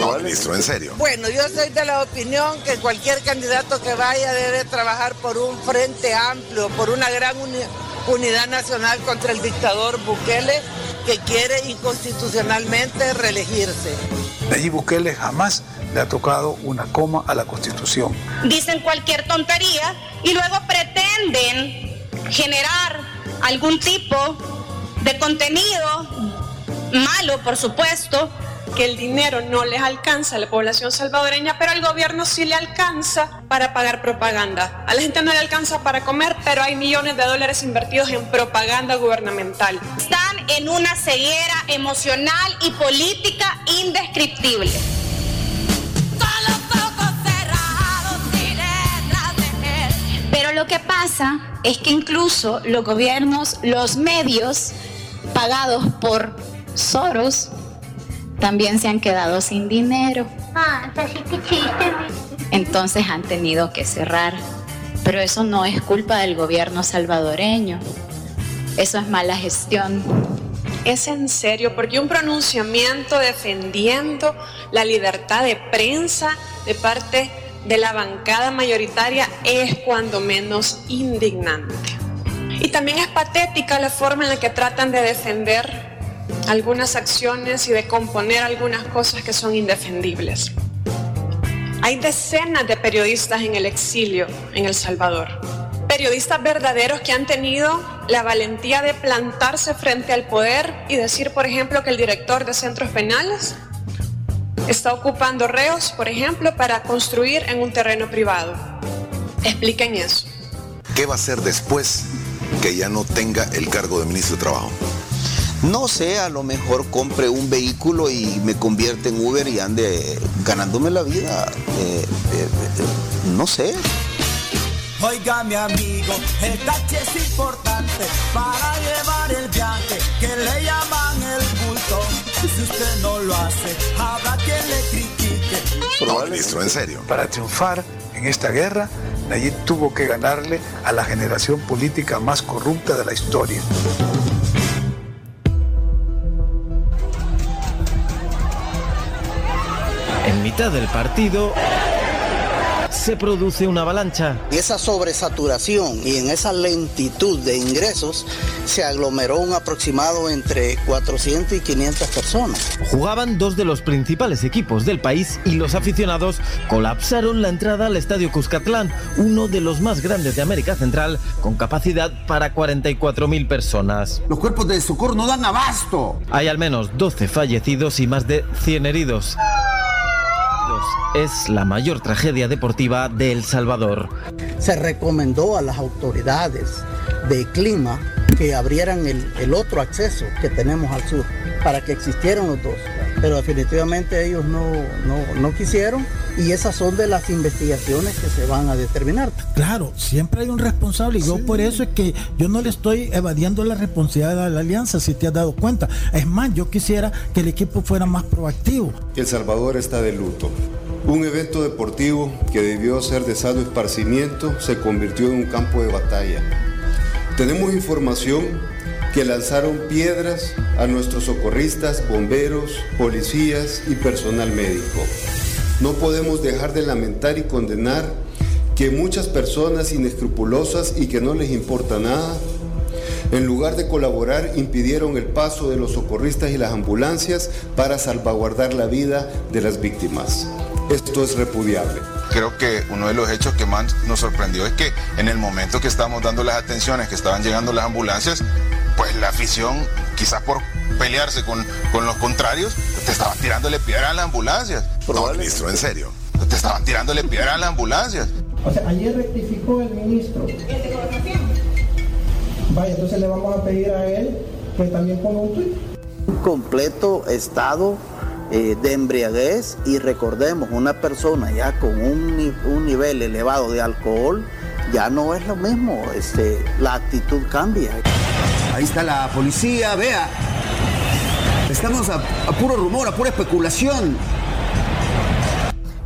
No, ministro, en serio. Bueno, yo soy de la opinión que cualquier candidato que vaya debe trabajar por un frente amplio, por una gran uni- unidad nacional contra el dictador Bukele que quiere inconstitucionalmente reelegirse. Nayib Bukele jamás le ha tocado una coma a la Constitución. dicen cualquier tontería y luego pretenden generar algún tipo de contenido malo, por supuesto, que el dinero no les alcanza a la población salvadoreña, pero al gobierno sí le alcanza para pagar propaganda. A la gente no le alcanza para comer, pero hay millones de dólares invertidos en propaganda gubernamental. están en una ceguera emocional y política indescriptible. Pero lo que pasa es que incluso los gobiernos, los medios pagados por Soros, también se han quedado sin dinero. Entonces han tenido que cerrar. Pero eso no es culpa del gobierno salvadoreño. Eso es mala gestión. Es en serio, porque un pronunciamiento defendiendo la libertad de prensa de parte de la bancada mayoritaria es cuando menos indignante. Y también es patética la forma en la que tratan de defender algunas acciones y de componer algunas cosas que son indefendibles. Hay decenas de periodistas en el exilio en El Salvador. Periodistas verdaderos que han tenido la valentía de plantarse frente al poder y decir, por ejemplo, que el director de centros penales está ocupando reos, por ejemplo, para construir en un terreno privado. Expliquen eso. ¿Qué va a hacer después que ya no tenga el cargo de ministro de Trabajo? No sé, a lo mejor compre un vehículo y me convierte en Uber y ande ganándome la vida. Eh, eh, eh, no sé. Oiga mi amigo, el taxi es importante para llevar el viaje que le llaman el bulto. Si usted no lo hace, habrá quien le critique. No, ministro, en serio. Para triunfar en esta guerra, Nayib tuvo que ganarle a la generación política más corrupta de la historia. Mitad del partido se produce una avalancha. Y esa sobresaturación y en esa lentitud de ingresos se aglomeró un aproximado entre 400 y 500 personas. Jugaban dos de los principales equipos del país y los aficionados colapsaron la entrada al Estadio Cuscatlán, uno de los más grandes de América Central, con capacidad para 44.000 personas. Los cuerpos de socorro no dan abasto. Hay al menos 12 fallecidos y más de 100 heridos. Es la mayor tragedia deportiva de El Salvador. Se recomendó a las autoridades de clima que abrieran el, el otro acceso que tenemos al sur para que existieran los dos. Pero definitivamente ellos no, no, no quisieron y esas son de las investigaciones que se van a determinar. Claro, siempre hay un responsable y yo por eso es que yo no le estoy evadiendo la responsabilidad de la alianza, si te has dado cuenta. Es más, yo quisiera que el equipo fuera más proactivo. El Salvador está de luto. Un evento deportivo que debió ser de sano esparcimiento se convirtió en un campo de batalla. Tenemos información que lanzaron piedras a nuestros socorristas, bomberos, policías y personal médico. No podemos dejar de lamentar y condenar que muchas personas inescrupulosas y que no les importa nada, en lugar de colaborar, impidieron el paso de los socorristas y las ambulancias para salvaguardar la vida de las víctimas. Esto es repudiable. Creo que uno de los hechos que más nos sorprendió es que en el momento que estábamos dando las atenciones, que estaban llegando las ambulancias, pues la afición, quizás por pelearse con, con los contrarios, te estaban tirándole piedra a las ambulancias. No, ministro, en serio. Te estaban tirándole piedra a las ambulancias. O sea, ayer rectificó el ministro. Vaya, entonces le vamos a pedir a él que también ponga un tuit. Un completo estado eh, de embriaguez y recordemos, una persona ya con un, un nivel elevado de alcohol ya no es lo mismo, este, la actitud cambia. Ahí está la policía, vea. Estamos a, a puro rumor, a pura especulación.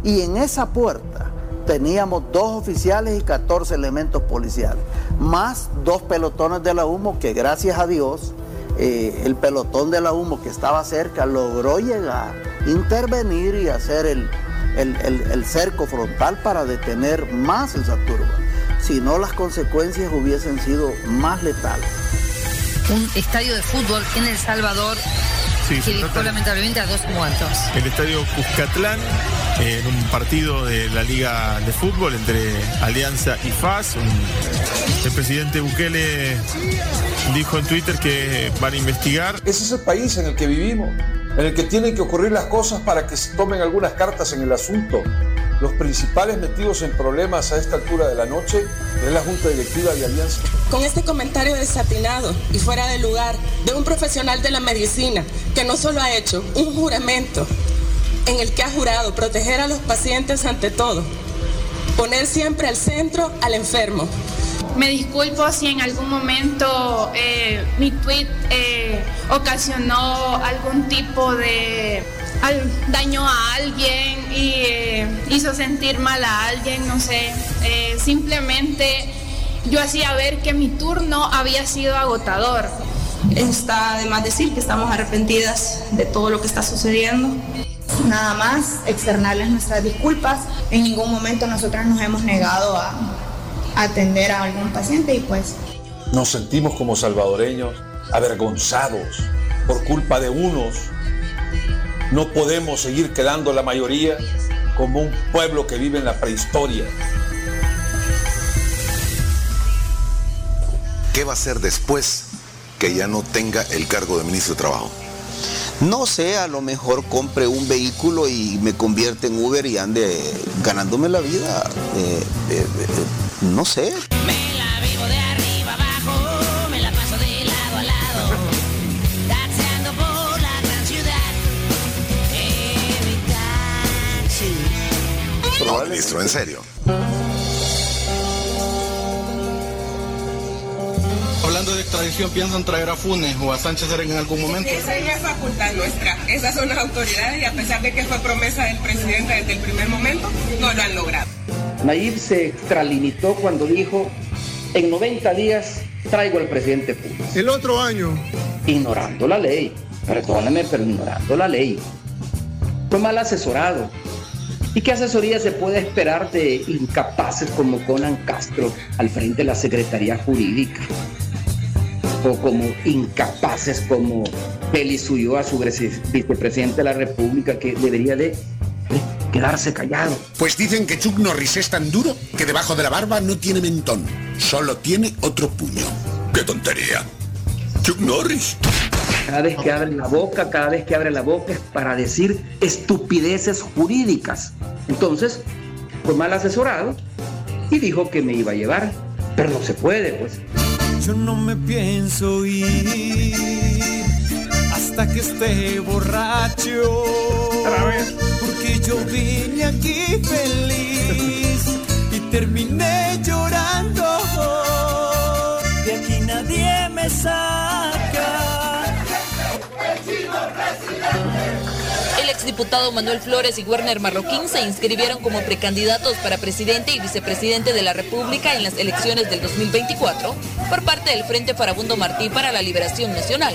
Y en esa puerta teníamos dos oficiales y 14 elementos policiales, más dos pelotones de la humo que gracias a Dios eh, el pelotón de la humo que estaba cerca logró llegar, intervenir y hacer el, el- el- el cerco frontal para detener más esa turba. Si no, las consecuencias hubiesen sido más letales. Un estadio de fútbol en El Salvador Sí, se que dejó lamentablemente a dos muertos. el estadio Cuscatlán en un partido de la Liga de Fútbol entre Alianza y FAS. Un- el presidente Bukele dijo en Twitter que van a investigar. Ese es el país en el que vivimos, en el que tienen que ocurrir las cosas para que se tomen algunas cartas en el asunto. Los principales metidos en problemas a esta altura de la noche es la Junta Directiva de Alianza. Con este comentario desatinado y fuera de lugar de un profesional de la medicina que no solo ha hecho un juramento en el que ha jurado proteger a los pacientes ante todo, poner siempre al centro al enfermo. Me disculpo si en algún momento eh, mi tweet eh, ocasionó algún tipo de al- daño a alguien y eh, hizo sentir mal a alguien, no sé. Eh, simplemente yo hacía ver que mi turno había sido agotador. Está de más decir que estamos arrepentidas de todo lo que está sucediendo. Nada más externarles nuestras disculpas. En ningún momento nosotras nos hemos negado a atender a algún paciente y pues Nos sentimos como salvadoreños avergonzados por culpa de unos. No podemos seguir quedando la mayoría como un pueblo que vive en la prehistoria. ¿Qué va a hacer después que ya no tenga el cargo de ministro de Trabajo? No sé, a lo mejor compre un vehículo y me convierte en Uber y ande ganándome la vida. Eh, eh, eh, no sé. me la paso de lado a lado, taxiando por la gran ciudad. Every taxi. No, ministro, en serio. Hablando de extradición, ¿piensan traer a Funes o a Sánchez Serén en algún momento? Esa no es facultad nuestra. Esas son las autoridades y a pesar de que fue promesa del presidente desde el primer momento, no lo han logrado. Nayib se extralimitó cuando dijo, en 90 días traigo al presidente Funes. El otro año. Ignorando la ley. Perdóname, pero ignorando la ley. Fue mal asesorado. ¿Y qué asesoría se puede esperar de incapaces como Conan Castro al frente de la Secretaría Jurídica? O como incapaces como Félix Ulloa, su vice- vicepresidente de la República, que debería de quedarse callado. Pues dicen que Chuck Norris es tan duro que debajo de la barba no tiene mentón, solo tiene otro puño. ¡Qué tontería! Chuck Norris. Cada vez que abre la boca, cada vez que abre la boca es para decir estupideces jurídicas. Entonces, fue mal asesorado y dijo que me iba a llevar, pero no se puede, pues. Yo no me pienso ir hasta que esté borracho. Porque yo vine aquí feliz y terminé llorando. De aquí nadie me saca. El exdiputado Manuel Flores y Werner Marroquín se inscribieron como precandidatos para presidente y vicepresidente de la República en las elecciones del 2024 por parte del Frente Farabundo Martí para la Liberación Nacional.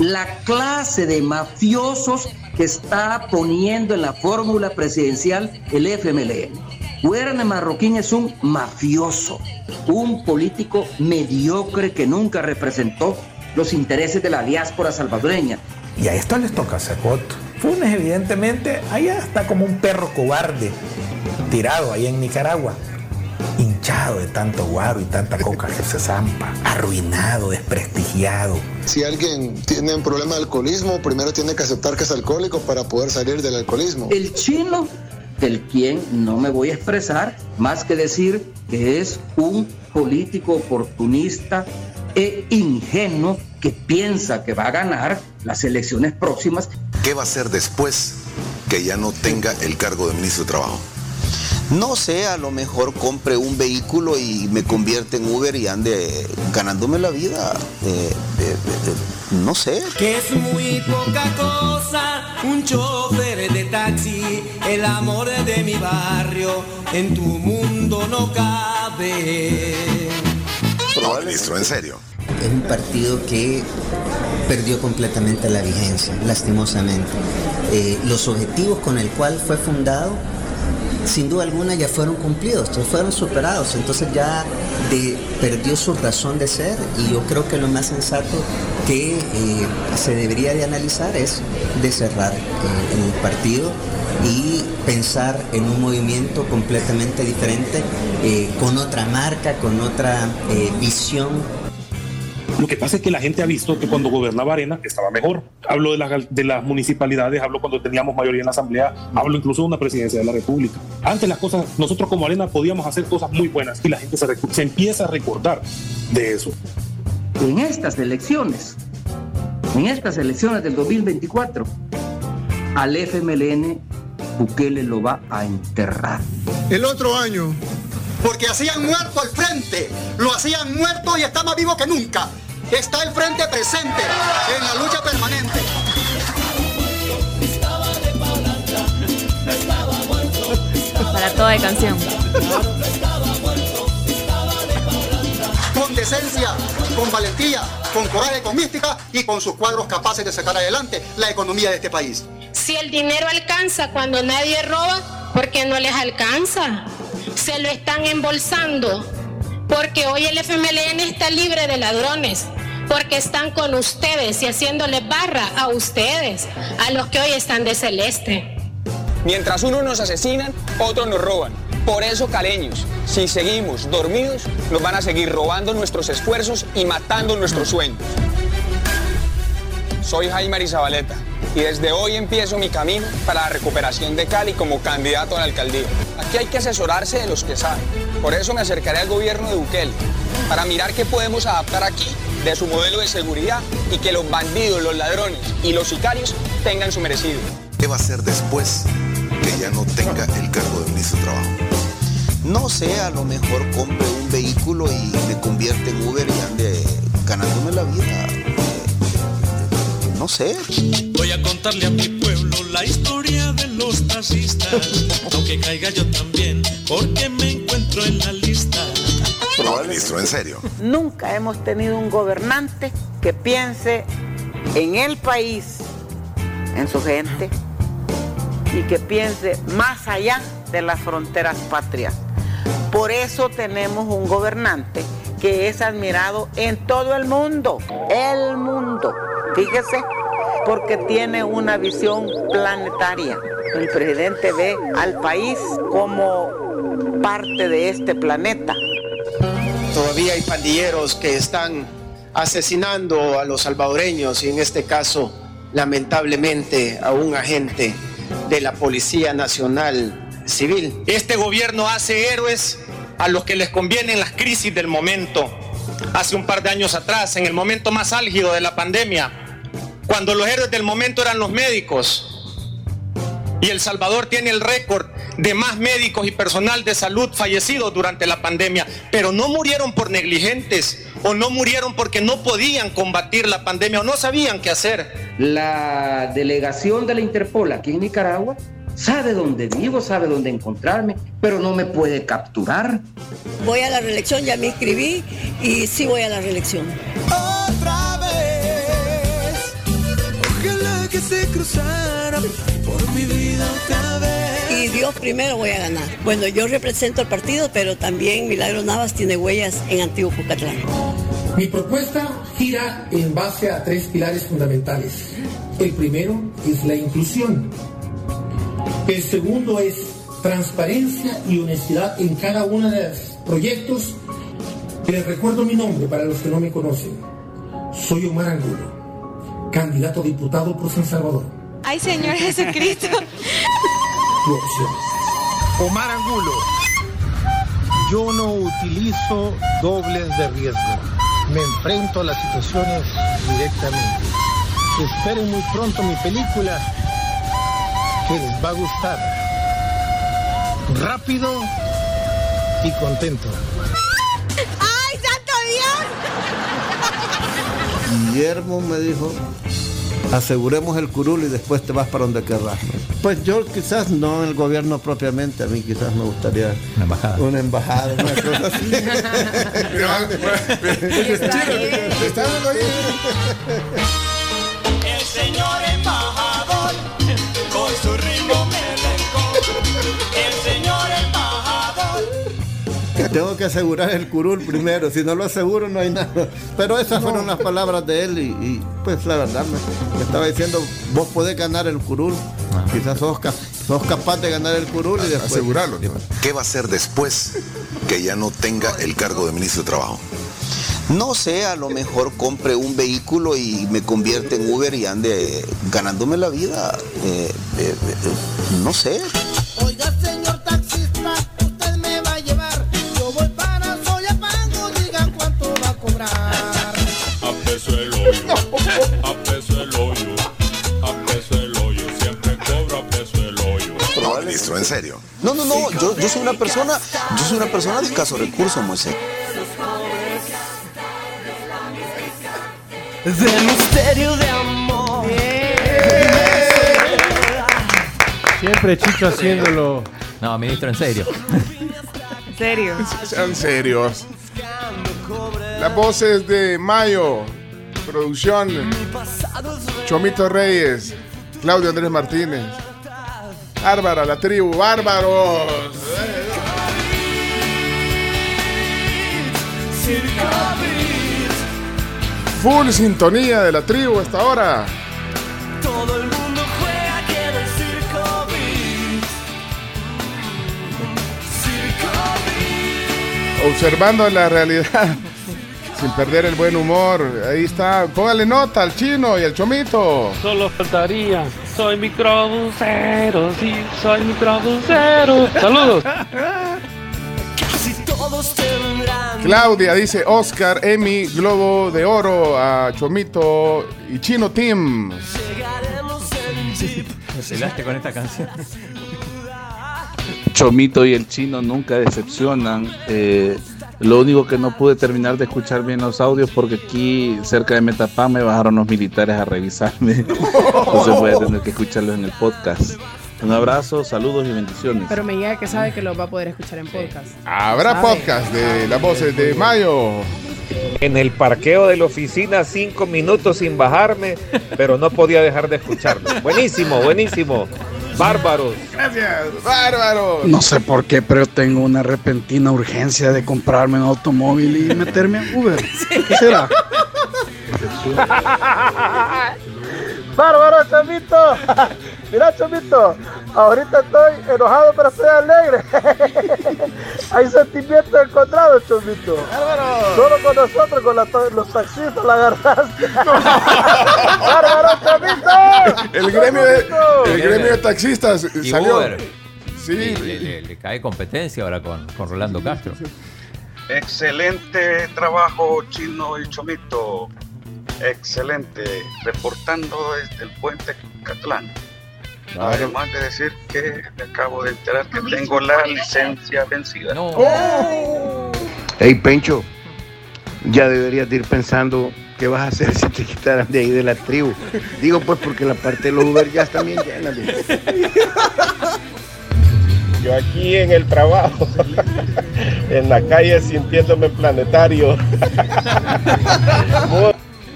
la clase de mafiosos que está poniendo en la fórmula presidencial el FMLN. Werner Marroquín es un mafioso, un político mediocre que nunca representó los intereses de la diáspora salvadoreña. Y a esto les toca hacer voto. Funes, evidentemente, allá está como un perro cobarde, tirado ahí en Nicaragua hinchado de tanto guaro y tanta coca que se zampa, arruinado, desprestigiado. Si alguien tiene un problema de alcoholismo, primero tiene que aceptar que es alcohólico para poder salir del alcoholismo. El chino, del quien no me voy a expresar, más que decir que es un político oportunista e ingenuo que piensa que va a ganar las elecciones próximas. ¿Qué va a hacer después que ya no tenga el cargo de ministro de Trabajo? No sé, a lo mejor compre un vehículo y me convierte en Uber y ande ganándome la vida. no sé. Que es muy poca cosa un chofer de taxi, el amor de mi barrio, en tu mundo no cabe. No, ministro, en serio. Es un partido que perdió completamente la vigencia, lastimosamente. Eh, los objetivos con el cual fue fundado sin duda alguna ya fueron cumplidos, ya fueron superados, entonces ya perdió su razón de ser y yo creo que lo más sensato que eh, se debería de analizar es de cerrar eh, el partido y pensar en un movimiento completamente diferente, eh, con otra marca, con otra visión lo que pasa es que la gente ha visto que cuando gobernaba Arena estaba mejor. Hablo de, de las municipalidades, hablo cuando teníamos mayoría en la Asamblea, hablo incluso de una presidencia de la República. Antes las cosas, nosotros como Arena podíamos hacer cosas muy buenas y la gente se, se empieza a recordar de eso. En estas elecciones, en estas elecciones del 2024, al FMLN Bukele lo va a enterrar. El otro año porque hacían muerto al frente, lo hacían muerto y está más vivo que nunca está el frente presente en la lucha permanente. Para toda canción. Con decencia, con valentía, con coraje, con mística y con sus cuadros capaces de sacar adelante la economía de este país. Si el dinero alcanza cuando nadie roba, ¿por qué no les alcanza? Se lo están embolsando porque hoy el FMLN está libre de ladrones, porque están con ustedes y haciéndole barra a ustedes, a los que hoy están de celeste. Mientras unos nos asesinan, otros nos roban. Por eso, caleños, si seguimos dormidos, nos van a seguir robando nuestros esfuerzos y matando nuestros sueños. Soy Jaime Arizabaleta y desde hoy empiezo mi camino para la recuperación de Cali como candidato a la alcaldía. Aquí hay que asesorarse de los que saben. Por eso me acercaré al gobierno de Bukele, para mirar qué podemos adaptar aquí de su modelo de seguridad y que los bandidos, los ladrones y los sicarios tengan su merecido. ¿Qué va a hacer después que ya no tenga el cargo de ministro de Trabajo? No sé, a lo mejor compre un vehículo y me convierte en Uber y ande ganándome la vida. No sé. Voy a contarle a mi pueblo la historia de los taxistas, aunque caiga yo también, porque me encuentro en la lista. No, ministro, en serio. Nunca hemos tenido un gobernante que piense en el país, en su gente, y que piense más allá de las fronteras patrias. Por eso tenemos un gobernante que es admirado en todo el mundo, el mundo. Fíjese, porque tiene una visión planetaria. El presidente ve al país como parte de este planeta. Todavía hay pandilleros que están asesinando a los salvadoreños y en este caso, lamentablemente, a un agente de la Policía Nacional Civil. Este gobierno hace héroes a los que les convienen las crisis del momento. Hace un par de años atrás, en el momento más álgido de la pandemia, cuando los héroes del momento eran los médicos Y El Salvador tiene el récord de más médicos y personal de salud fallecidos durante la pandemia, pero no murieron por negligentes o no murieron porque no podían combatir la pandemia o no sabían qué hacer. La delegación de la Interpol aquí en Nicaragua sabe dónde vivo, sabe dónde encontrarme, pero no me puede capturar. Voy a la reelección, ya me inscribí y sí voy a la reelección. Otra vez, ojalá que se cruzara por mi vida otra vez. Y Dios primero voy a ganar. Bueno, yo represento al partido, pero también Milagro Navas tiene huellas en Antiguo Cucatlán. Mi propuesta gira en base a tres pilares fundamentales. El primero es la inclusión. El segundo es transparencia y honestidad en cada uno de los proyectos. Les recuerdo mi nombre para los que no me conocen. Soy Omar Angulo, candidato a diputado por San Salvador. Ay, Señor Jesucristo. Tu opción. Omar Angulo, yo no utilizo dobles de riesgo. Me enfrento a las situaciones directamente. Esperen muy pronto mi película que les va a gustar. Rápido y contento. ¡Ay, santo Dios! Guillermo me dijo, aseguremos el curul y después te vas para donde querrás. Pues yo quizás no en el gobierno propiamente, a mí quizás me gustaría Una embajada. una embajada, una cosa así. ¿Está dando ahí? Tengo que asegurar el curul primero, si no lo aseguro no hay nada. Pero esas fueron las palabras de él y, y, pues la verdad me, me estaba diciendo, vos podés ganar el curul, quizás sos, ca- sos capaz de ganar el curul y después... Asegurarlo. ¿Qué va a hacer después que ya no tenga el cargo de ministro de Trabajo? No sé, a lo mejor compre un vehículo y me convierte en Uber y ande eh, ganándome la vida. Eh, eh, eh, no sé. En serio. No, no, no, yo, yo soy una persona, yo soy una persona de escasos recursos, Moisés. De misterio de amor. Siempre Chicho haciéndolo. No, ministro, en serio. ¿En serio? Sean serios. Las voces de Mayo, producción, Chomito Reyes, Claudio Andrés Martínez, Bárbara, la tribu, bárbaros. Full sintonía de la tribu esta hora. Todo el mundo juega aquí en el Circo Beat. Circo Observando la realidad sin perder el buen humor. Ahí está. Póngale nota al chino y al chomito. Solo faltaría. Soy microbusero, sí, soy microbusero. Saludos. Casi todos tendrán. Claudia dice Oscar, Emi, Globo de Oro a Chomito y Chino Team. Llegaremos en jeep. Me con esta canción. Chomito y el chino nunca decepcionan. Eh, lo único que no pude terminar de escuchar bien los audios porque aquí cerca de Metapán me bajaron los militares a revisarme. Entonces voy a tener que escucharlos en el podcast. Un abrazo, saludos y bendiciones. Pero me llega que sabe que lo va a poder escuchar en podcast. Habrá ¿Sabe? podcast de las voces de Mayo. En el parqueo de la oficina, cinco minutos sin bajarme, pero no podía dejar de escucharlo. Buenísimo, buenísimo. Bárbaros. Gracias, bárbaros. No sé por qué, pero tengo una repentina urgencia de comprarme un automóvil y meterme a Uber. ¿Qué será? ¡Bárbaro, Chomito! Mira, Chomito, ahorita estoy enojado, pero estoy alegre. Hay sentimientos encontrados, Chomito. Solo con nosotros, con la los taxistas, la agarraste. ¡Bárbaro, Chomito! El gremio de, Chomito! el gremio de taxistas Y salió. Uber. Sí. Le, le- le- le cae competencia ahora con, con Rolando Castro. Excelente trabajo, Chino y Chomito. Excelente. Reportando desde el puente Catlán. Además de decir que me acabo de enterar que tengo la licencia vencida. Hey, Pencho, ya deberías de ir pensando qué vas a hacer si te quitaran de ahí de la tribu. Digo, pues, porque la parte de los Uber ya están bien llenas. de- Yo aquí en el trabajo, en la calle sintiéndome planetario.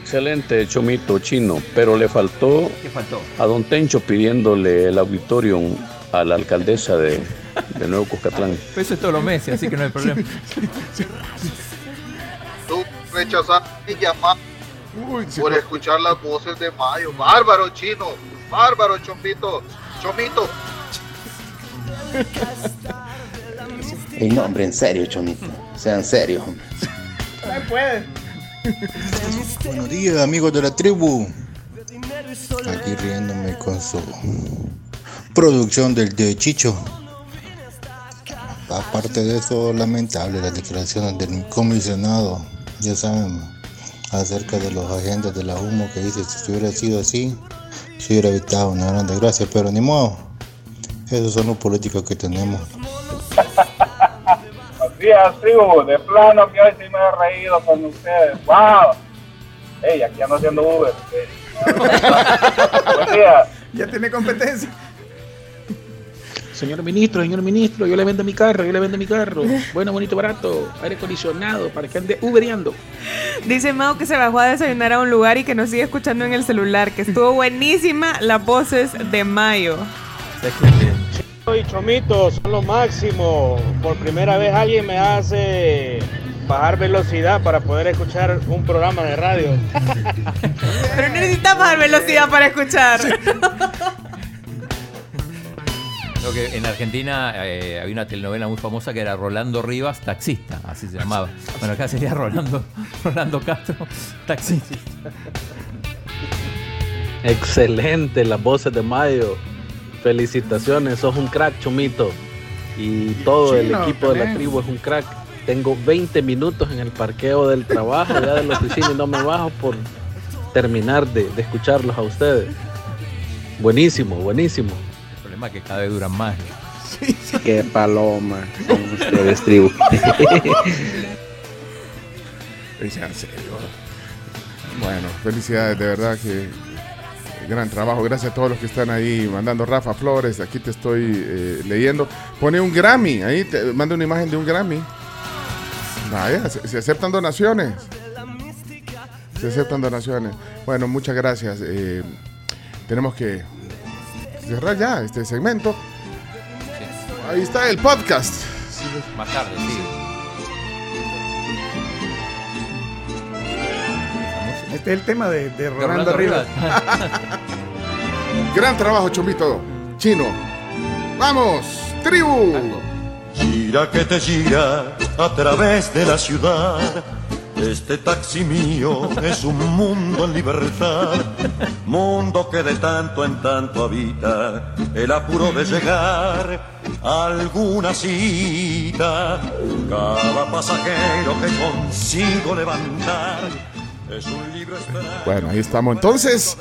Excelente, Chomito Chino, pero le faltó ¿Qué faltó? a Don Tencho pidiéndole el auditorium a la alcaldesa de, de Nuevo Cuscatlán. Eso es todos los meses, así que no hay problema. Tú rechazas mi llamada por escuchar las voces de Mayo. Bárbaro chino, bárbaro Chomito, Chomito. Ey, no, hombre, en serio, Chomito. Sean serios, hombre. No puede. Buenos días, amigos de la tribu. Aquí riéndome con su producción del de Chicho. Aparte de eso, lamentable las declaraciones del comisionado, ya saben, acerca de los agentes de la humo que dice si hubiera sido así, se hubiera evitado una gran desgracia, pero ni modo. Esos son los políticos que tenemos. Buenos días, tribu. De plano que hoy sí me he reído con ustedes. ¡Wow! Ey, aquí ando haciendo Uber. Buen día. Ya tiene competencia. Señor ministro, señor ministro, yo le vendo mi carro, yo le vendo mi carro. Bueno, bonito, barato, aire acondicionado, para que ande ubereando. Dice Mao que se bajó a desayunar a un lugar y que nos sigue escuchando en el celular, que estuvo buenísima las voces de Mayo. Y Chomito, son lo máximo. Por primera vez alguien me hace bajar velocidad para poder escuchar un programa de radio. Pero necesitamos dar velocidad para escuchar. Que en Argentina eh, había una telenovela muy famosa que era Rolando Rivas, taxista, así se llamaba. Bueno, acá sería Rolando, Rolando Castro, taxista. Excelente, las voces de Mayo. Felicitaciones, sos un crack, Chomito. Y todo el equipo de la tribu es un crack. Tengo 20 minutos en el parqueo del trabajo, ya de la oficina, y no me bajo por terminar de, de escucharlos a ustedes. Buenísimo, buenísimo. El problema es que cada vez duran más. Qué paloma ustedes, tribu. Bueno, felicidades, de verdad que gran trabajo. Gracias a todos los que están ahí mandando Rafa Flores. Aquí te estoy eh, leyendo. Pone un Grammy, ahí te manda una imagen de un Grammy. Vaya, se, se aceptan donaciones. Se aceptan donaciones. Bueno, muchas gracias. Eh, tenemos que cerrar ya este segmento. Ahí está el podcast. Más tarde, sí. Este es el tema de, de Rolando, Rolando Rivas. Gran trabajo, Chombito. Chino. ¡Vamos! ¡Tribu! Gira que te gira a través de la ciudad. Este taxi mío es un mundo en libertad, mundo que de tanto en tanto habita el apuro de llegar a alguna cita. Cada pasajero que consigo levantar Bueno, ahí estamos. Entonces,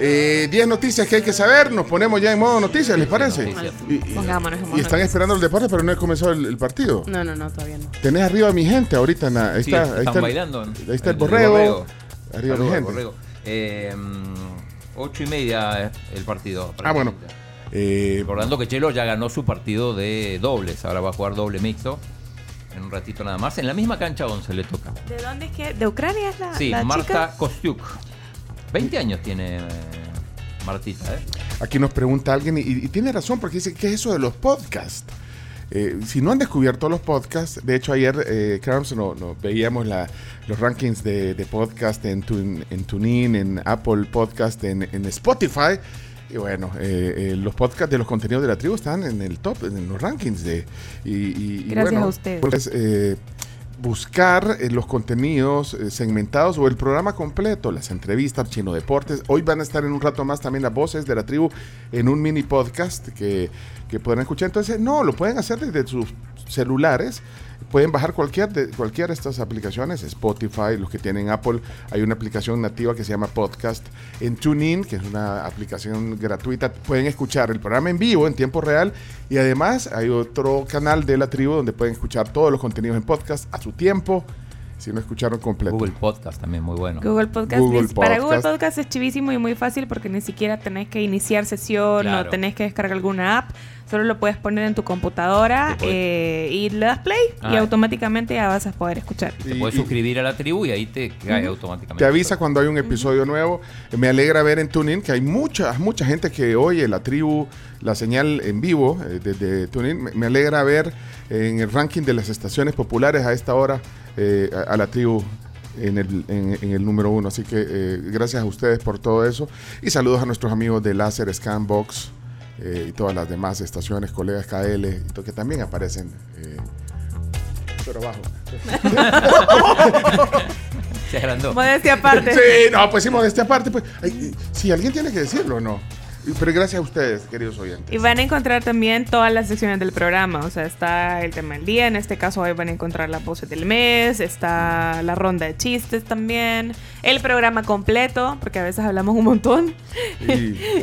eh, 10 noticias que hay que saber. Nos ponemos ya en modo noticias, ¿les parece? Y, y- Pongámonos en modo y están esperando el deporte, pero no ha comenzado el, el partido. No, no, no, todavía no. Tenés arriba a mi gente ahorita. en la- ahí Sí, está, están ahí está el- bailando. Ahí está el, El borrego. borrego. Arriba Saludos mi gente. borrego. Eh, ocho y media el partido. Ah, bueno. Eh, Recordando que Chelo ya ganó su partido de dobles. Ahora va a jugar doble mixto. En un ratito nada más. En la misma cancha 11 le toca. ¿De dónde es que? ¿De Ucrania es la, Sí, la Marta chica? Kostiuk. 20 años tiene eh, Martita, ¿eh? Aquí nos pregunta alguien, y, y tiene razón, porque dice, ¿qué es eso de los podcasts? Eh, si no han descubierto los podcasts, de hecho ayer, eh, Carms, no, no, veíamos la, los rankings de, de podcast en, Tun- en TuneIn, en Apple Podcast, en, en Spotify. Y bueno, eh, eh, los podcasts de los contenidos de la tribu están en el top, en los rankings. de y, y- y Gracias bueno, a ustedes. pues, eh, buscar eh, los contenidos eh, segmentados o el programa completo, las entrevistas, Chino Deportes. Hoy van a estar en un rato más también las voces de la tribu en un mini podcast que, que podrán escuchar. Entonces, no, lo pueden hacer desde sus celulares. Pueden bajar cualquier de, cualquiera de estas aplicaciones, Spotify, los que tienen Apple, hay una aplicación nativa que se llama Podcast. En TuneIn, que es una aplicación gratuita, pueden escuchar el programa en vivo, en tiempo real, y además hay otro canal de la tribu donde pueden escuchar todos los contenidos en podcast a su tiempo si no escucharon completo. Google Podcast también muy bueno. Google Podcast. Google es- Para Google Podcast. Podcast es chivísimo y muy fácil porque ni siquiera tenés que iniciar sesión Claro. o tenés que descargar alguna app. Solo lo puedes poner en tu computadora eh, y le das play y Ah. automáticamente ya vas a poder escuchar. Te puedes suscribir a la tribu y ahí te cae automáticamente. Te avisa cuando hay un episodio nuevo. Me alegra ver en TuneIn que hay mucha, mucha gente que oye la tribu, la señal en vivo eh, desde TuneIn. Me, me alegra ver en el ranking de las estaciones populares a esta hora eh, a, a la tribu en el, en, en el número uno. Así que eh, gracias a ustedes por todo eso. Y saludos a nuestros amigos de Láser, Scanbox eh, y todas las demás estaciones, colegas KL, que también aparecen. eh, pero abajo. Se agrandó. Modestia aparte. Sí, no, pues sí, modestia aparte. Pues, ay, si alguien tiene que decirlo o no. Pero gracias a ustedes, queridos oyentes. Y van a encontrar también todas las secciones del programa. O sea, está el tema del día. En este caso, hoy van a encontrar la pose del mes. Está la ronda de chistes también. El programa completo, porque a veces hablamos un montón.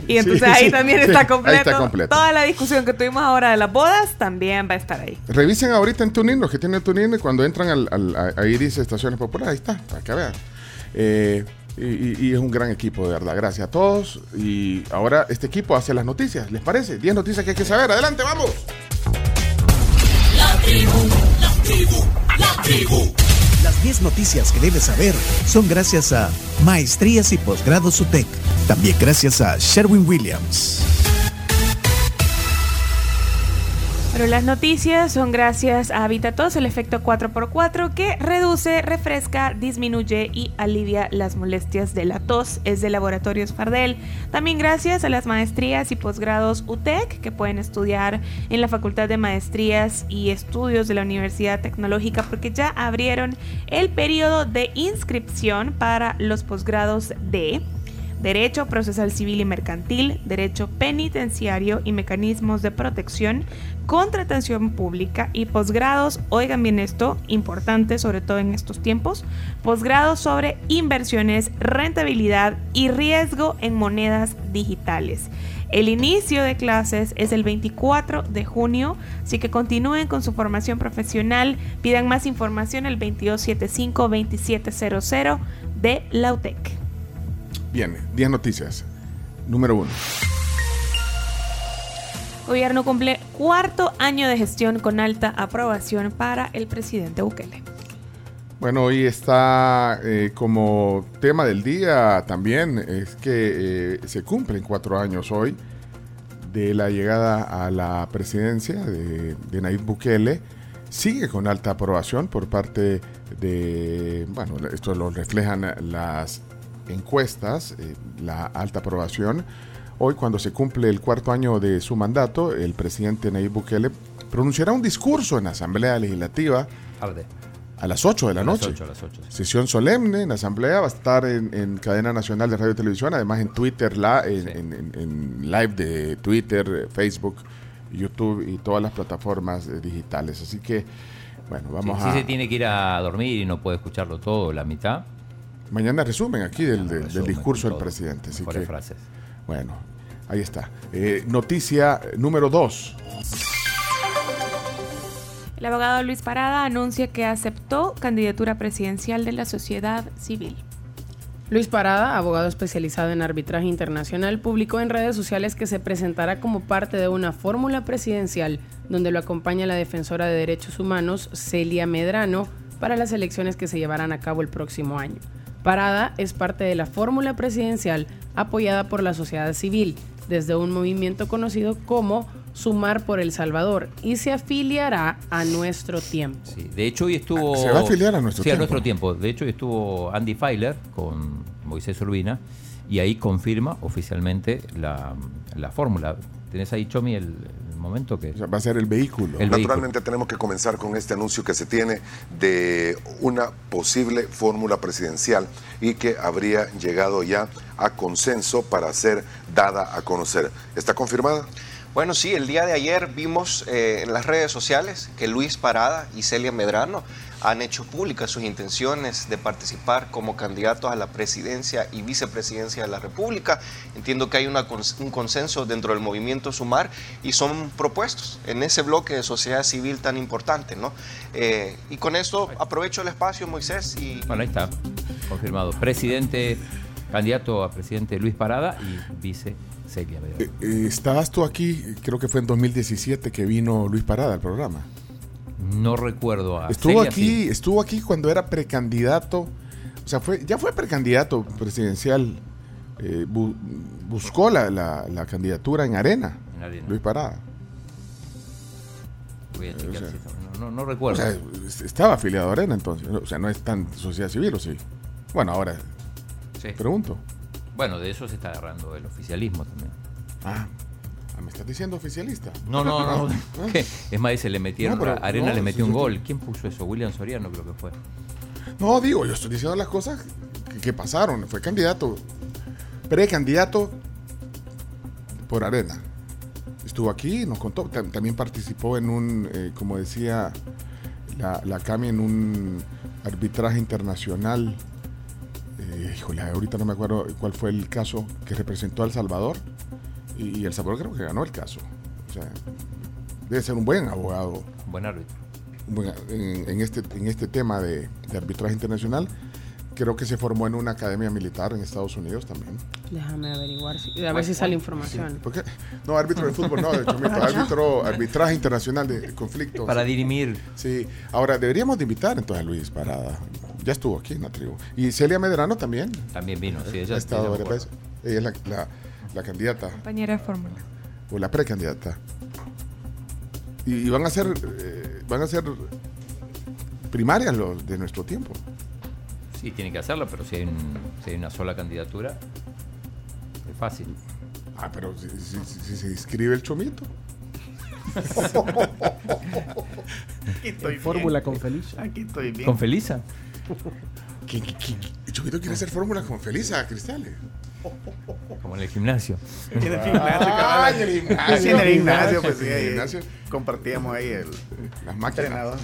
y entonces Sí, ahí sí, también está, ahí completo. está completo. Toda la discusión que tuvimos ahora de las bodas también va a estar ahí. Revisen ahorita en TuneIn, los que tienen TuneIn, cuando entran al, al- a, a Iris Estaciones Populares, ahí está, para que vean. Eh, y, y- y es un gran equipo, de verdad. Gracias a todos. Y ahora este equipo hace las noticias, ¿les parece? 10 noticias que hay que saber. Adelante, vamos. La tribu, la tribu, la tribu. Las 10 noticias que debes saber son gracias a Maestrías y Posgrados UTEC. También gracias a Sherwin Williams. Pero las noticias son gracias a Habitatos, el efecto 4x4 que reduce, refresca, disminuye y alivia las molestias de la tos. Es de Laboratorios Fardel. También gracias a las maestrías y posgrados UTEC que pueden estudiar en la Facultad de Maestrías y Estudios de la Universidad Tecnológica porque ya abrieron el periodo de inscripción para los posgrados de Derecho Procesal Civil y Mercantil, Derecho Penitenciario y Mecanismos de Protección, Contratación Pública y posgrados, oigan bien esto, importante sobre todo en estos tiempos, posgrados sobre inversiones, rentabilidad y riesgo en monedas digitales. El inicio de clases es el 24 de junio, así que continúen con su formación profesional, pidan más información al 2275-2700 de la UTEC. Bien, 10 noticias. Número 1. Gobierno cumple cuarto año de gestión con alta aprobación para el presidente Bukele. Bueno, hoy está eh, como tema del día también, es que eh, se cumplen cuatro años hoy de la llegada a la presidencia de, de Nayib Bukele. Sigue con alta aprobación por parte de, bueno, esto lo reflejan las encuestas, eh, la alta aprobación. Hoy, cuando se cumple el cuarto año de su mandato, el presidente Nayib Bukele pronunciará un discurso en la Asamblea Legislativa Tarde. a las 8 de la A las noche. 8, a las 8, Sesión solemne en Asamblea, va a estar en, en cadena nacional de radio y televisión, además en Twitter, la, en, en- en- en live de Twitter, eh, Facebook, YouTube y todas las plataformas eh, digitales. Así que, bueno, vamos si a... se tiene que ir a dormir y no puede escucharlo todo, la mitad. Mañana resumen aquí del, discurso del presidente. Así que, frases. bueno, ahí está. Eh, noticia número 2. El abogado Luis Parada anuncia que aceptó candidatura presidencial de la sociedad civil. Luis Parada, abogado especializado en arbitraje internacional, publicó en redes sociales que se presentará como parte de una fórmula presidencial donde lo acompaña la defensora de derechos humanos Celia Medrano para las elecciones que se llevarán a cabo el próximo año. Parada es parte de la fórmula presidencial apoyada por la sociedad civil desde un movimiento conocido como Sumar por El Salvador y se afiliará a nuestro tiempo. Sí, de hecho, hoy estuvo. Se va a afiliar a nuestro sí, tiempo. a nuestro tiempo. De hecho, hoy estuvo Andy Feiler con Moisés Urbina y ahí confirma oficialmente la, la fórmula. ¿Tenés ahí, Chomi, el, el momento que. va a ser el vehículo. El vehículo. Naturalmente tenemos que comenzar con este anuncio que se tiene de una posible fórmula presidencial y que habría llegado ya a consenso para ser dada a conocer. ¿Está confirmada? Bueno, sí, el día de ayer vimos eh, en las redes sociales que Luis Parada y Celia Medrano han hecho públicas sus intenciones de participar como candidatos a la presidencia y vicepresidencia de la República. Entiendo que hay una cons- un consenso dentro del movimiento Sumar y son propuestos en ese bloque de sociedad civil tan importante, ¿no? Eh, y con esto aprovecho el espacio, Moisés, y Bueno, ahí está, confirmado. Presidente, candidato a presidente Luis Parada y vice Celia. Eh, eh, estabas tú aquí, creo que fue en 2017 que vino Luis Parada al programa. No recuerdo a Estuvo Celia, aquí, sí. estuvo aquí cuando era precandidato, o sea, fue, ya fue precandidato presidencial. eh, bu- buscó la, la- la candidatura en Arena, En Arena. Luis Parada. Voy a chequear o sea, si está- no, no, O recuerdo. sea, estaba afiliado a Arena entonces, o sea, no es tan sociedad civil, ¿o sí? Bueno, ahora Sí. pregunto. Bueno, de eso se está agarrando el oficialismo también. Ah, ¿me estás diciendo oficialista? No, no, no. Ah. ¿Qué? Es más, dice, le metieron, No, pero- Arena no, le metió un gol. ¿Quién puso eso? William Soriano creo que fue. No, digo, yo estoy diciendo las cosas que, que pasaron. Fue candidato, precandidato por Arena. Estuvo aquí, nos contó. Tam- También participó en un, eh, como decía la, la Cami, en un arbitraje internacional. Eh, híjole, ahorita no me acuerdo cuál fue el caso que representó a El Salvador. Y, y El Salvador creo que ganó el caso. O sea, debe ser un buen abogado Buen árbitro. bueno, en, en este, en este tema de, de arbitraje internacional. Creo que se formó en una academia militar en Estados Unidos también. Déjame averiguar, si- a ver si sale información. ¿Por qué? No, árbitro de fútbol, no, de Chomito, árbitro, arbitraje internacional de conflictos. Para dirimir. Sí, ahora deberíamos de invitar entonces a Luis Parada. Ya estuvo aquí en la tribu. Y Celia Medrano también. También vino, sí, ella ha estado varias veces. Ella es la, la- la candidata Compañera de fórmula. o la precandidata. Y, y van a ser eh, van a ser primarias los de nuestro tiempo. Sí, tiene que hacerlo, pero si hay, un- si hay una sola candidatura, es fácil. Ah, pero si, si- si- si se inscribe el chomito. Aquí estoy bien. Fórmula con Felicia. Aquí estoy bien. ¿Con Felisa? ¿Qué- qué- qué- El chomito quiere hacer fórmula con Felisa, Cristales. Como en el gimnasio. En el gimnasio. Ah, en el gimnasio. Sí, en el gimnasio, pues sí. En el gimnasio. Compartíamos ahí el Las máquinas. entrenador.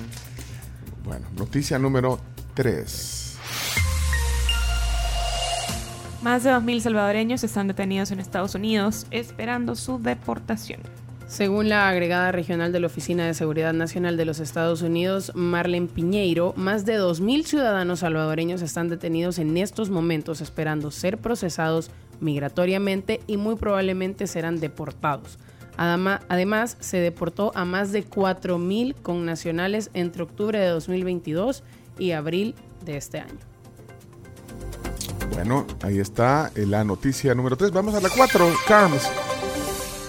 Bueno, noticia número 3. Más de 2.000 salvadoreños están detenidos en Estados Unidos esperando su deportación. Según la agregada regional de la Oficina de Seguridad Nacional de los Estados Unidos, Marlen Piñeiro, más de 2.000 ciudadanos salvadoreños están detenidos en estos momentos esperando ser procesados migratoriamente y muy probablemente serán deportados. Además, se deportó a más de 4.000 connacionales entre octubre de 2022 y abril de este año. Bueno, ahí está eh, la noticia número 3. Vamos a la 4, Carms.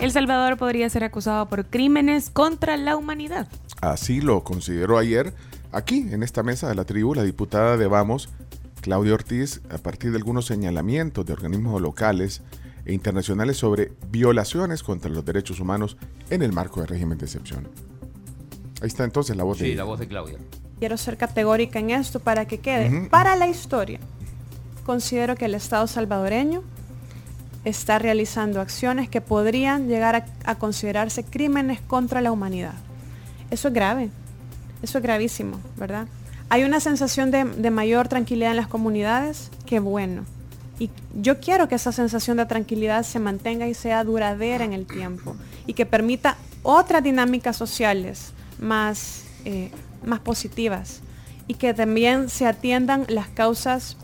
El Salvador podría ser acusado por crímenes contra la humanidad. Así lo consideró ayer aquí en esta mesa de la tribu la diputada de Vamos, Claudia Ortiz, a partir de algunos señalamientos de organismos locales e internacionales sobre violaciones contra los derechos humanos en el marco del régimen de excepción. Ahí está entonces la voz Sí, de la voz de Claudia. Quiero ser categórica en esto para que quede. Para la historia, considero que el Estado salvadoreño está realizando acciones que podrían llegar a, considerarse crímenes contra la humanidad. Eso es grave, eso es gravísimo, ¿verdad? Hay una sensación de, de mayor tranquilidad en las comunidades, qué bueno. Y yo quiero que esa sensación de tranquilidad se mantenga y sea duradera en el tiempo y que permita otras dinámicas sociales más, eh, más positivas y que también se atiendan las causas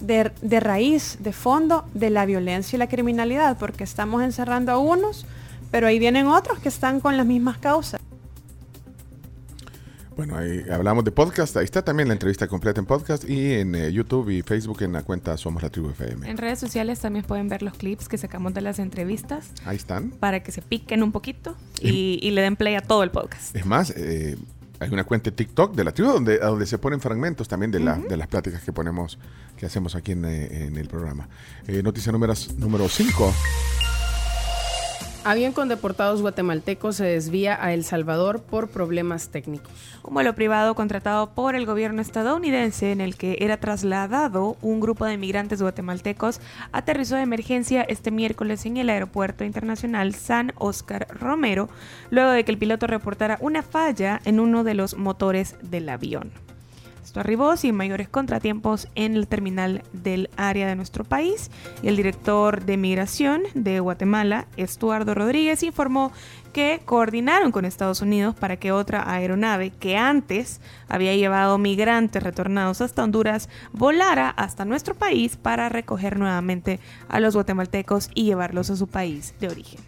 de, de raíz, de fondo de la violencia y la criminalidad, porque estamos encerrando a unos, pero ahí vienen otros que están con las mismas causas. Bueno, ahí hablamos de podcast. Ahí está también la entrevista completa en podcast y en eh, YouTube y Facebook en la cuenta Somos la Tribu FM. En redes sociales también pueden ver los clips que sacamos de las entrevistas Ahí están. para que se piquen un poquito y, y le den play a todo el podcast. Es más, eh, hay una cuenta de TikTok de la tribu donde, donde se ponen fragmentos también de, la- de las pláticas que ponemos, que hacemos aquí en, eh, en el programa. Eh, noticia número 5. Avión con deportados guatemaltecos se desvía a El Salvador por problemas técnicos. Un vuelo privado contratado por el gobierno estadounidense en el que era trasladado un grupo de migrantes guatemaltecos aterrizó de emergencia este miércoles en el aeropuerto internacional San Oscar Romero, luego de que el piloto reportara una falla en uno de los motores del avión. Esto arribó sin mayores contratiempos en el terminal del área de nuestro país el director de migración de Guatemala, Estuardo Rodríguez, informó que coordinaron con Estados Unidos para que otra aeronave que antes había llevado migrantes retornados hasta Honduras volara hasta nuestro país para recoger nuevamente a los guatemaltecos y llevarlos a su país de origen.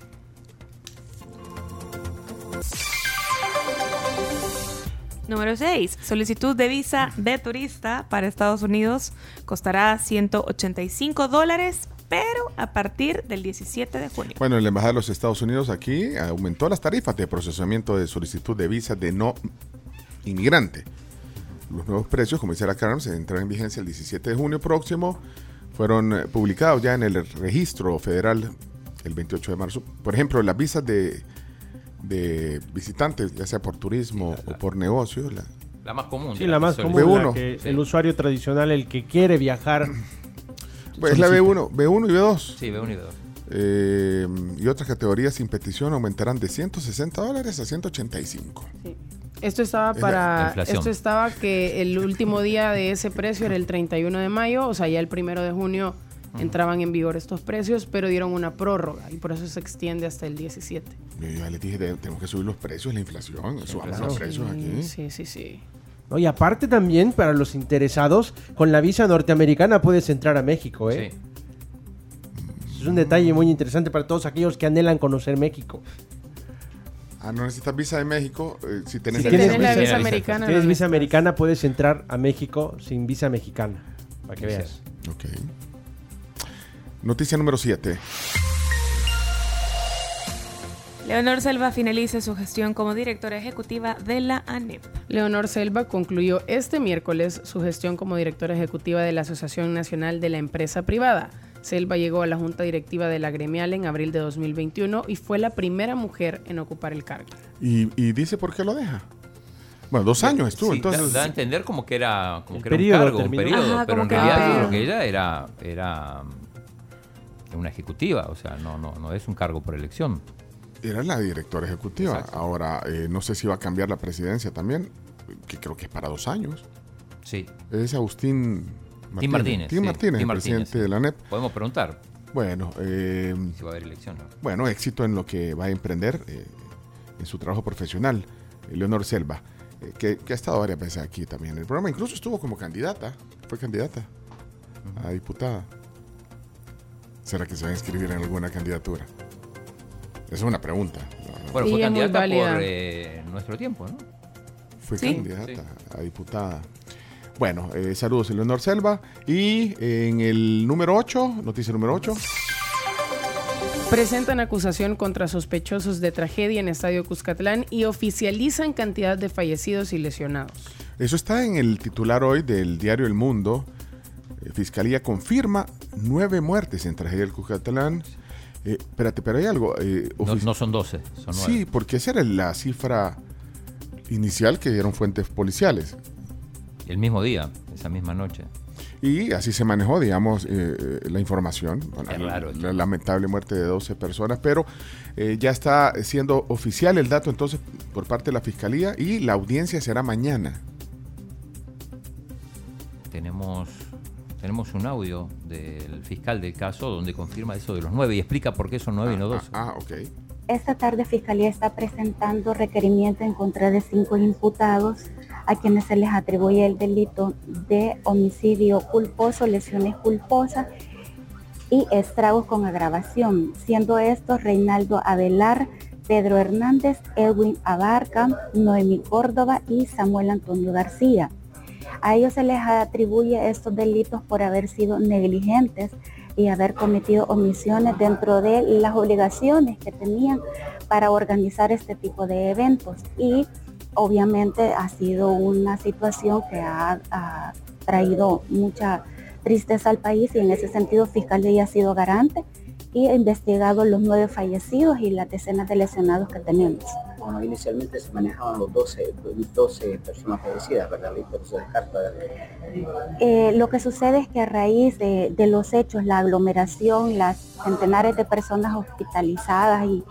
Número 6. Solicitud de visa de turista para Estados Unidos costará 185 dólares, pero a partir del 17 de junio. Bueno, la Embajada de los Estados Unidos aquí aumentó las tarifas de procesamiento de solicitud de visa de no inmigrante. Los nuevos precios, como dice la Carmen, se entrarán en vigencia el 17 de junio próximo. Fueron eh, publicados ya en el registro federal el 28 de marzo. Por ejemplo, las visas de, de visitantes, ya sea por turismo o por negocio, la, La más común. Sí, de la más que común, B1. la que el usuario tradicional, el que quiere viajar. Pues es la solicita. B1, B1 y B2. Sí, B1 y B2. Eh, y otras categorías sin petición aumentarán de 160 dólares a 185. Esto estaba Es la para inflación. esto estaba que el último día de ese precio era el 31 de mayo, o sea, ya el primero de junio entraban en vigor estos precios, pero dieron una prórroga y por eso se extiende hasta el 17. Yo ya les dije, tenemos que subir los precios, la inflación, subamos claro. los precios aquí. Sí, sí, sí. ¿no? Y aparte también, para los interesados, con la visa norteamericana puedes entrar a México, ¿eh? Es un detalle muy interesante para todos aquellos que anhelan conocer México. Ah, no necesitas visa de México eh, si tenés Si la tienes visa. visa, americana, si tienes visa americana, puedes entrar a México sin visa mexicana. Para que veas. Ok. Noticia número 7. Leonor Selva finaliza su gestión como directora ejecutiva de la ANEP. Leonor Selva concluyó este miércoles su gestión como directora ejecutiva de la Asociación Nacional de la Empresa Privada. Selva llegó a la junta directiva de la gremial en abril de 2021 y fue la primera mujer en ocupar el cargo. Y, y dice por qué lo deja. Bueno, dos años estuvo, Sí, entonces. da, da a entender como que era, como El que era un un periodo, Ajá, pero en que realidad creo periodo. que ella era, era una ejecutiva, o sea, no, no, no es un cargo por elección. Era la directora ejecutiva. Ahora, eh, no sé si va a cambiar la presidencia también, que creo que es para dos años. Sí. Es Agustín Martínez. Tim Martínez. Tim sí, Martínez, Tim el presidente de la NEP. Podemos preguntar Bueno, eh, si va a haber elección. ¿no? bueno, éxito en lo que va a emprender eh, en su trabajo profesional. Eh, Leonor Selva, eh, que, que ha estado varias veces aquí también en el programa. Incluso estuvo como candidata. Fue candidata a diputada. ¿Será que se va a inscribir en alguna candidatura? Esa es una pregunta. No, no. Bueno, Sí, fue candidata por eh, nuestro tiempo, ¿no? Fue Sí. candidata a diputada. Bueno, eh, saludos, Leonor Selva. Y eh, en el número 8, noticia número 8. Presentan acusación contra sospechosos de tragedia en Estadio Cuscatlán y oficializan cantidad de fallecidos y lesionados. Eso está en el titular hoy del diario El Mundo. Fiscalía confirma nueve muertes en tragedia del Cucatlán. Eh, espérate, pero hay algo. eh, No, son 12, son 9. Sí, porque esa era la cifra inicial que dieron fuentes policiales. El mismo día, esa misma noche. Y así se manejó, digamos, eh, eh, la información. Bueno, Es raro la, la lamentable muerte de 12 personas, pero eh, ya está siendo oficial el dato entonces por parte de la Fiscalía y la audiencia será mañana. Tenemos, tenemos un audio del fiscal del caso donde confirma eso de los 9 y explica por qué son 9 y no 12. Ah, ok. Esta tarde Fiscalía está presentando requerimiento en contra de cinco imputados a quienes se les atribuye el delito de homicidio culposo, lesiones culposas y estragos con agravación, siendo estos Reinaldo Abelar, Pedro Hernández, Edwin Abarca, Noemí Córdoba y Samuel Antonio García. A ellos se les atribuye estos delitos por haber sido negligentes y haber cometido omisiones dentro de las obligaciones que tenían para organizar este tipo de eventos. Y obviamente ha sido una situación que ha, ha traído mucha tristeza al país y en ese sentido Fiscalía ha sido garante y investigado los nueve fallecidos y las decenas de lesionados que tenemos. Bueno, inicialmente se manejaban los 12, 12 personas fallecidas, ¿verdad? Pero se descarta. Eh, lo que sucede es que a raíz de, de los hechos, la aglomeración, las centenares de personas hospitalizadas y,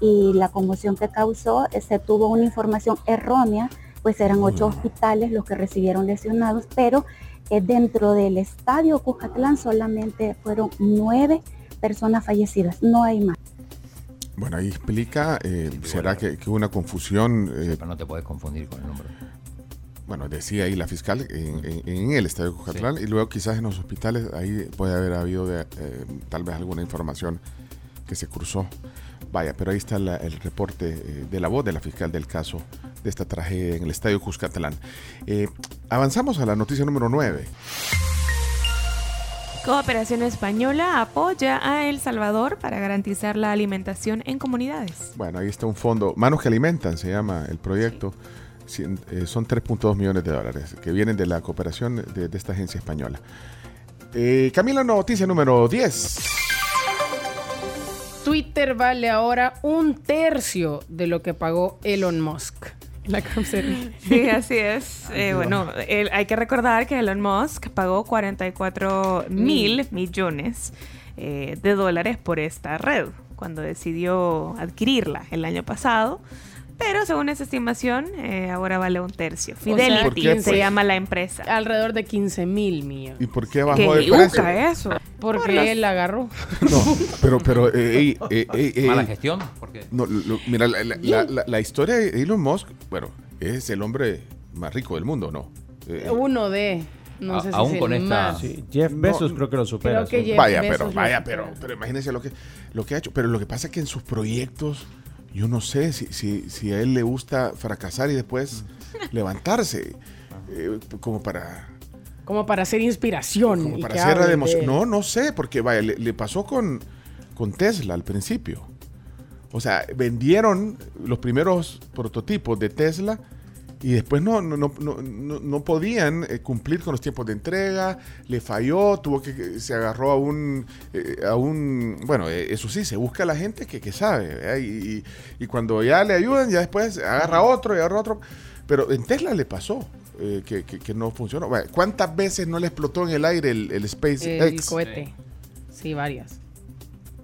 y la conmoción que causó, eh, se tuvo una información errónea, pues eran ocho hospitales los que recibieron lesionados, pero eh, dentro del estadio Cuscatlán solamente fueron nueve personas fallecidas, no hay más. Bueno, ahí explica, eh, será que, hubo una confusión. eh, Pero no te puedes confundir con el nombre. bueno, decía ahí la fiscal en, en- en el estadio Cucatlán y luego quizás en los hospitales ahí puede haber habido de, eh, tal vez alguna información que se cruzó. Vaya, pero ahí está la- el reporte eh, de la voz de la fiscal del caso de esta tragedia en el estadio Cuscatlán. Eh, avanzamos a la noticia número 9. Cooperación Española apoya a El Salvador para garantizar la alimentación en comunidades. Bueno, ahí está un fondo, Manos que Alimentan se llama el proyecto. Cien- eh, son 3.2 millones de dólares que vienen de la cooperación de, de esta agencia española. Eh, Camila, noticia número 10. Twitter vale ahora un tercio de lo que pagó Elon Musk. La. Sí, así es. Eh, bueno, el- hay que recordar que Elon Musk pagó 44 mil millones eh, de dólares por esta red cuando decidió adquirirla el año pasado. Pero según esa estimación, eh, ahora vale un tercio. ¿Por Fidelity qué, se pues? llama la empresa. Alrededor de 15 mil millones. ¿Y por qué bajó ¿Qué de precio? eso? Porque Por los- él la agarró. No, pero, pero, eh, ey, eh, ey, ey, ¿Mala gestión? ¿Por qué? No, lo- mira, la, la- la- la- la historia de Elon Musk, bueno, es el hombre más rico del mundo, ¿no? Eh, Uno de. No A- sé si aún con esta-. Sí, Jeff No, Bezos creo que lo supera. creo que sí. Jeff vaya, Bezos pero, lo vaya, supera. pero, pero imagínense lo que, lo que ha hecho. Pero lo que pasa es que en sus proyectos, yo no sé si, si, si a él le gusta fracasar y después levantarse, eh, como para, Como para hacer inspiración. como y para hacer de emoción. No, no sé, porque vaya, le, le pasó con, con Tesla al principio. O sea, vendieron los primeros prototipos de Tesla y después no, no, no, no, no- no podían eh, cumplir con los tiempos de entrega, le falló, tuvo que, se agarró a un, eh, a un bueno, eh, eso sí, se busca a la gente que, que sabe, y, y- cuando ya le ayudan, ya después agarra otro y agarra otro, pero en Tesla le pasó. eh, que, que- que no funcionó. ¿Cuántas veces no le explotó en el aire el, el SpaceX? El cohete. Sí, varias.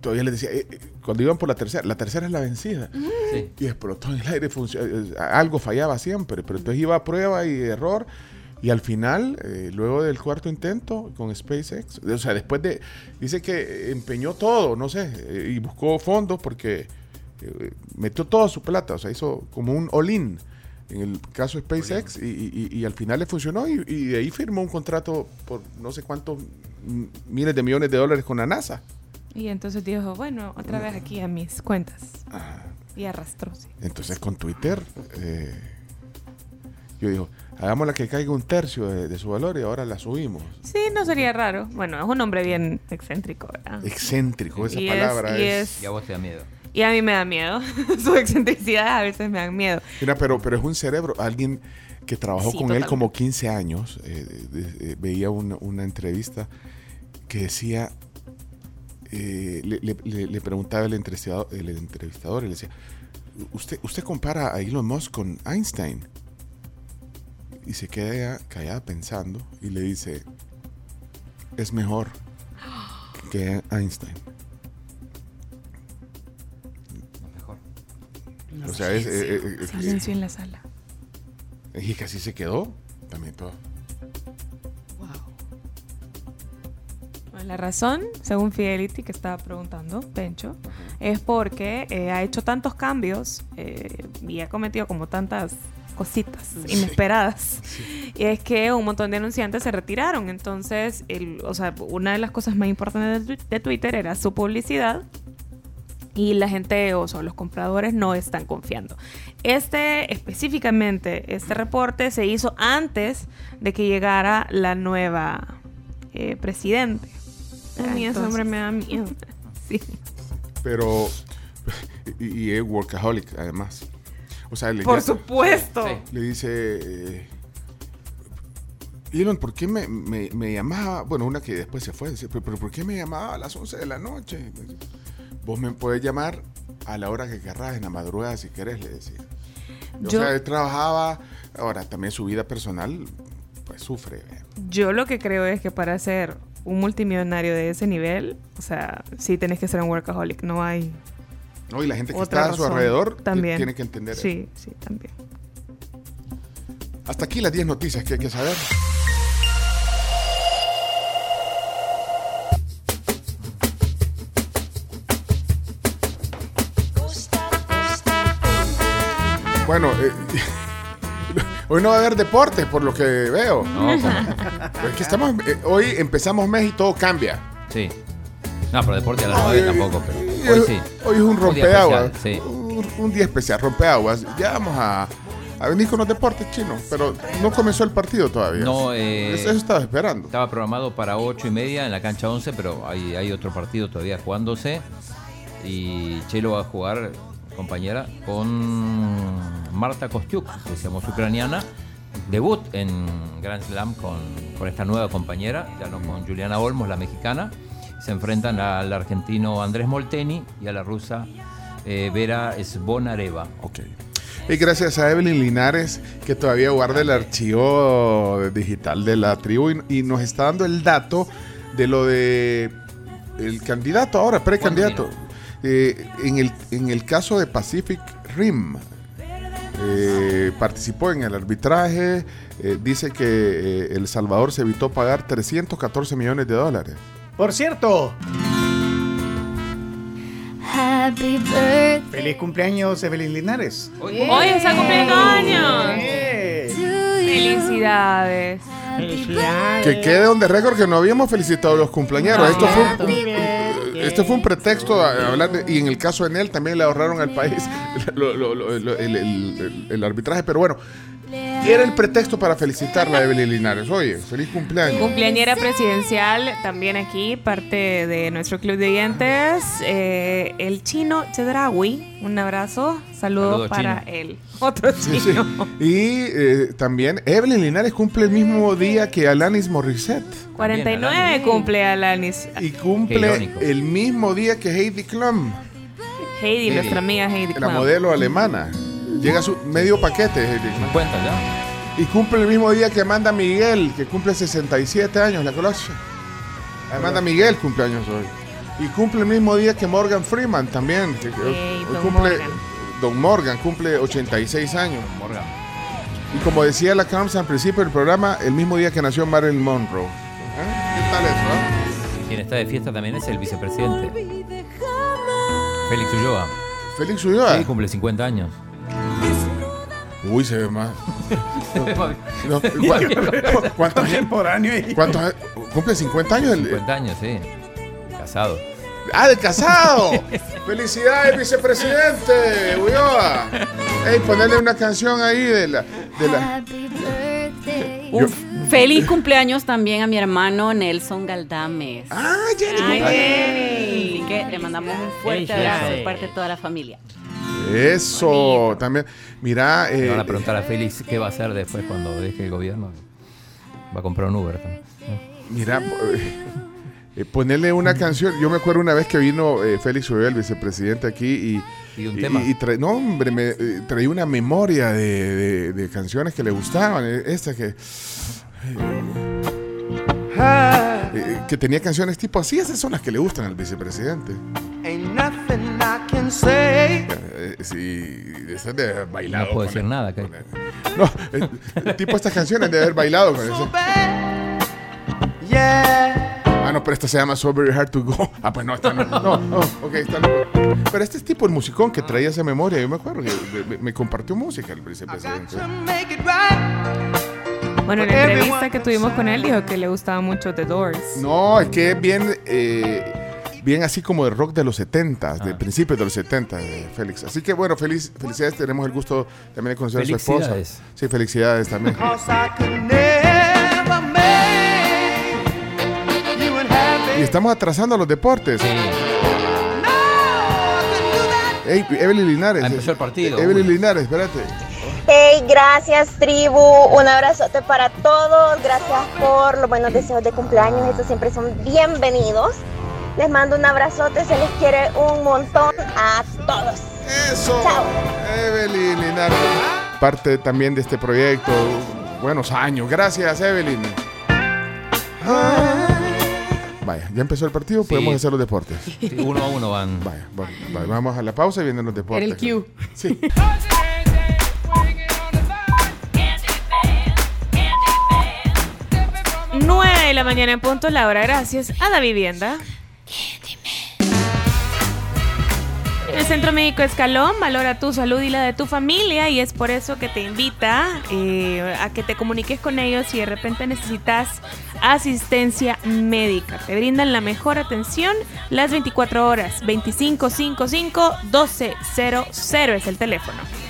todavía les decía, eh, eh, cuando iban por la tercera, la tercera es la vencida. Sí. Y explotó en el aire, eh, algo fallaba siempre, pero entonces iba a prueba y error. Y al final, eh, luego del cuarto intento con SpaceX, o sea, después de, dice que empeñó todo, no sé, eh, y buscó fondos porque eh, metió toda su plata, o sea, hizo como un all-in en el caso de SpaceX y, y- y al final le funcionó y, y de ahí firmó un contrato por no sé cuántos miles de millones de dólares con la NASA. Y entonces dijo, bueno, otra vez aquí a mis cuentas. Ah. Y arrastró, sí. Entonces con Twitter, eh, yo digo, hagámosla que caiga un tercio de, de su valor y ahora la subimos. Sí, no sería raro. Bueno, es un hombre bien excéntrico, ¿verdad? Excéntrico, esa Y es- palabra y es. es- Y a vos te da miedo. Y a mí me da miedo. Su excentricidad a veces me dan miedo. Mira, pero, pero es un cerebro, alguien que trabajó Sí, con él totalmente. como 15 años, eh, de- de- veía una, una entrevista que decía, eh, le, le- le- le preguntaba el entrevistador, el entrevistador y le decía, ¿usted, usted compara a Elon Musk con Einstein? Y se queda callada pensando y le dice, es mejor que Einstein. O sea, es, eh, eh, eh, Silencio en la sala. y así se quedó. También todo. La razón, según Fidelity, que estaba preguntando, Pencho, es porque eh, ha hecho tantos cambios eh, y ha cometido como tantas cositas inesperadas. Y es que un montón de anunciantes se retiraron. Entonces, el, o sea, una de las cosas más importantes de, Twitter era su publicidad. Y la gente, o sea, los compradores no están confiando. Este, específicamente, este reporte se hizo antes de que llegara la nueva eh, presidente. A mí ese hombre me da miedo. Sí. Pero. Y, y es workaholic, además. O sea, le Por ya- supuesto. Le dice. eh, Elon, ¿por qué me, me- me llamaba? Bueno, una que después se fue, decía, pero, pero ¿por qué me llamaba a las 11 de la noche? Vos me puedes llamar a la hora que querrás, en la madrugada, si querés, le decía. O Yo- sea, él trabajaba, ahora también su vida personal, pues sufre. ¿eh? Yo lo que creo es que para ser un multimillonario de ese nivel, o sea, sí tenés que ser un workaholic, no hay ¿no? Y la gente que está a su alrededor también. tiene que entender eso. Sí, sí, también. Hasta aquí las 10 noticias que hay que saber. Bueno, eh, hoy no va a haber deporte por lo que veo. No. Es que estamos, eh, hoy empezamos mes y todo cambia. Sí. No, pero deporte a las 9 tampoco, pero Y hoy sí. Hoy es un día rompeaguas. especial, Sí. Un, un día especial, rompeaguas. Ya vamos a, a venir con los deportes chinos, pero no comenzó el partido todavía. No, eh, Eso, eso estaba esperando. Estaba programado para 8 y media en la cancha 11, pero hay, hay otro partido todavía jugándose. Y Chelo va a jugar, compañera, con Marta Kostiuk, que decíamos ucraniana. Debut en Grand Slam con, con esta nueva compañera, ya no con Juliana Olmos, la mexicana. Se enfrentan al argentino Andrés Molteni y a la rusa eh, Vera Svonareva. Ok. Y gracias a Evelyn Linares, que todavía guarda el archivo digital de la tribu y, y nos está dando el dato de lo de el candidato ahora, precandidato. Eh, en, el, en el caso de Pacific Rim, eh, participó en el arbitraje, eh, dice que eh, El Salvador se evitó pagar 314 millones de dólares. Por cierto, Happy birthday. feliz cumpleaños Evelyn Linares. Hoy está cumpliendo años. Felicidades. Que quede donde récord que no habíamos felicitado a los cumpleaños. Esto fue un, esto fue un pretexto a hablar de- y en el caso de él también le ahorraron al país lo- lo- lo- lo- el, el- el- el arbitraje, pero bueno, era el pretexto para felicitarla a Evelyn Linares. Oye, feliz cumpleaños. Cumpleañera presidencial, también aquí, parte de nuestro club de oyentes. eh, el chino Chedrawi, un abrazo, saludo Saludos, para chino. él. Otro chino. sí. Y eh, también Evelyn Linares cumple el mismo día que Alanis Morissette 49 cumple Alanis. y cumple el mismo día que Heidi Klum, Heidi, Sí. nuestra amiga Heidi. la Klum. modelo alemana. Llega su medio paquete Heidi Klum. Cuenta ya. Y cumple el mismo día que Amanda Miguel, que cumple 67 años, ¿la conoce? Amanda Miguel cumple años hoy. Y cumple el mismo día que Morgan Freeman también. que- que hoy don cumple, Morgan. Don Morgan cumple 86 años. Y como decía la Carms al principio del programa, el mismo día que nació Marilyn Monroe. ¿Eh? ¿Qué tal eso? eh? Quien está de fiesta también es el vicepresidente. Félix Ulloa. Félix Ulloa. Sí, cumple 50 años. Uy, se ve más. No, ¿cu- cu- ¿Cuántos Contemporáneo ahí. ¿Cuántos años? ¿Cumple 50 años? el- 50 años, sí. Casado. ¡Ah, de casado! ¡Felicidades, vicepresidente! Ulloa! ¡Ey, ponerle una canción ahí de la. De la Yo- feliz cumpleaños también a mi hermano Nelson Galdames. ¡Ah, Ay, Jenny! Así que le mandamos un fuerte abrazo de parte de toda la familia. Eso, también. Mira, Le eh, van a preguntar a Félix qué va a hacer después cuando deje el gobierno. Va a comprar un Uber también. mira, eh, eh, ponerle una canción. Yo me acuerdo una vez que vino eh, Félix Ulloa, el vicepresidente, aquí y. Y un tema. y trae- no, hombre, me eh, traía una memoria de, de- de canciones que le gustaban. eh, Esta que. eh, que tenía canciones tipo así, esas son las que le gustan al vicepresidente. Ain't nothing sí, esas de haber bailado. No puedo decir él. nada. que- No, eh, tipo estas canciones de haber bailado con eso. Yeah. Ah, no, pero esta se llama So Very Hard to Go. Ah, pues no, esta no. No, no, ok, esta no. Pero este es tipo el musicón que traía esa memoria. Yo me acuerdo que me, me compartió música el vicepresidente. Bueno, en la entrevista que tuvimos con él dijo que le gustaba mucho The Doors. No, es que es bien, eh, bien así como de rock de los 70, Ah. de principios de los 70, eh, Félix. Así que bueno, feliz, felicidades. Tenemos el gusto también de conocer a su esposa. Felicidades. Sí, felicidades también. Y estamos atrasando a los deportes. Ey, Evelyn Linares. Ah, empezó el partido. Evelyn Linares, espérate. Hey, gracias tribu, un abrazote para todos, gracias por los buenos deseos de cumpleaños, estos siempre son bienvenidos. Les mando un abrazote, se les quiere un montón a todos. Eso. Chao. Evelyn Linares, parte también de este proyecto. Buenos años. Gracias, Evelyn. Vaya, ya empezó el partido, podemos hacer los deportes. Sí, uno a uno van. Vaya, va- va- vamos a la pausa y vienen los deportes. Era el cue. Sí. 9 de la mañana en punto, la hora gracias a la vivienda. El Centro Médico Escalón valora tu salud y la de tu familia y es por eso que te invita eh, a que te comuniques con ellos si de repente necesitas asistencia médica. Te brindan la mejor atención las 24 horas. 2555-1200 es el teléfono.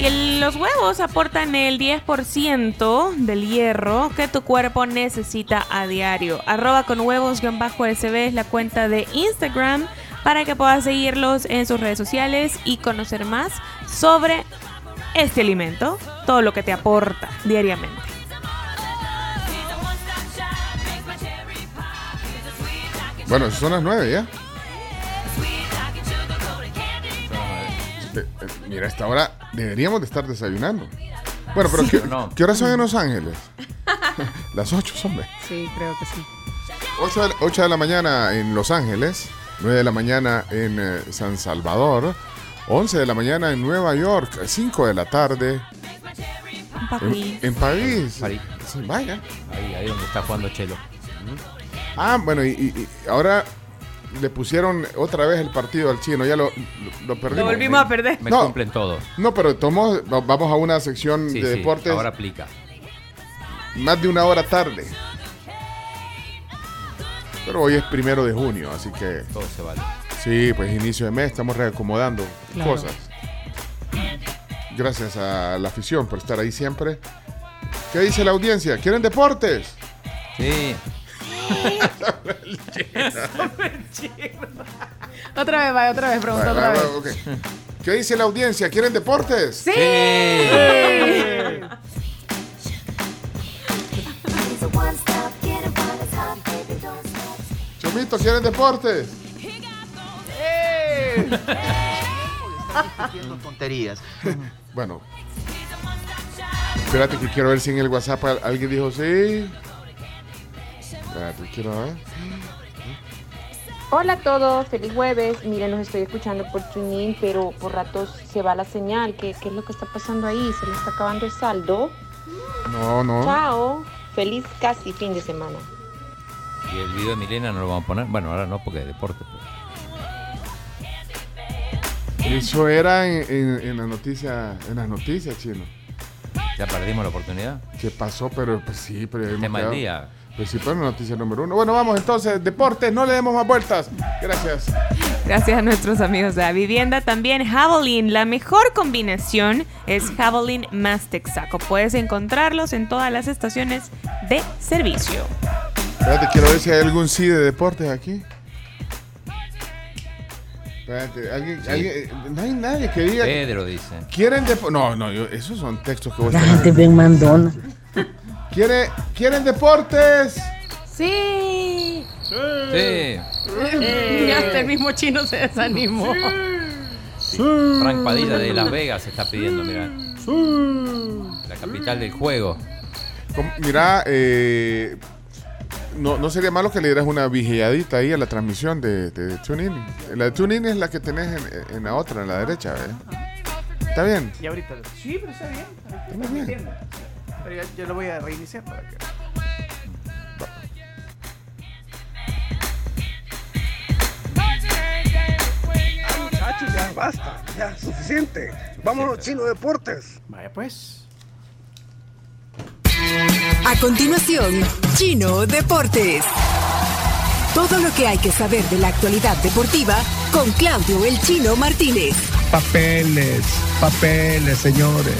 Y el- los huevos aportan el 10% del hierro que tu cuerpo necesita a diario. Arroba con huevos-sb es la cuenta de Instagram para que puedas seguirlos en sus redes sociales y conocer más sobre este alimento, todo lo que te aporta diariamente. Bueno, son las nueve ya. Eh, eh, Mira, esta hora deberíamos de estar desayunando. Bueno, pero Sí. ¿qué, No. qué horas son en Los Ángeles? Las 8, hombre. Sí, creo que sí. 8 de, 8 de la mañana en Los Ángeles, 9 de la mañana en eh, San Salvador, 11 de la mañana en Nueva York, 5 de la tarde en, en París. Sí, vaya. Ahí, ahí donde está jugando Chelo. Ah, bueno, y, y- y ahora le pusieron otra vez el partido al chino, ya lo, lo, lo perdimos. Lo volvimos a perder. Me No. cumplen todo. No, pero tomó, va- vamos a una sección Sí, de sí, deportes ahora aplica. más de una hora tarde. Pero hoy es primero de junio, así que... Todo se vale. Sí, pues inicio de mes, estamos reacomodando Claro. cosas. Gracias a la afición por estar ahí siempre. ¿Qué dice la audiencia? ¿Quieren deportes? Sí. Otra vez, vaya, otra vez, pregunta Vale, otra vez. ¿Qué dice la audiencia? ¿Quieren deportes? ¡Sí! Chomito, ¿quieren deportes? Diciendo tonterías. Bueno. Espérate que quiero ver si en el WhatsApp al- alguien dijo sí. Quiero ver. Hola a todos, feliz jueves. Miren, los estoy escuchando por TuneIn, pero por ratos se va la señal. ¿Qué, qué es lo que está pasando ahí? ¿Se le está acabando el saldo? No, no. Chao. Feliz casi fin de semana. Y el video de Milena no lo vamos a poner. Bueno, ahora no porque es deporte. pero- Eso era en, en, en la noticia, en las noticias, chino. Ya perdimos la oportunidad. ¿Qué pasó? Pero pues sí, pero hemos Tema del día. Pero noticia número uno. Bueno, vamos entonces, deportes, no le demos más vueltas. Gracias. Gracias a nuestros amigos de la vivienda. También Javelin. La mejor combinación es Javelin más Texaco. Puedes encontrarlos en todas las estaciones de servicio. Espérate, quiero ver si hay algún sí de deportes aquí. Espérate, alguien, alguien- no hay nadie que diga. Pedro dice. ¿Quieren deportes? No, no, yo- esos son textos que vos La gente bien mandona. ¿Quiere- ¿Quieren deportes? Sí. Sí. Y hasta el mismo chino se desanimó. Frank Padilla de Las Vegas está pidiendo, mira. La capital del juego. Mira, eh, no, no sería malo que le dieras una vigiladita ahí a la transmisión de, de TuneIn. La de TuneIn es la que tenés en, en la otra, en la derecha. ¿eh? ¿Está bien? Y ahorita. Sí, pero está bien. Está bien. Pero ya- yo lo voy a reiniciar para que. Muchachos, ya basta, ya suficiente. Vámonos, Chino Deportes. Vaya pues. A continuación, Chino Deportes. Todo lo que hay que saber de la actualidad deportiva con Claudio El Chino Martínez. Papeles, papeles, señores,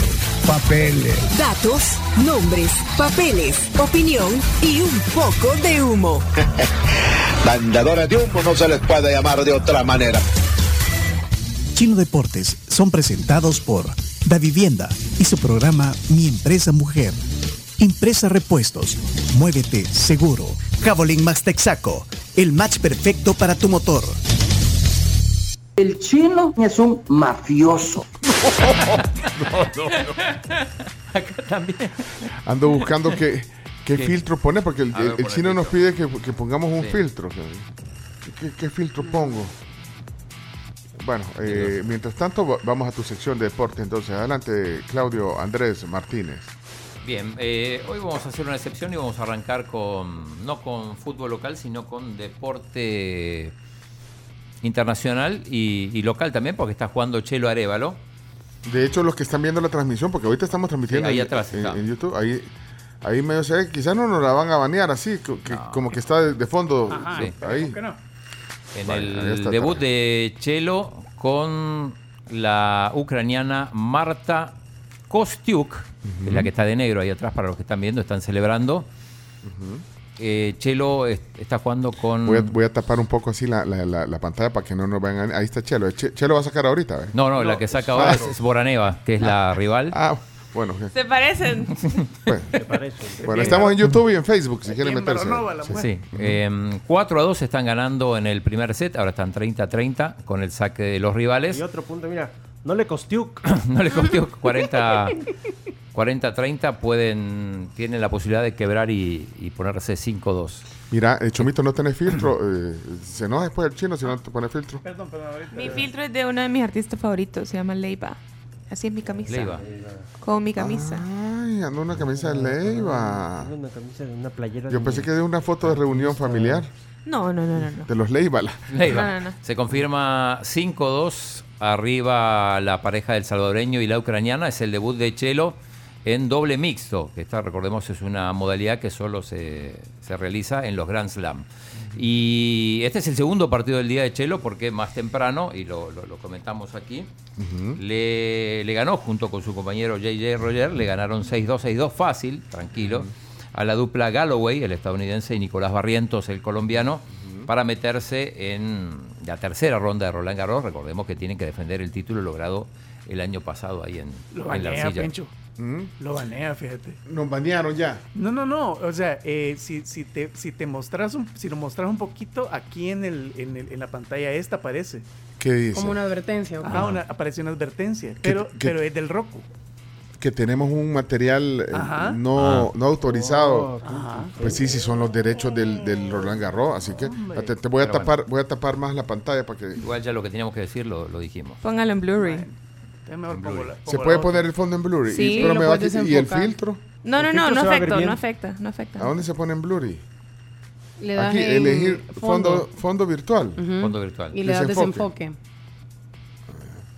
papeles. Datos, nombres, papeles, opinión y un poco de humo. Vendedores de humo no se les puede llamar de otra manera. Chino Deportes son presentados por Da Vivienda y su programa Mi Empresa Mujer. Impresa Repuestos. Muévete seguro. Javelin Max Texaco. El match perfecto para tu motor. El chino es un mafioso. no, no, Acá también. Ando buscando qué, qué ¿Qué? filtro poner, porque el, A ver, el- el pon chino el nos pide que, que pongamos un Sí. filtro. ¿Qué, filtro pongo? Bueno, eh, mientras tanto va- vamos a tu sección de deporte. Entonces, adelante, Claudio Andrés Martínez. Bien, eh, hoy vamos a hacer una excepción y vamos a arrancar con, no con fútbol local, sino con deporte internacional y, y local también, porque está jugando Chelo Arevalo. De hecho, los que están viendo la transmisión, porque ahorita estamos transmitiendo Sí, ahí en, atrás en- YouTube, ahí, ahí medio se ve, quizás no nos la van a banear así, que- como que está de, de fondo. Ajá, sí, ahí. ¿por qué no? En Vale, el debut de Chelo con la ucraniana Marta Kostiuk, que es la que está de negro ahí atrás para los que están viendo, están celebrando. Eh, Chelo es- está jugando con... Voy a, voy a tapar un poco así la, la- la- la pantalla para que no nos vean. Ahí está Chelo. Che- Chelo va a sacar ahorita. ¿eh? No, no, la que saca ahora es, es Boraneva, que es la rival. Ah, bueno. Se parecen. Bueno, estamos en YouTube y en Facebook si quieren en meterse. Sí. Sí, eh, 4 a 2 están ganando en el primer set, ahora están 30 a 30 con el saque de los rivales. Y otro punto, mira, no le costó. no le costó 40 40 30 pueden tienen la posibilidad de quebrar y, y ponerse 5-2. Mira, eh, Chomito, no tenés filtro. eh, se enoja después el chino si no te pone filtro. Perdón, perdón, ahorita. Mi filtro es de uno de mis artistas favoritos, se llama Leiva. Así es mi camisa. Leiva. Con mi camisa. Ay, ando una camisa de Leiva. Una camisa de una playera. Yo pensé que de una foto de reunión familiar. No, no, no, no. no. De los Leiva. Leiva. No, no, no. Se confirma 5-2 arriba la pareja del salvadoreño y la ucraniana. Es el debut de Chelo en doble mixto, que esta, recordemos, es una modalidad que solo se, se realiza en los Grand Slam. Y este es el segundo partido del día de Chelo porque más temprano, y lo, lo- lo comentamos aquí, le, le ganó junto con su compañero JJ Roger, le ganaron 6-2, 6-2 fácil, tranquilo, a la dupla Galloway, el estadounidense, y Nicolás Barrientos, el colombiano, para meterse en la tercera ronda de Roland Garros. Recordemos que tienen que defender el título logrado el año pasado ahí en, Lo en la arcilla. Pencho. Lo banea, fíjate. Nos banearon ya. No, no, no. O sea, eh, si, si te, si te mostras un, si lo mostras un poquito, aquí en, el, en, el- en la pantalla esta aparece. ¿Qué dice? Como una advertencia. ¿ok? Ah, una, aparece una advertencia. Pero, qué- pero es del Roku. Que tenemos un material eh, no, Ah. no autorizado. Ajá. Pues sí, sí, son los derechos del, del Roland Garros. Así que te, te voy a Pero tapar, voy a tapar más la pantalla para que. Igual ya lo que teníamos que decir lo, lo dijimos. Póngalo en Blu-ray. Es mejor pongo la- ¿Se puede la poner el fondo en Blu-ray? Sí, Y- pero lo me va a puedes quitar- ¿Y el filtro? No, no, El no, no afecta, no afecta, no afecta. ¿A dónde se pone en Blu-ray? Le das Aquí, en elegir fondo, fondo. fondo virtual. Fondo virtual. Y le das Desenfoque. desenfoque.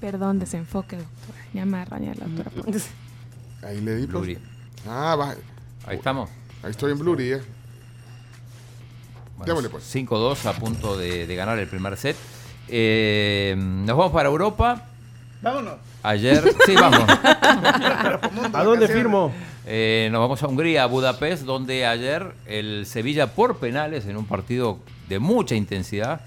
Perdón, desenfoque, doctora. Ya me araña la doctora. Ahí le di. pues. Blu-ray. Ah, va. Ahí estamos. Ahí estoy en Blu-ray. eh. Bueno, Démosle, pues. 5-2 a punto de, de ganar el primer set. Eh, nos vamos para Europa. Vámonos. Ayer, sí, vamos. ¿A dónde firmo? Eh, nos vamos a Hungría, a Budapest, donde ayer el Sevilla por penales, en un partido de mucha intensidad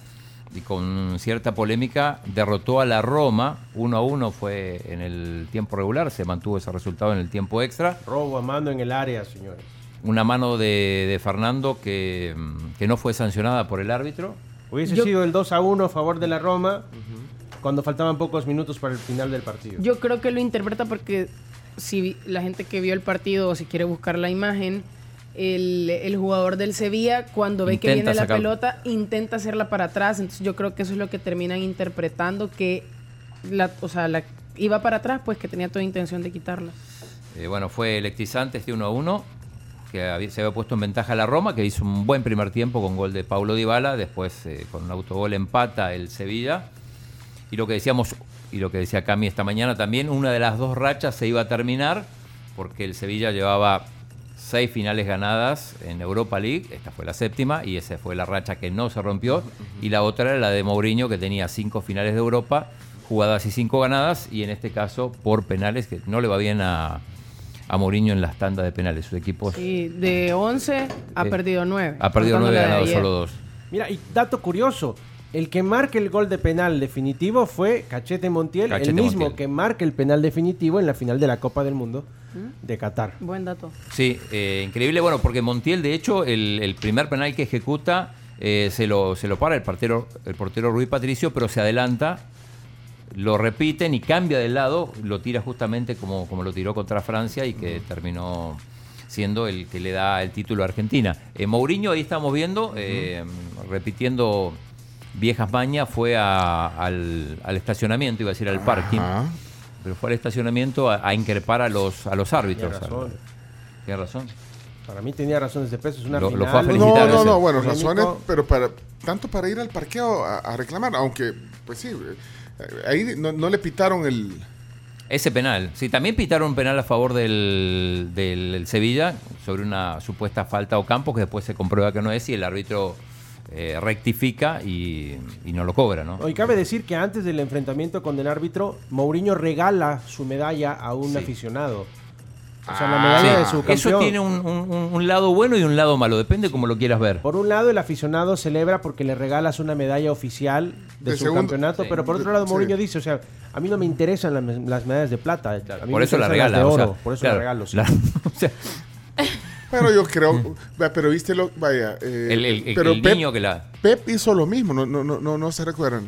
y con cierta polémica, derrotó a la Roma. 1 a 1 fue en el tiempo regular, se mantuvo ese resultado en el tiempo extra. Robo a mano en el área, señores. Una mano de, de Fernando que, que no fue sancionada por el árbitro. Hubiese Yo- sido el 2 a 1 a favor de la Roma cuando faltaban pocos minutos para el final del partido. Yo creo que lo interpreta porque si la gente que vio el partido o si quiere buscar la imagen, el, el jugador del Sevilla cuando ve que viene la pelota intenta hacerla para atrás, entonces yo creo que eso es lo que terminan interpretando que la, o sea, la iba para atrás, pues que tenía toda intención de quitarla. Eh, bueno, fue electrizante este 1 a 1, que había- se había puesto en ventaja la Roma, que hizo un buen primer tiempo con gol de Paulo Dybala, después eh, con un autogol empata el Sevilla. Y lo que decíamos, y lo que decía Cami esta mañana también, una de las dos rachas se iba a terminar, porque el Sevilla llevaba seis finales ganadas en Europa League, esta fue la séptima, y esa fue la racha que no se rompió, y la otra era la de Mourinho, que tenía cinco finales de Europa, jugadas y cinco ganadas, y en este caso por penales, que no le va bien a, a Mourinho en las tandas de penales, su equipo Y de 11 ha Sí. perdido 9. ha perdido nueve, ganado solo dos. Mira, y dato curioso, El que marca el gol de penal definitivo fue Cachete Montiel, Cachete el mismo Montiel. que marca el penal definitivo en la final de la Copa del Mundo de Qatar. Buen dato. Sí, eh, increíble. Bueno, porque Montiel, de hecho, el, el primer penal que ejecuta eh, se, lo, se lo para el portero, el portero Rui Patricio, pero se adelanta, lo repiten y cambia de lado, lo tira justamente como, como lo tiró contra Francia y que terminó siendo el que le da el título a Argentina. Eh, Mourinho, ahí estamos viendo, eh, repitiendo viejas mañas, fue a- al, al estacionamiento, iba a decir al parking, pero fue al estacionamiento a, a increpar a los, a los árbitros. Tiene razón. Tiene razón. Para mí tenía razones de peso, es una Lo- lo final. fue a felicitar No, no, ese. no, bueno, Polémico. razones, pero para tanto para ir al parqueo a, a reclamar, aunque, pues sí, eh, ahí no, no le pitaron el... Ese penal. Sí, también pitaron un penal a favor del, del Sevilla sobre una supuesta falta o campo que después se comprueba que no es y el árbitro eh, rectifica y, y no lo cobra, ¿no? Hoy cabe decir que antes del enfrentamiento con el árbitro, Mourinho regala su medalla a un Sí. aficionado. O sea, la Ah, medalla sí. de su campeón. Eso tiene un, un- un- un lado bueno y un lado malo, depende como lo quieras ver. Por un lado, el aficionado celebra porque le regalas una medalla oficial de, De su segundo- campeonato, sí. pero por otro lado, Sí. Mourinho dice, o sea, a mí no me interesan las, las medallas de plata, a mí por me eso la interesan las regala. de o sea, oro, por eso claro, la regalo. sí. la- o sea, Pero yo creo, va, pero viste lo, vaya, eh, El- el- el- pero el Pep, niño que la- Pep hizo lo mismo, no, no, no, no, no se recuerdan.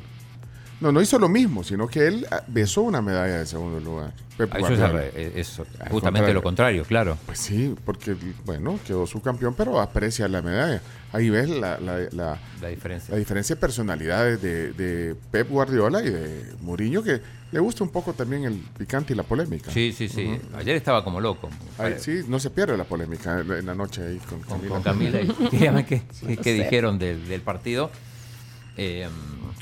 No, no hizo lo mismo, sino que él ah, besó una medalla de segundo lugar. Pep Eso es, Guardiola. justamente lo contrario, claro. Pues sí, porque, bueno, quedó su campeón, pero aprecia la medalla. Ahí ves la, la, la, La diferencia. la diferencia de personalidades de, de Pep Guardiola y de Mourinho, que le gusta un poco también el picante y la polémica. Sí, sí, sí. Ayer estaba como loco. Ay, sí, no se pierde la polémica en la noche ahí con con, Camila. con Camila. qué, qué- dijeron del, del partido. Eh,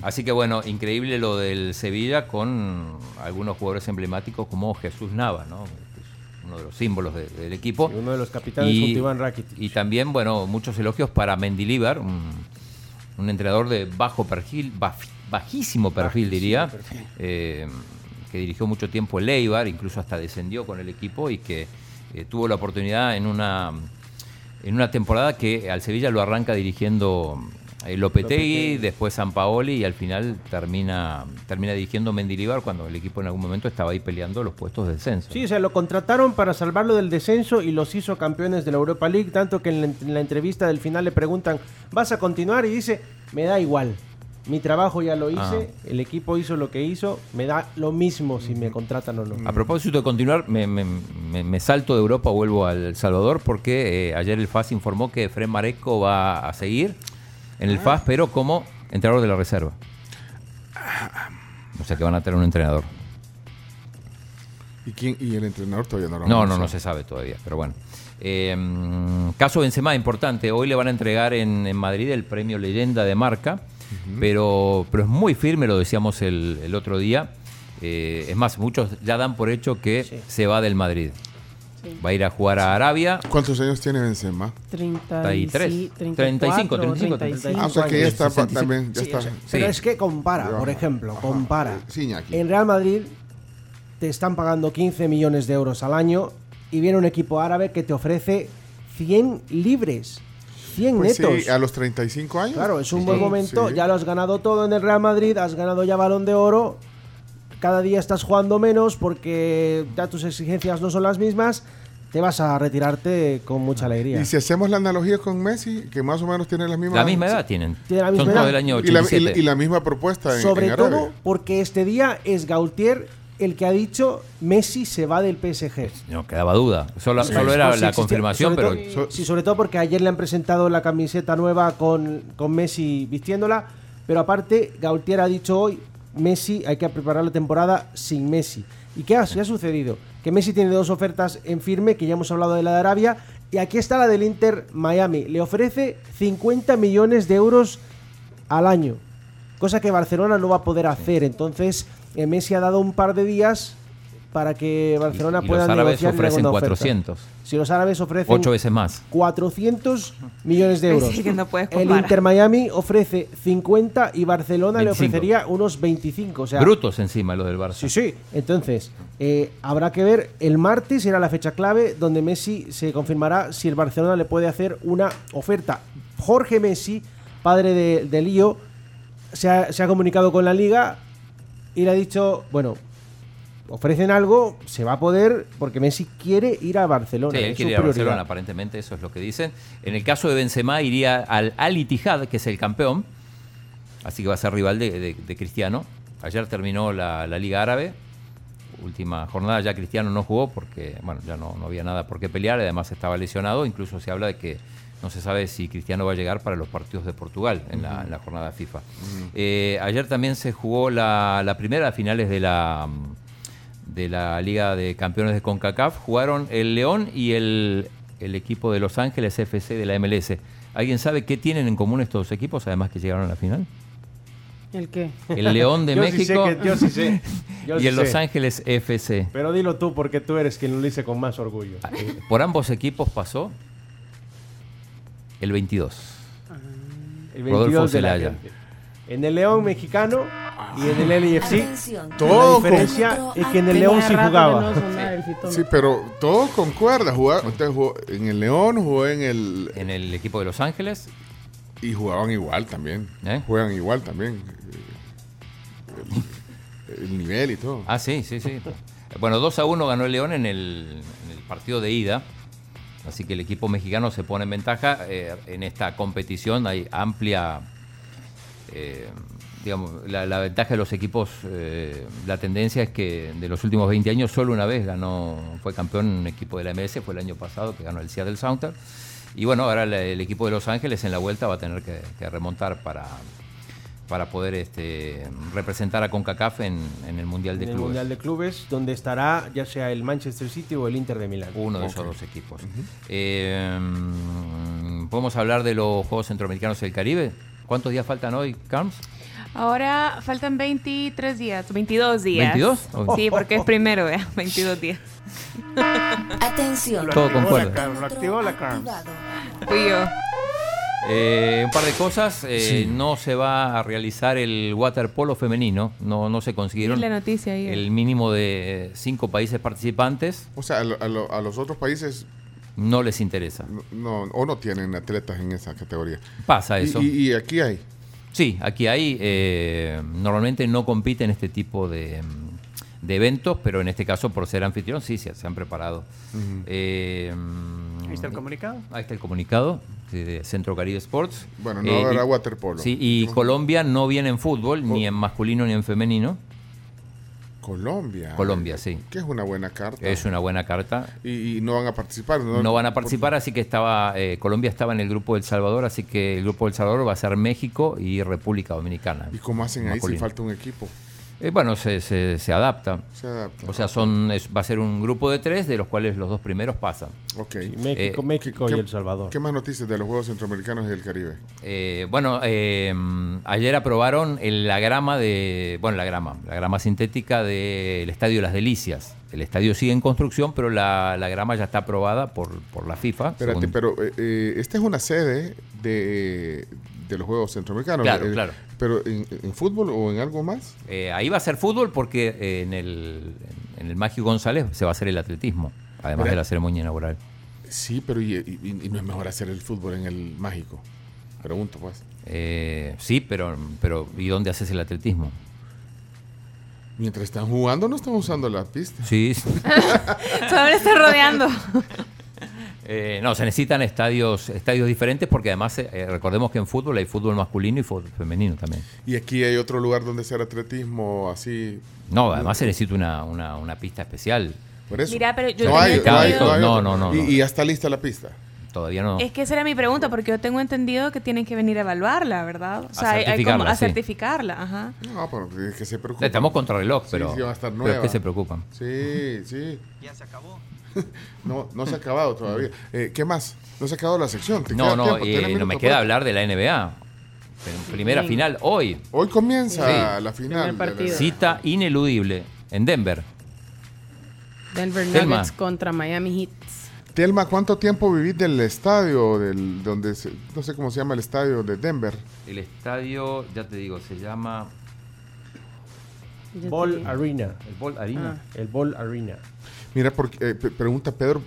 así que bueno, increíble lo del Sevilla con algunos jugadores emblemáticos como Jesús Nava, ¿no? Uno de los símbolos de- del equipo. uno de los capitanes junto a Iván Rakitic. Y también, bueno, muchos elogios para Mendilibar, un, un entrenador de bajo perfil, baj- bajísimo perfil diría, eh, que dirigió mucho tiempo el Eibar, incluso hasta descendió con el equipo y que eh, tuvo la oportunidad en una, en una temporada que al Sevilla lo arranca dirigiendo Lopetegui, Lopetegui. después San Paoli y al final termina, termina dirigiendo Mendilibar cuando el equipo en algún momento estaba ahí peleando los puestos de descenso. Sí, o sea, lo contrataron para salvarlo del descenso y los hizo campeones de la Europa League, tanto que en la, en la entrevista del final le preguntan, ¿vas a continuar? Y dice, me da igual. Mi trabajo ya lo hice, Ah. el equipo hizo lo que hizo, me da lo mismo si me contratan o no. A propósito de continuar, me, me- me- me salto de Europa, vuelvo a El Salvador, porque eh, ayer el FAS informó que Fred Mareco va a seguir en el FAS, pero como entrenador de la reserva. O sea que van a tener un entrenador. ¿Y, quién, y el entrenador todavía no lo No, no, no se sabe todavía, pero bueno. Eh, caso Benzema, importante. Hoy le van a entregar en, en Madrid el premio Leyenda de Marca, pero, pero es muy firme, lo decíamos el, el otro día. Eh, es más, muchos ya dan por hecho que se va del Madrid. Va a ir a jugar a Arabia. ¿Cuántos años tiene Benzema? 33, sí, 35, 35, 35. Ah, o sea que ya está 65. también, ya Sí, está. o sea, pero es que compara, por ejemplo, compara. Sí, Iñaki. En Real Madrid te están pagando 15 millones de euros al año y viene un equipo árabe que te ofrece 100 libres. 100 Pues netos. sí, a los 35 años. Claro, es un Sí, buen momento. sí. Ya lo has ganado todo en el Real Madrid, has ganado ya balón de oro. Cada día estás jugando menos porque ya tus exigencias no son las mismas. Te vas a retirarte con mucha alegría. Y si hacemos la analogía con Messi, que más o menos tiene la misma La misma edad tienen. Tiene la misma Son edad. del año y la, y 87. la- y la misma propuesta en, Sobre en Arabia. todo porque este día es Gautier el que ha dicho Messi se va del PSG. No quedaba duda. Solo, Sí, solo sí, era sí, la confirmación, sobre pero todo- sí, sobre todo porque ayer le han presentado la camiseta nueva con, con Messi vistiéndola, pero aparte Gautier ha dicho hoy, Messi hay que preparar la temporada sin Messi. ¿Y qué ha, qué ha sucedido? Que Messi tiene dos ofertas en firme, que ya hemos hablado de la de Arabia, y aquí está la del Inter Miami. Le ofrece 50 millones de euros al año, cosa que Barcelona no va a poder hacer. Entonces, eh, Messi ha dado un par de días para que Barcelona y los pueda árabes negociar le haga ofrecen una oferta. 400. Si los árabes ofrecen Ocho veces más. 400 millones de euros. sí, que no puedes el. Inter Miami ofrece 50 y Barcelona 25. le ofrecería unos 25. O sea, Brutos encima los del Barça. Sí, sí. Entonces, eh, habrá que ver. El martes será la fecha clave donde Messi se confirmará si el Barcelona le puede hacer una oferta. Jorge Messi, padre de, de Lío, se ha, se ha comunicado con la liga y le ha dicho, bueno, ofrecen algo, se va a poder, porque Messi quiere ir a Barcelona. Sí, él quiere ir a prioridad. Barcelona, aparentemente, eso es lo que dicen. En el caso de Benzema iría al Al Ittihad, que es el campeón, así que va a ser rival de, de- de Cristiano. Ayer terminó la, la Liga Árabe, última jornada, ya Cristiano no jugó porque, bueno, ya no, no había nada por qué pelear, además estaba lesionado, incluso se habla de que no se sabe si Cristiano va a llegar para los partidos de Portugal en, la, en la jornada FIFA. Eh, ayer también se jugó la, la primera de finales de la de la Liga de Campeones de CONCACAF. Jugaron el León y el, el equipo de Los Ángeles FC de la MLS. ¿Alguien sabe qué tienen en común estos dos equipos, además que llegaron a la final? ¿El qué? El León de Yo sí sé México que- yo sí sé. Yo y sí el Los sé. Ángeles FC. Pero dilo tú, porque tú eres quien lo dice con más orgullo. Por ambos equipos pasó el 22. El Rodolfo 22 de la. En el León mexicano y en el LFC, Todo la diferencia con- es que en el León sí jugaba. Sí, pero todo concuerda. Jugar, usted jugó en el León, jugó en el. En el equipo de Los Ángeles. Y jugaban igual también. ¿Eh? Juegan igual también. El, el nivel y todo. Ah, sí, sí, sí. Bueno, 2 a 1 ganó el León en el, en el partido de ida. Así que el equipo mexicano se pone en ventaja. Eh, en esta competición hay amplia. eh, digamos, la, la ventaja de los equipos, eh, la tendencia es que de los últimos 20 años solo una vez ganó, fue campeón un equipo de la MS, fue el año pasado que ganó el Seattle Sounders. Y bueno, ahora el equipo de Los Ángeles en la vuelta va a tener que, que remontar para, para poder este, representar a CONCACAF en, en el Mundial de en el Clubes. Mundial de Clubes, donde estará ya sea el Manchester City o el Inter de Milán. Uno de esos dos equipos. Eh, mm, ¿Podemos hablar de los Juegos Centroamericanos del Caribe? ¿Cuántos días faltan hoy, Carms? Ahora faltan 23 días, 22 días. ¿22? Sí, porque es primero, vea, 22 días. Atención. Todo concuerda. Lo activó la Carms. Fui yo. Eh, un par de cosas. eh, Sí. No se va a realizar el waterpolo femenino. No, no se consiguieron la noticia ahí. el mínimo de cinco países participantes. O sea, a, lo- a lo- a los otros países No les interesa. no, o no tienen atletas en esa categoría. Pasa Y- eso. Y, y aquí hay. Sí, aquí hay. eh, normalmente no compiten este tipo de, de eventos, pero en este caso, por ser anfitrión, sí, se, se han preparado. Eh, Ahí está el comunicado. Ahí está el comunicado sí, de Centro Caribe Sports. Eh, Bueno, no habrá y- waterpolo. Sí, y Colombia no viene en fútbol, ni en masculino ni en femenino. Colombia. Colombia, sí. Que es una buena carta. Es una buena carta. Y, y no van a participar. No, No van a participar, así que estaba eh, Colombia estaba en el grupo del Salvador, así que el grupo del Salvador va a ser México y República Dominicana. ¿Y cómo hacen ahí si falta un equipo? Eh, bueno, se, se, se adapta. Se adapta. O sea, son es- va a ser un grupo de tres, de los cuales los dos primeros pasan. Ok. México, Eh, México y El Salvador. ¿Qué más noticias de los Juegos Centroamericanos y del Caribe? Eh, bueno, eh, ayer aprobaron el- la grama de, bueno, la grama, la grama sintética del Estadio Las Delicias. El estadio sigue en construcción, pero la, la grama ya está aprobada por, por la FIFA. Espérate, según- pero esta es una sede de, de los Juegos Centroamericanos. Claro, Eh, claro. ¿Pero en, en fútbol o en algo más? Eh, ahí va a ser fútbol porque eh, en el, en el Magio González se va a hacer el atletismo, además de la ceremonia inaugural. Sí, pero y, y- y no es mejor hacer el fútbol en el mágico? Pregunto, pues. Eh, sí, pero, pero ¿y dónde haces el atletismo? Mientras están jugando, no están usando la pista. Sí. Solo está rodeando. Eh, no, se necesitan estadios, estadios diferentes porque además eh, recordemos que en fútbol hay fútbol masculino y fútbol femenino también. Y aquí hay otro lugar donde hacer atletismo así. No, además se necesita una, una, una pista especial. Por eso. Mira, pero yo no, hay, no, hay, no, hay No, no, no, Y, no. y ya está lista la pista. Todavía no. Es que esa era mi pregunta, porque yo tengo entendido que tienen que venir a evaluarla, ¿verdad? O sea, hay- hay como certificarla, a sí. certificarla, ajá. No, pero es que se preocupan. Estamos contra reloj, Sí, pero, sí, va a estar pero nueva. es que se preocupan. Sí, sí. Ya se acabó. no, no se ha acabado todavía. Eh, ¿Qué más? No se ha acabado la sección. ¿Te No, queda no, eh, ¿Tenés no me queda hablar de la NBA. Pero Primera Sí. final hoy. Hoy comienza Sí. la final. La- partido. Cita ineludible en Denver. Denver Telma. Nuggets contra Miami Heat. Telma, ¿cuánto tiempo vivís del estadio, del, donde se- no sé cómo se llama el estadio de Denver? El estadio, ya te digo, se llama Ball Arena. el Ball Arena. El Ball Arena. Mira, porque, eh, pregunta Pedro,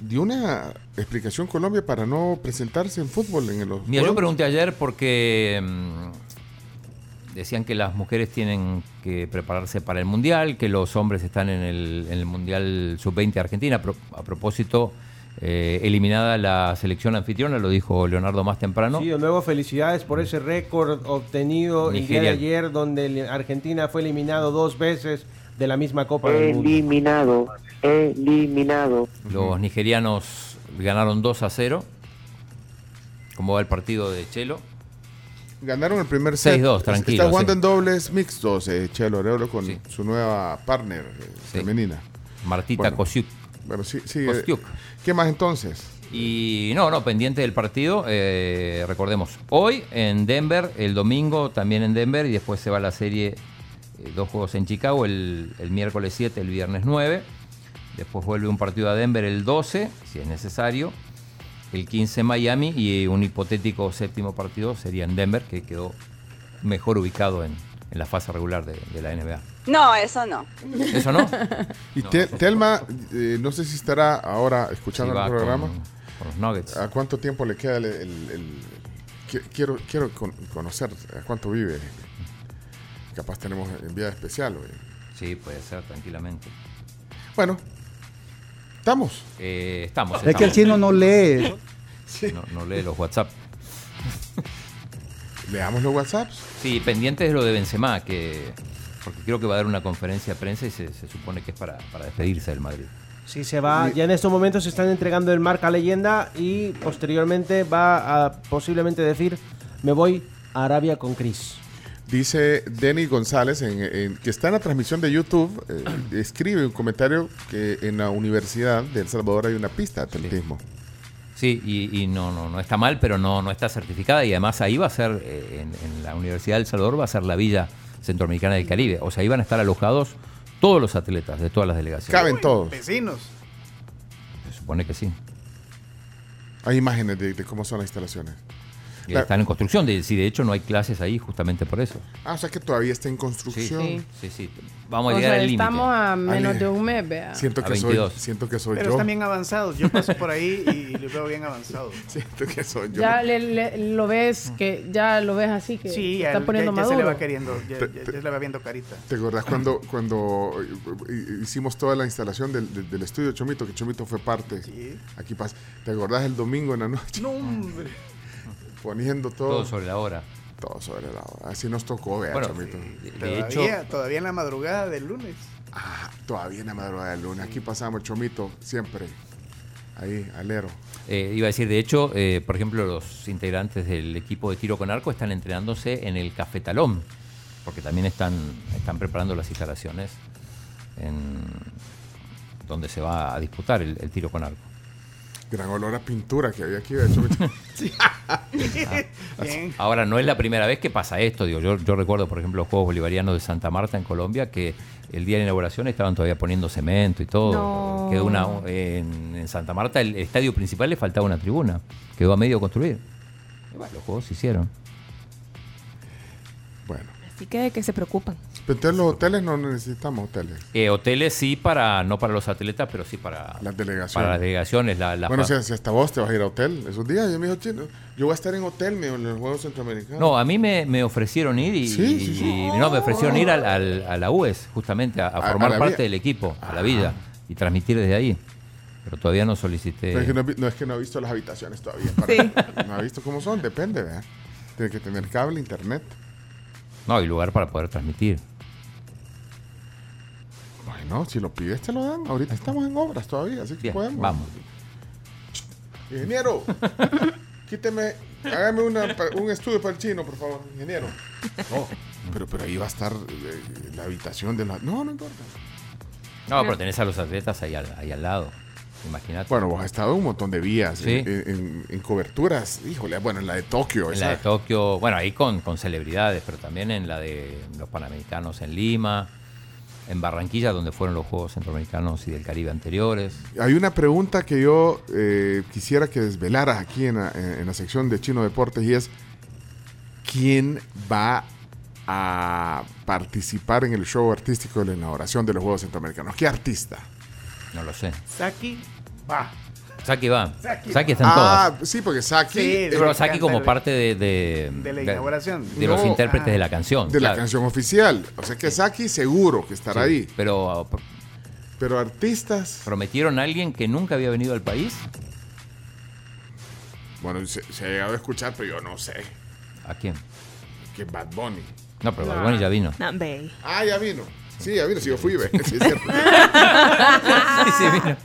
¿dio una explicación Colombia para no presentarse en fútbol en los Mira, yo pregunté ayer porque mm, decían que las mujeres tienen que prepararse para el Mundial, que los hombres están en el, en el Mundial Sub-20 Argentina. A, pro- a propósito, eh, eliminada la selección anfitriona, lo dijo Leonardo más temprano. Sí, de nuevo felicidades por ese récord obtenido el día de Nigeria. ayer, donde el- Argentina fue eliminado dos veces de la misma Copa del Mundo. Eliminado, eliminado. Los nigerianos ganaron 2 a 0. ¿Cómo va el partido de Chelo? Ganaron el primer set. 6-2, tranquilo, Está jugando sí. en dobles mixtos, eh, Chelo Arevalo, con su nueva partner eh, femenina. Martita Bueno. Kosiuk. Bueno, sí, sí. eh. ¿Qué más entonces? Y no, no, pendiente del partido, eh, recordemos, hoy en Denver, el domingo también en Denver y después se va la serie, dos juegos en Chicago, el, el miércoles 7, el viernes 9, después vuelve un partido a Denver el 12, si es necesario, el 15 en Miami y un hipotético séptimo partido sería en Denver, que quedó mejor ubicado en, en la fase regular de, de la NBA. No, eso no. ¿Eso no? Y Te- Telma, eh, no sé si estará ahora escuchando Sí, el programa. con- con los Nuggets. ¿A cuánto tiempo le queda el... el- el- qui- quiero quiero con- conocer a cuánto vive. Capaz tenemos enviada especial. güey. Sí, puede ser, tranquilamente. Bueno, estamos. Eh, estamos. Es que el chino no lee. No, no lee los WhatsApp. Leamos los WhatsApps. Sí, pendientes de lo de Benzema, que porque creo que va a dar una conferencia de prensa y se, se supone que es para, para despedirse del Madrid. Sí, se va. Ya en estos momentos se están entregando el marca leyenda y posteriormente va a posiblemente decir me voy a Arabia con Chris. Dice Denny González, en- en- que está en la transmisión de YouTube, eh, escribe un comentario que en la Universidad de El Salvador hay una pista de atletismo. Sí, y, y no, no, no está mal, pero no, no está certificada y además ahí va a ser, eh, en, en la Universidad del Salvador va a ser la Villa Centroamericana del Caribe. O sea, ahí van a estar alojados todos los atletas de todas las delegaciones. Caben todos. Vecinos. Se supone que sí. Hay imágenes de, de cómo son las instalaciones. Y La- están en construcción. De, si de hecho no hay clases ahí justamente por eso. Ah, o sea que todavía está en construcción. Sí. Sí, sí. Vamos a O llegar sea, al límite. estamos a menos Ale, de un mes, vea. Siento A que, soy, 22. siento que soy Pero yo. están bien avanzados. Yo paso por ahí y los veo bien avanzados. Siento que soy yo. Ya le- le- lo ves que ya lo ves así que Sí, está poniendo ya- se le va queriendo, ya, Te- ya- te- ya se le va viendo carita. ¿Te acordás cuando, cuando hicimos toda la instalación del, del- del estudio Chomito, que Chomito fue parte? Aquí pasa. ¿Te acordás el domingo en la noche? No, hombre. Poniendo todo. Todo sobre la hora. Todo sobre la hora. Así nos tocó, vea, Bueno, Chomito. de Todavía, hecho- todavía en la madrugada del lunes. Ah, todavía en la madrugada del lunes. Aquí pasamos Chomito, siempre. Ahí, alero. Eh, iba a decir, de hecho, eh, por ejemplo, los integrantes del equipo de tiro con arco están entrenándose en el cafetalón, porque también están, están preparando las instalaciones en donde se va a disputar el, el tiro con arco. Gran olor a pintura que había aquí, Chomito. Bien. Ahora, no es la primera vez que pasa esto. Digo, yo, yo recuerdo, por ejemplo, los Juegos Bolivarianos de Santa Marta en Colombia, que el día de la inauguración estaban todavía poniendo cemento y todo. No. Quedó una, en, en Santa Marta, el estadio principal le faltaba una tribuna. Quedó a medio construir. Y bueno, los juegos se hicieron. Bueno. Así que de que se preocupan. Entonces los hoteles no necesitamos hoteles. Eh, hoteles sí para, no para los atletas, pero sí para Las delegaciones. Para las delegaciones. La, la bueno, si, si hasta vos te vas a ir a hotel esos días, yo me dijo, chino, yo voy a estar en hotel me en los Juegos Centroamericanos. No, a mí me, me ofrecieron ir y, Sí, sí, sí. y- no, me ofrecieron ir al, al- a la UES, justamente, a, a A- a formar parte vida. del equipo, a la vida, y transmitir desde ahí. Pero todavía no solicité. Pero es que no, es que no he visto las habitaciones todavía. para- No he visto cómo son, depende, ¿verdad? Tiene que tener cable, internet. No, hay lugar para poder transmitir. Bueno, si lo pides te lo dan. Ahorita estamos en obras todavía, así que Bien, podemos. vamos. Ingeniero, quíteme, hágame una un estudio para el chino, por favor, ingeniero. No, pero, pero ahí va a estar eh, la habitación de la... No, no importa. No, pero tenés a los atletas ahí al, ahí al lado. Imagínate. Bueno, vos has estado en un montón de vías, Sí. en, en- en coberturas. Híjole, bueno, en la de Tokio. En la de Tokio, bueno, ahí con, con celebridades, pero también en la de los Panamericanos en Lima, en Barranquilla, donde fueron los Juegos Centroamericanos y del Caribe anteriores. Hay una pregunta que yo eh, quisiera que desvelaras aquí en la, en la sección de Chino Deportes y es ¿quién va a participar en el show artístico de la inauguración de los Juegos Centroamericanos? ¿Qué artista? No lo sé. Saki, va. Saki va. Saki. Saki están Ah, todas. sí, porque Saki. Sí, Pero Saki como el- parte de, de, de la inauguración. de los No, intérpretes ah, de la canción. de la canción oficial. O sea que Saki seguro que estará Sí, ahí. Pero Pero artistas. prometieron a alguien que nunca había venido al país. Bueno, se, se ha llegado a escuchar, pero yo no sé. ¿A quién? Que Bad Bunny. No, pero Bad Bunny ya vino. No. Ah, ya vino. Sí, ya vino. Sí, yo fui, ve. Sí, es cierto. Sí, sí, vino.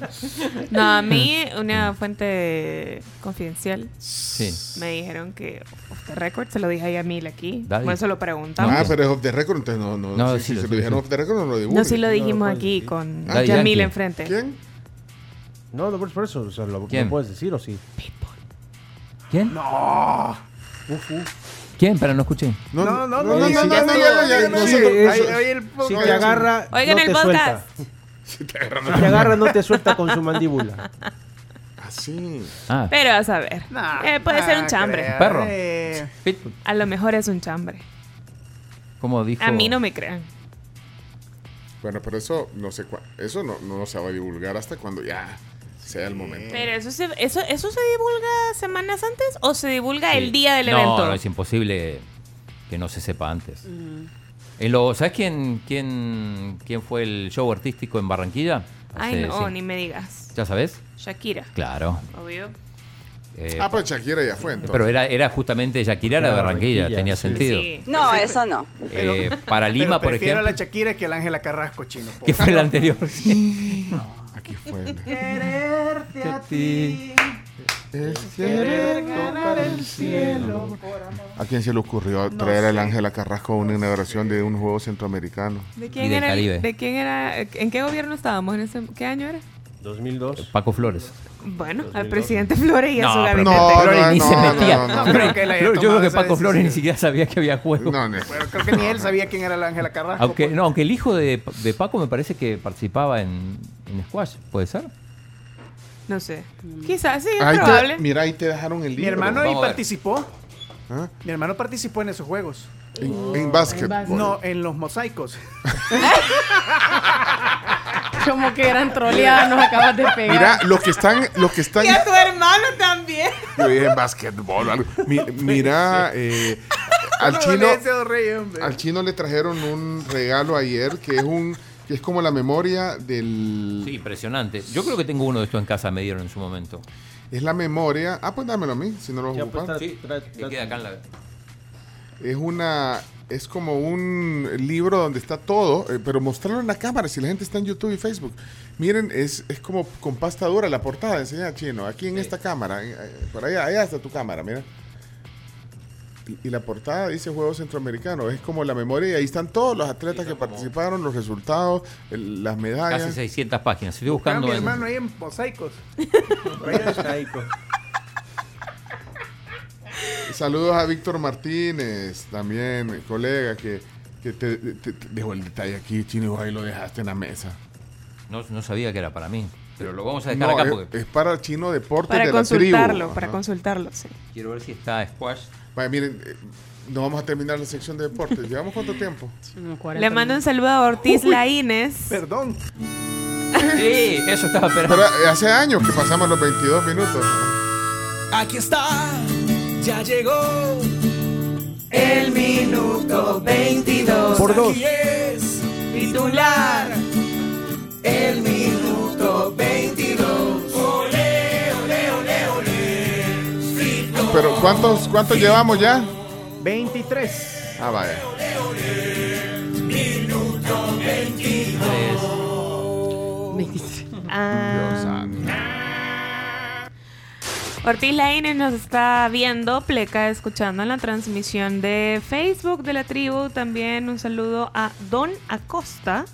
No, a mí una fuente confidencial Sí. me dijeron que off the record, se lo dije ahí a Mil aquí, Daddy. por eso lo preguntamos. ah, pero es off the record, entonces no. No, No, si, sí, si lo- se lo dijeron sí. off the record, no lo divulguen. No, sí lo No, dijimos aquí sí. con Daddy Yamil enfrente. ¿Quién? No, no, por eso. O sea, ¿lo, ¿Quién? ¿lo puedes decir o sí? ¿Quién? No. Uf, uf. ¿Quién? Para no escuché. No, No, no, no, no, no, no, Si podcast. te agarra, Oigan no el te podcast. suelta. Si te agarran Si te agarra, no te suelta con su mandíbula. así. Ah, Pero a saber, Nah, Eh, puede ser un chambre. Perro. eh. Pitbull. A lo mejor es un chambre. ¿Cómo dijo? A mí no me crean. Bueno, pero eso no sé cuá- Eso no, no se va a divulgar hasta cuando ya sea el momento. Pero eso se, eso, eso se divulga semanas antes o se divulga Sí. el día del no, evento. No, es imposible que no se sepa antes. En lo, ¿Sabes quién, quién, quién fue el show artístico en Barranquilla? Ay, no, sí. ni me digas. ¿Ya sabes? Shakira, Claro. obvio. Eh, ah, pues Shakira ya fue entonces. pero era, era justamente Shakira era de Barranquilla, Barranquilla, tenía sí. sentido. Sí. No, eso no. Eh, para Lima, Pero por prefiero ejemplo, a la Shakira que la Ángela Carrasco, chino. que fue el anterior. Aquí fue. Quererte a ti. Es cierto para el cielo. ¿A quién se le ocurrió traer al Ángela Carrasco a una inauguración de un juego centroamericano? ¿De quién, del era, el- Caribe. ¿De quién era? ¿En qué gobierno estábamos? ¿En ese, ¿Qué año era? 2002. Paco Flores. Bueno, al 2002. presidente Flores y a su No, gabinete. No, Flores no, ni no, se metía. no, no, no. Creo que él haya Flores- yo creo que Paco Flores ni siquiera sabía que había juego. No, no. Pero creo que ni él sabía quién era la Ángela Carrasco. Aunque, pues. no, aunque el hijo de, de Paco me parece que participaba en, en squash, ¿puede ser? No sé. Quizás sí, es Ahí te- probable. mira, ahí te dejaron el libro. Mi hermano ahí Vamos a ver. participó. ¿Ah? Mi hermano participó en esos juegos. En, en básquet. No, en los mosaicos. Como que eran troleadas, nos acabas de pegar. Mira, los que están, los que están. Y a tu hermano también. Yo dije en básquetbol. o algo. Mi- mira, eh, al chino, Valencia, Rey, hombre. al chino le trajeron un regalo ayer que es un, que es como la memoria del, Sí, impresionante. Yo creo que tengo uno de estos en casa, me dieron en su momento. es la memoria. Ah, pues dámelo a mí, si no lo Ya, pues, ocupar. tra- Sí, queda acá en la... Es una, es como un libro donde está todo, eh, pero mostrarlo en la cámara si la gente está en YouTube y Facebook. Miren, es, es como con pasta dura la portada, enseña chino, aquí en esta cámara, eh, eh, por allá, allá está tu cámara, mira. Y, la portada dice Juegos Centroamericanos, es como la memoria y ahí están todos los atletas que participaron, los resultados, el- las medallas. Casi 600 páginas. Estoy Buscaba a buscando... mi en- hermano ahí en mosaicos. Saludos a Víctor Martínez, también colega que, que te, te- te dejó el detalle aquí, chino, y ahí lo dejaste en la mesa. No, no sabía que era para mí, pero lo vamos a dejar No, acá es, porque es para Chino Deportes Para de la tribu. consultarlo, para Ajá. consultarlo, sí. quiero ver si está squash. Vaya, miren, eh, no vamos a terminar la sección de deportes. ¿Llevamos cuánto tiempo? Como 40 Le mando un saludo a Ortiz Laínez. Perdón. Sí, eso estaba esperando. Pero eh, hace años que pasamos los 22 minutos. Aquí está, ya llegó el minuto 22. Por dos. Aquí es titular el minuto 22. Pero ¿cuántos, cuántos llevamos ya? 23. Ah, vaya. Minuto 22. Ah. Ortiz Laínez nos está viendo, Pleca escuchando en la transmisión de Facebook de la tribu. También un saludo a Don Acosta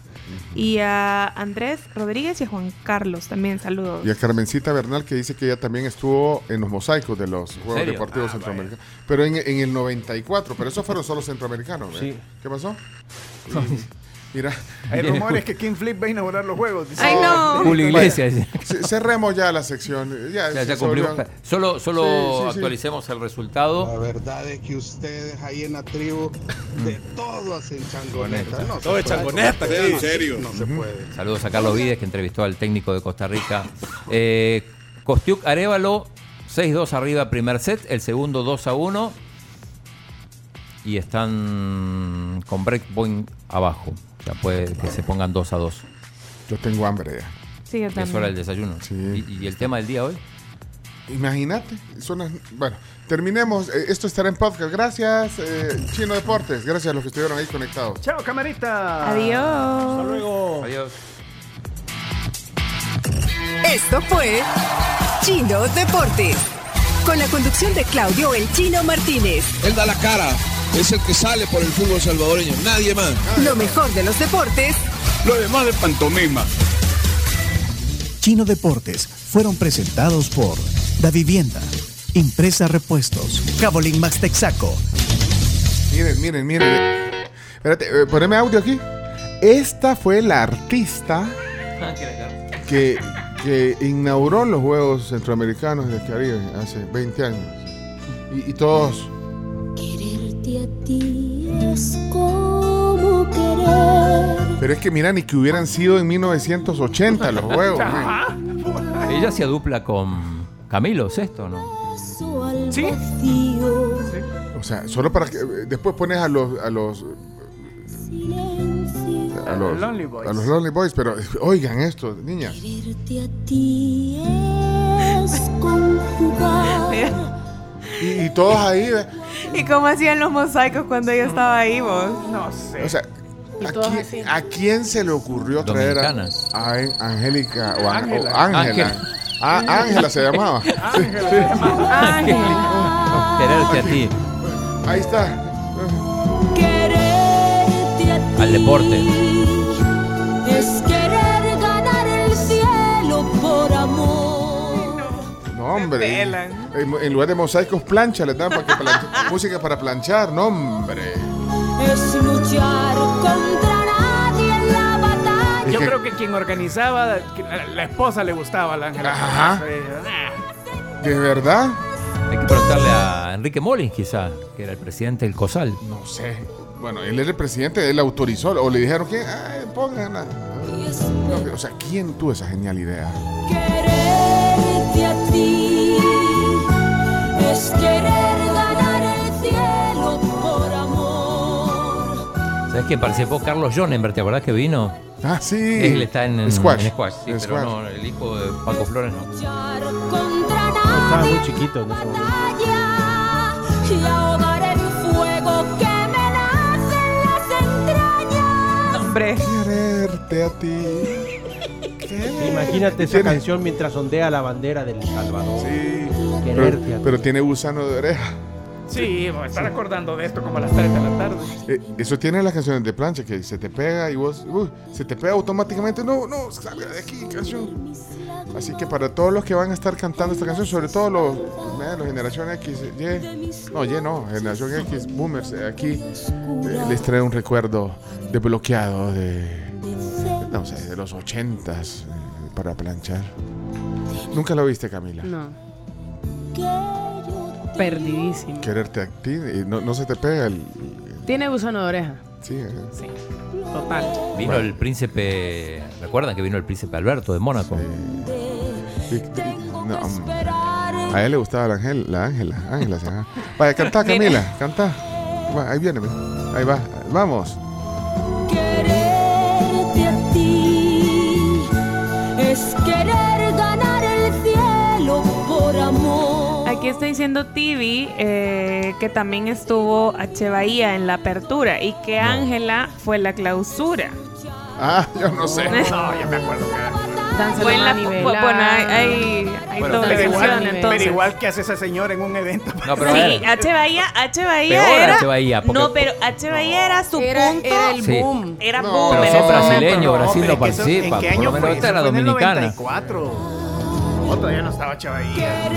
y a Andrés Rodríguez y a Juan Carlos. También saludos. Y a Carmencita Bernal que dice que ella también estuvo en los mosaicos de los Juegos? Deportivos Ah, Centroamericanos. Pero en, en el 94, pero esos fueron solo centroamericanos. ¿eh? Sí. ¿Qué pasó? Mira. Hay rumores que King Flip va a inaugurar los juegos. dice. Ay, no. Julio Iglesias. Cerremos ya la sección. Ya, Ya, se ya cumplimos. volvió- Solo, solo Sí, sí, sí. actualicemos el resultado. La verdad es que ustedes ahí en la tribu de todo hacen changoneta. No Todo es changoneta, en serio. No se puede. Saludos a Carlos Vides, que entrevistó al técnico de Costa Rica. Eh, Kostiuk Arevalo, 6-2 arriba primer set, el segundo 2 a 1. Y están con breakpoint abajo. O sea, puede que se pongan 2 a 2. Yo tengo hambre ya. Sí, yo Es también. hora del desayuno. ¿Y, y el tema del día hoy? Imagínate. son las- bueno, terminemos. Eh, esto estará en podcast. Gracias, eh, Chino Deportes. Gracias a los que estuvieron ahí conectados. Chao, camarita. Adiós. Hasta luego. Adiós. Esto fue Chino Deportes. Con la conducción de Claudio El Chino Martínez. Él da la cara, es el que sale por el fútbol salvadoreño, nadie más. Lo mejor de los deportes Lo demás de pantomima. Chino Deportes fueron presentados por Da Vivienda, Impresa Repuestos, Cabolín Max Texaco, Miren, miren, miren. Espérate, eh, poneme audio aquí. Esta fue la artista que, que inauguró los Juegos Centroamericanos del Caribe hace 20 años. Y, y todos. Quererte a ti es como querer. Pero es que mira, ni que hubieran sido en 1980 los Juegos. man. Ella hacía dupla con Camilo Sesto, ¿no? Sí. O sea, solo para que eh, después pones a los a los a los Lonely Boys. a los Lonely Boys, pero eh, oigan esto, niñas. Quererte a ti es conjugar. Y, y todos ahí, eh, ¿Y cómo hacían los mosaicos cuando ella estaba ahí, vos? No sé. o sea, ¿a quién, a quién se le ocurrió traer a, a An- Angélica o Ángela. Ángela? Ángela. Ah, Ángela se llamaba. Sí, sí. Quererte a ti. Ahí está. Quererte a ti Al deporte. Hombre. En, en lugar de mosaicos, plancha les dan para que planche- música para planchar. No, hombre. Es luchar contra nadie en la batalla. Yo que- creo que quien organizaba, que la, la esposa le gustaba la Ángela. Ajá. ¿De verdad? Hay que preguntarle a Enrique Molins, quizá, que era el presidente del COSAL. No sé. Bueno, él era el presidente, él autorizó, o le dijeron que "Ay, pónganla. No, o sea, ¿quién tuvo esa genial idea? Es querer ganar el cielo por amor. ¿Sabes que participó Carlos Jonenberg? ¿Te acordás que vino? Ah, sí. Él está en, en Squash. en squash, sí, En pero squash. no, el hijo de Paco Flores no. Estaba muy chiquito en ese momento. Quererte a ti. Imagínate esa canción mientras ondea la bandera del Salvador. Sí. Quererte Pero, pero tiene gusano de oreja. Sí, a estar acordando de esto como a las 3 de la tarde. Eh, eso tiene las canciones de plancha que se te pega y vos, uy, se te pega automáticamente. No, no, salga de aquí, canción. Así que para todos los que van a estar cantando esta canción, sobre todo los, eh, los generación X, Y, no, Y no, generación X, boomers, eh, aquí eh, les trae un recuerdo desbloqueado de, no sé, de los ochentas eh, para planchar. Nunca lo viste, Camila. No. Perdidísimo. Quererte a ti, y no, no se te pega el. Tiene gusano de oreja. Sí, eh. Sí. Total. Vino el príncipe, ¿recuerdan que vino el príncipe Alberto de Mónaco? Y- y- no, mm, a él le gustaba la Ángel, la Ángela, Ángela. Vaya, cantá, Camila, cantá. Va, ahí viene, ahí va, vamos. Quererte a ti es querer Aquí está diciendo Tibi eh, que también estuvo H. Bahía en la apertura y que Ángela fue la clausura. Ah, yo no sé. No, yo me acuerdo que. Fue en la- manivela. bueno, hay, hay, hay Bueno, doble pero, igual, entonces. pero igual que hace esa señora en un evento. No, pero a Sí, H. Bahía, H. Bahía Peor era. H. Bahía, porque- no, pero H. Bahía era su Era- punto. era el Sí. boom. Era No, boom. pero son brasileños, Brasil no participa. ¿En qué año fue? esta era Eso fue en el dominicana. 94. No, todavía no estaba Chavaía.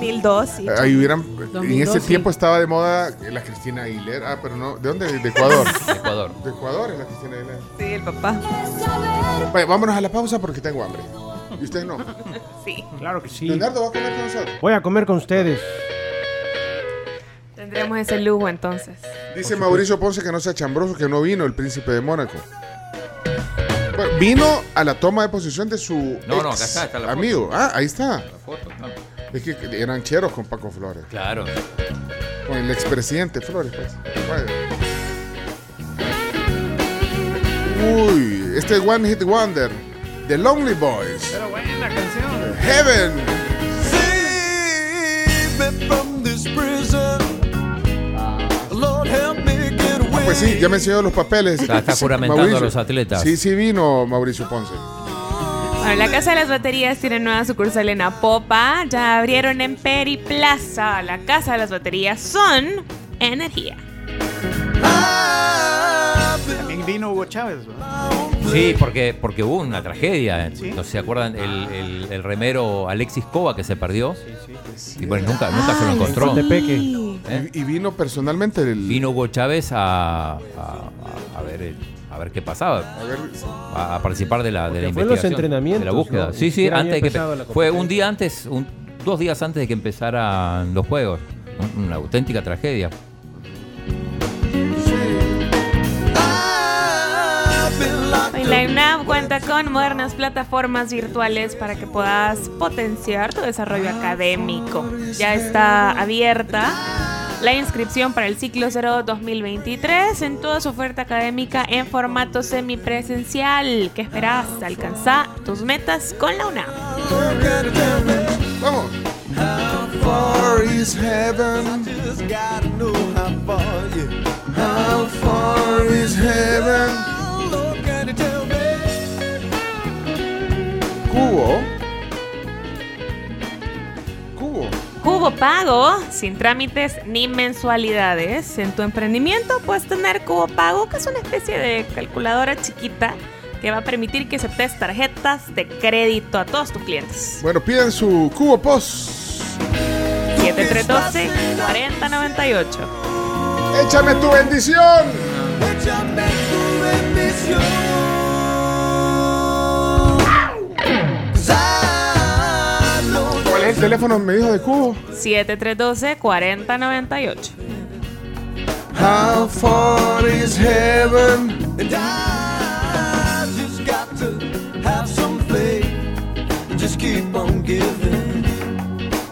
2002, sí. Ahí hubieran, en ese 2012. tiempo estaba de moda la Cristina Aguilera. Ah, pero no, ¿de dónde? De Ecuador. de Ecuador. De Ecuador es la Cristina Aguilera. Sí, el papá. Vaya, vámonos a la pausa porque tengo hambre. ¿Y usted no? Sí. Claro que sí. Leonardo, ¿va a comer con nosotros? Voy a comer con ustedes. Tendremos ese lujo entonces. Dice Mauricio Ponce que no sea chambroso, que no vino el príncipe de Mónaco. Bueno, vino a la toma de posición de su No, no, ex acá está, está la foto. amigo. Ah, ahí está. La foto, claro. Es que eran cheros con Paco Flores. Claro. Con el expresidente Flores, pues. Uy, este es One Hit Wonder. The Lonely Boys. Pero buena canción. Heaven. Ah, Pues sí, ya me enseñó los papeles. Está- está juramentando Mauricio. a los atletas. Sí, sí vino Mauricio Ponce. Bueno, la Casa de las Baterías tiene nueva sucursal en Apopa. Ya abrieron en Periplaza. La Casa de las Baterías son energía. También vino Hugo Chávez, ¿verdad? Sí, porque, porque hubo una tragedia. Sí. ¿No se acuerdan? El, el- el remero Alexis Cova que se perdió. Y bueno, nunca, nunca se lo encontró. ¿Eh? Y, y vino personalmente el. Vino Hugo Chávez a, a- a- a ver el- a ver qué pasaba. A, a participar de la, de la fue en los investigación. entrenamientos, De la búsqueda. ¿no? Sí, sí, antes de que fue un día antes, un- dos días antes de que empezaran los juegos. Un- Una auténtica tragedia. La UNAM cuenta con modernas plataformas virtuales para que puedas potenciar tu desarrollo académico. Ya está abierta la inscripción para el ciclo 0 2023 en toda su oferta académica en formato semipresencial. ¿Qué esperas? Alcanza tus metas con la UNAM. Vamos. How Cubo. Cubo Pago, sin trámites ni mensualidades. En tu emprendimiento puedes tener Cubo Pago, que es una especie de calculadora chiquita que va a permitir que aceptes tarjetas de crédito a todos tus clientes. Bueno, piden su cubo post. 7312 4098. Échame tu bendición. ¿Cuál es el teléfono? Me dijo de cubo. 7312 4098. How far is heaven? And I just got to have some faith. Just keep on giving.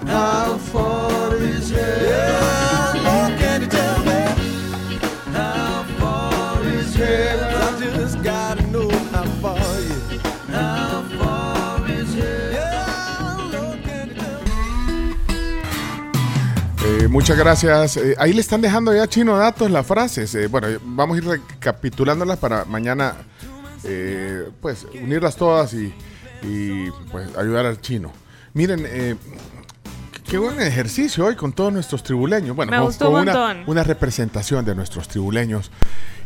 How far is heaven? Yeah, muchas gracias. Eh, ahí le están dejando ya chino datos las frases. Eh, bueno, vamos a ir recapitulándolas para mañana, eh, pues unirlas todas y, y, pues ayudar al chino. Miren, eh, qué buen ejercicio hoy con todos nuestros tribuleños. Bueno, Me con- gustó con un una, representación de nuestros tribuleños.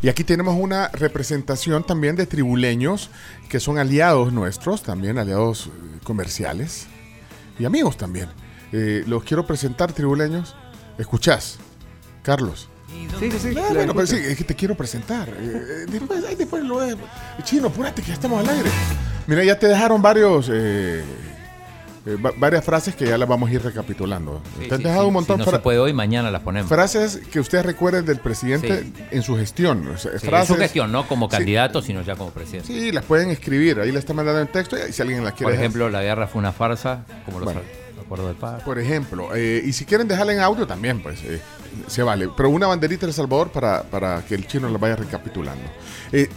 Y aquí tenemos una representación también de tribuleños que son aliados nuestros, también aliados eh, comerciales y amigos también. Eh, los quiero presentar, tribuleños. ¿Escuchás? Carlos. Sí, sí, sí. No, le bueno, pero sí, es que te quiero presentar. Eh, eh, después, ahí después lo de... Chino, apúrate que ya estamos al aire. Mira, ya te dejaron varios... eh, eh, va- varias frases que ya las vamos a ir recapitulando. Sí, te han sí, dejado sí, un montón si no se puede hoy, mañana las ponemos. frases que ustedes recuerden del presidente en su gestión. o sea, Sí, frases, en su gestión, no como candidato, sino ya como presidente. Sí, las pueden escribir. Ahí la están mandando en texto y si alguien la quiere Por dejar. ejemplo, la guerra fue una farsa, como los Bueno. De. Por ejemplo, eh, y si quieren dejarla en audio también, pues eh, se vale. Pero una banderita de El Salvador para, para que el chino la vaya recapitulando. Eh,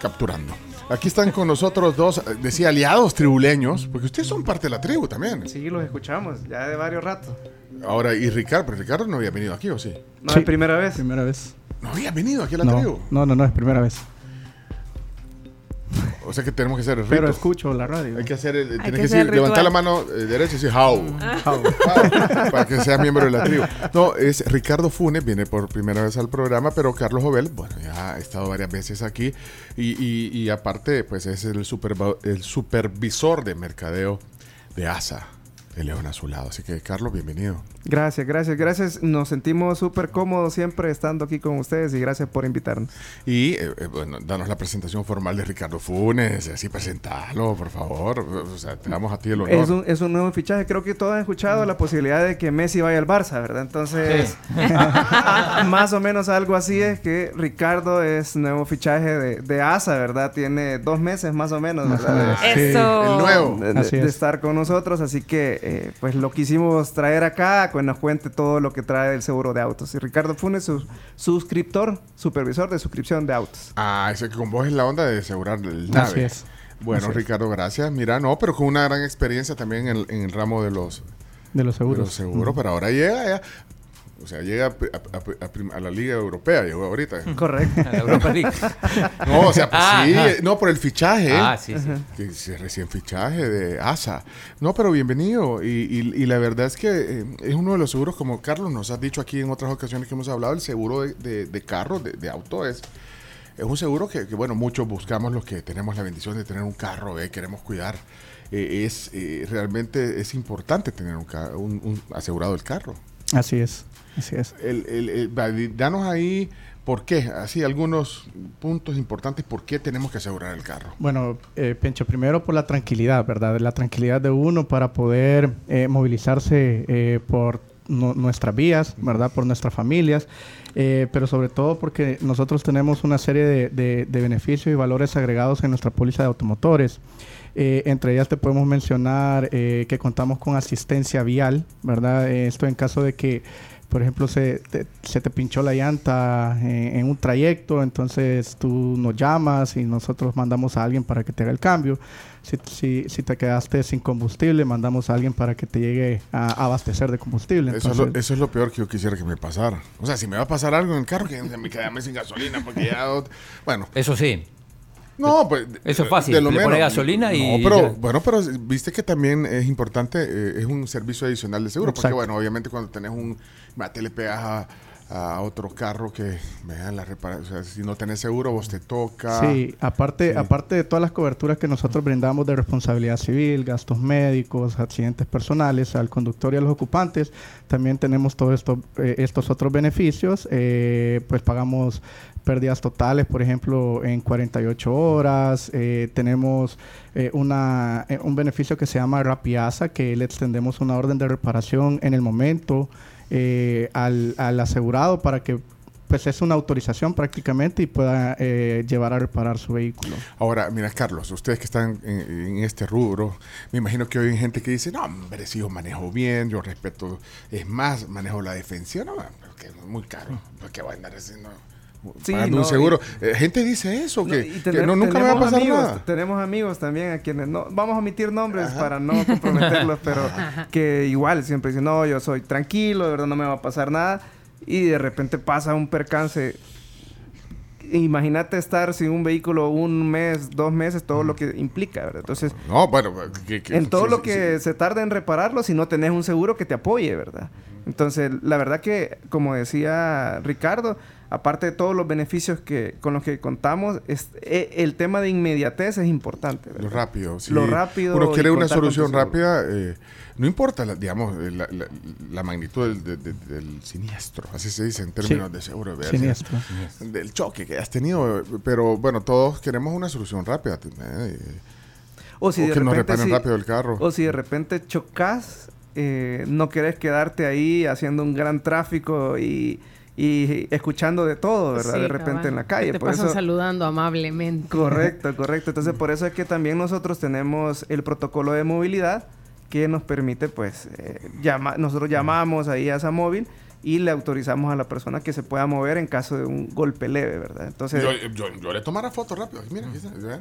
capturando. Aquí están con nosotros dos, eh, decía, aliados tribuleños, porque ustedes son parte de la tribu también. Sí, los escuchamos ya de varios ratos. Ahora, y Ricardo, pero Ricardo no había venido aquí, ¿o sí? No es primera vez. Primera vez. No había venido aquí a la No, tribu. no, no, no, es primera vez. O sea que tenemos que hacer el Pero escucho la radio. Hay que hacer el, Hay tienes que decir, el levantar la mano eh, derecha y decir how. How. How, para que seas miembro de la tribu. No, es Ricardo Funes, viene por primera vez al programa, pero Carlos Jovel, bueno, ya ha estado varias veces aquí y, y- y aparte, pues es el, superva- el supervisor de mercadeo de ASA. El león a su lado. Así que, Carlos, bienvenido. Gracias, gracias, gracias. Nos sentimos súper cómodos siempre estando aquí con ustedes y gracias por invitarnos. Y, eh, eh, bueno, danos la presentación formal de Ricardo Funes, así presentalo, por favor. O sea, te damos a ti el honor. Es un, es un nuevo fichaje. Creo que todos han escuchado la posibilidad de que Messi vaya al Barça, ¿verdad? Entonces, más o menos algo así es que Ricardo es nuevo fichaje de, de ASA, ¿verdad? Tiene dos meses más o menos, ¿verdad? Sí. Eso. El nuevo. de, estar con nosotros, así que eh, pues lo quisimos traer acá, que nos cuente todo lo que trae el seguro de autos. Y Ricardo Funes, su suscriptor, supervisor de suscripción de autos. Ah, ese que con vos es la onda de asegurar el nave. Así es. Bueno, Así es. Ricardo, gracias. Mira, no, pero con una gran experiencia también en el, en el ramo de los, De los de seguros. los seguros, pero ahora llega ya. O sea, llega a, a- a- a prim- a la Liga Europea, llegó ahorita. Correcto. A la Europa League. No, o sea, pues Ah, sí, ajá. no, por el fichaje. Ah, sí, sí. Que es recién fichaje de ASA. No, pero bienvenido. Y, y- y la verdad es que eh, es uno de los seguros, como Carlos nos ha dicho aquí en otras ocasiones que hemos hablado, el seguro de, de, de carro, de, de auto, es, es un seguro que, que, bueno, muchos buscamos los que tenemos la bendición de tener un carro, eh, queremos cuidar. Eh, es eh, realmente es importante tener un, un- un asegurado el carro. Así es, así es. El, el- el- va, di- danos ahí por qué, así algunos puntos importantes, por qué tenemos que asegurar el carro. Bueno, eh, Pencho, primero por la tranquilidad, ¿verdad? La tranquilidad de uno para poder eh, movilizarse eh, por nu- nuestras vías, ¿verdad? Por nuestras familias, eh, pero sobre todo porque nosotros tenemos una serie de, de- de beneficios y valores agregados en nuestra póliza de automotores. Eh, entre ellas te podemos mencionar eh, que contamos con asistencia vial, ¿verdad? Esto en caso de que, por ejemplo, se te, se te pinchó la llanta en un trayecto, entonces tú nos llamas y nosotros mandamos a alguien para que te haga el cambio. Si, si, si te quedaste sin combustible, mandamos a alguien para que te llegue a abastecer de combustible. Eso es, lo, eso es lo peor que yo quisiera que me pasara. O sea, si me va a pasar algo en el carro, que me quedame sin gasolina, porque ya... Bueno. Eso sí. No, pues... Eso es fácil, le pone gasolina y No, pero, ya. bueno, pero viste que también es importante, eh, es un servicio adicional de seguro. Porque, bueno, obviamente cuando tenés un... Mate, le pegas a, a otro carro que... Vean la reparación. O sea, si no tenés seguro, vos te toca... Sí, aparte, Sí. aparte de todas las coberturas que nosotros brindamos de responsabilidad civil, gastos médicos, accidentes personales al conductor y a los ocupantes, también tenemos todos esto, eh, estos otros beneficios. eh, pues pagamos pérdidas totales, por ejemplo, en 48 horas. eh, tenemos eh, una, eh, un beneficio que se llama Rapiasa, que le extendemos una orden de reparación en el momento eh, al, al asegurado para que pues es una autorización prácticamente y pueda eh, llevar a reparar su vehículo. Ahora, mira, Carlos, ustedes que están en, en este rubro, me imagino que hoy hay gente que dice, no, hombre, si yo manejo bien, yo respeto, es más, manejo la defensión, no, pero que es muy caro, ¿por qué voy a andar haciendo? Sí, pagando no, un seguro. y- Eh, gente dice eso, No, que, que tener- no, nunca me va a pasar amigos, nada. Tenemos amigos también a quienes no vamos a omitir nombres para no comprometerlos, pero que igual siempre dicen, no, yo soy tranquilo, de verdad no me va a pasar nada. Y de repente pasa un percance. Imagínate estar sin un vehículo un mes, dos meses, todo lo que implica, ¿verdad? Entonces, No, bueno, que, que- en todo sí, lo sí, que se tarda en repararlo si no tenés un seguro que te apoye, ¿verdad? Entonces, la verdad que, como decía Ricardo, aparte de todos los beneficios que con los que contamos, es, e- el tema de inmediatez es importante. ¿verdad? Lo rápido, sí. Lo rápido. Uno quiere una solución rápida, eh, no importa, la, digamos, eh, la, la- la magnitud del, de- de- del siniestro, así se dice en términos Sí. de seguro. ¿verdad? Siniestro. Del choque que has tenido, pero bueno, todos queremos una solución rápida. eh, O si o de que nos repente reparen si- rápido el carro. O si de repente chocas, eh, no querés quedarte ahí haciendo un gran tráfico y, y escuchando de todo, ¿verdad? Sí, de repente cabal. en la calle. Te Por pasan eso- saludando amablemente. Correcto, correcto. Entonces, por eso es que también nosotros tenemos el protocolo de movilidad que nos permite, pues, eh, llama- nosotros llamamos ahí a esa móvil y le autorizamos a la persona que se pueda mover en caso de un golpe leve, ¿verdad? Entonces, yo, yo, yo le tomara foto rápido. Mira,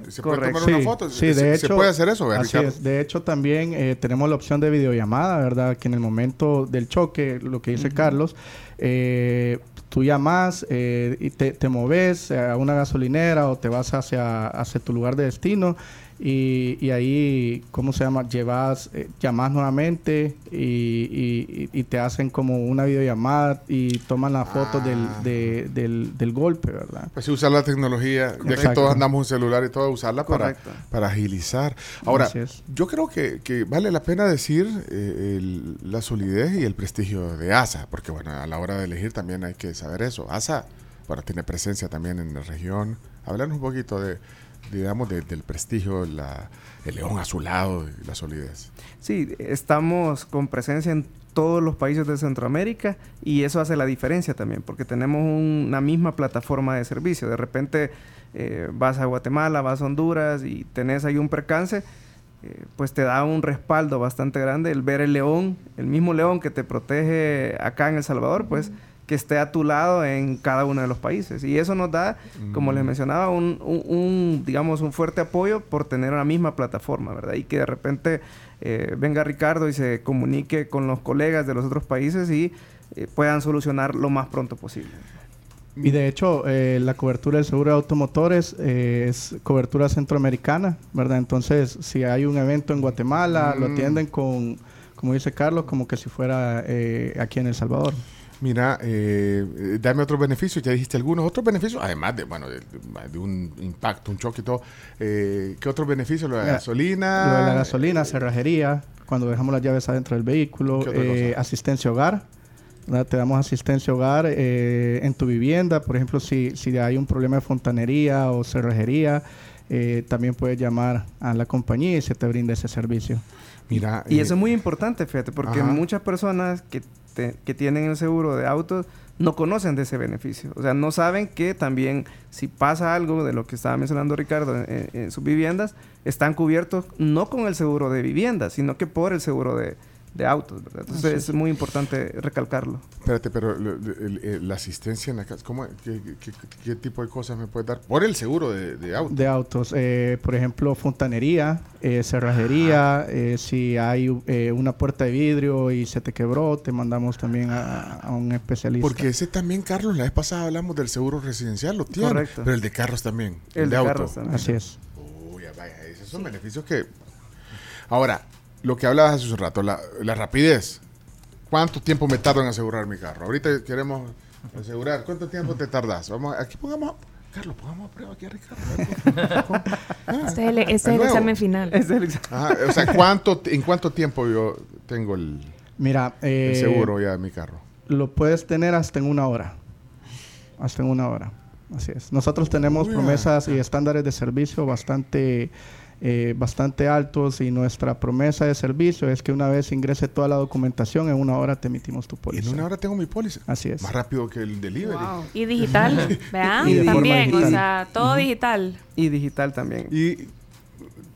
se puede Correcto. tomar una Sí, foto. sí, se, de se hecho, puede hacer eso, ¿verdad, así es. De hecho, también eh, tenemos la opción de videollamada, ¿verdad? Que en el momento del choque, lo que dice Carlos, eh, tú llamas eh, y te, te moves a una gasolinera o te vas hacia, hacia tu lugar de destino Y, y ahí, ¿cómo se llama? Llevas, eh, llamas nuevamente y, y- y- y te hacen como una videollamada y toman la foto del, de- del, del golpe, ¿verdad? Pues sí, usar la tecnología, ya que todos andamos un celular y todo, usarla para, Correcto. para agilizar. Ahora, yo creo que, que vale la pena decir eh, el- la solidez y el prestigio de ASA, porque bueno, a la hora de elegir también hay que saber eso. ASA, bueno, tiene presencia también en la región. Hablarnos un poquito de, digamos, de- del prestigio, la, el león azulado y la solidez. Sí, estamos con presencia en todos los países de Centroamérica y eso hace la diferencia también, porque tenemos un- una misma plataforma de servicio. De repente eh, vas a Guatemala, vas a Honduras y tenés ahí un percance, eh, pues te da un respaldo bastante grande el ver el león, el mismo león que te protege acá en El Salvador, pues que esté a tu lado en cada uno de los países. Y eso nos da, como les mencionaba, un, un- un, digamos, un fuerte apoyo por tener una misma plataforma, ¿verdad? Y que de repente eh, venga Ricardo y se comunique con los colegas de los otros países y eh, puedan solucionar lo más pronto posible. Y de hecho, eh, la cobertura del seguro de automotores eh, es cobertura centroamericana, ¿verdad? Entonces, si hay un evento en Guatemala, lo Mm. atienden con, como dice Carlos, como que si fuera eh, aquí en El Salvador. Mira, eh, eh, dame otros beneficios, ya dijiste algunos otros beneficios, además de, bueno, de, de un impacto, un choque y todo. Eh, ¿Qué otros beneficios? Lo de la gasolina. Lo de la gasolina, cerrajería, cuando dejamos las llaves adentro del vehículo, ¿Qué otra eh, asistencia hogar. ¿verdad? Te damos asistencia hogar eh, en tu vivienda. Por ejemplo, si, si hay un problema de fontanería o cerrajería, eh, también puedes llamar a la compañía y se te brinda ese servicio. Mira, Y eso es muy importante, fíjate, porque Ajá. muchas personas que, te- que tienen el seguro de autos no conocen de ese beneficio. O sea, no saben que también si pasa algo de lo que estaba mencionando Ricardo en, en- en sus viviendas, están cubiertos no con el seguro de vivienda, sino que por el seguro de, de autos. ¿verdad? Entonces es muy importante recalcarlo. Espérate, pero la asistencia en la casa, ¿cómo, qué, qué- qué tipo de cosas me puedes dar? Por el seguro de, de auto. De autos, eh, por ejemplo, fontanería, eh, cerrajería, eh, si hay eh, una puerta de vidrio y se te quebró, te mandamos también a, a un especialista. Porque ese también, Carlos, la vez pasada hablamos del seguro residencial, lo tiene. Correcto. Pero el de carros también. El El, de de, auto. carros también. Así es. Uy, ya vaya, esos son beneficios que. Ahora, lo que hablabas hace un rato, la, la rapidez. ¿Cuánto tiempo me tardo en asegurar mi carro? Ahorita queremos asegurar. ¿Cuánto tiempo te tardas? Vamos, aquí pongamos. Carlos, pongamos a prueba aquí a Ricardo. Este es el, este es el examen final. Ajá, o sea, ¿cuánto, ¿en cuánto tiempo yo tengo el, Mira, el eh, seguro ya de mi carro? Lo puedes tener hasta en una hora. Hasta en una hora. Así es. Nosotros tenemos Uy, promesas y estándares de servicio bastante, eh, bastante altos y nuestra promesa de servicio es que una vez ingrese toda la documentación, en una hora te emitimos tu póliza. En una hora tengo mi póliza. Así es. Más rápido que el delivery. Y digital, ¿vean? Y de forma También, o sea, todo digital. Y digital también. Y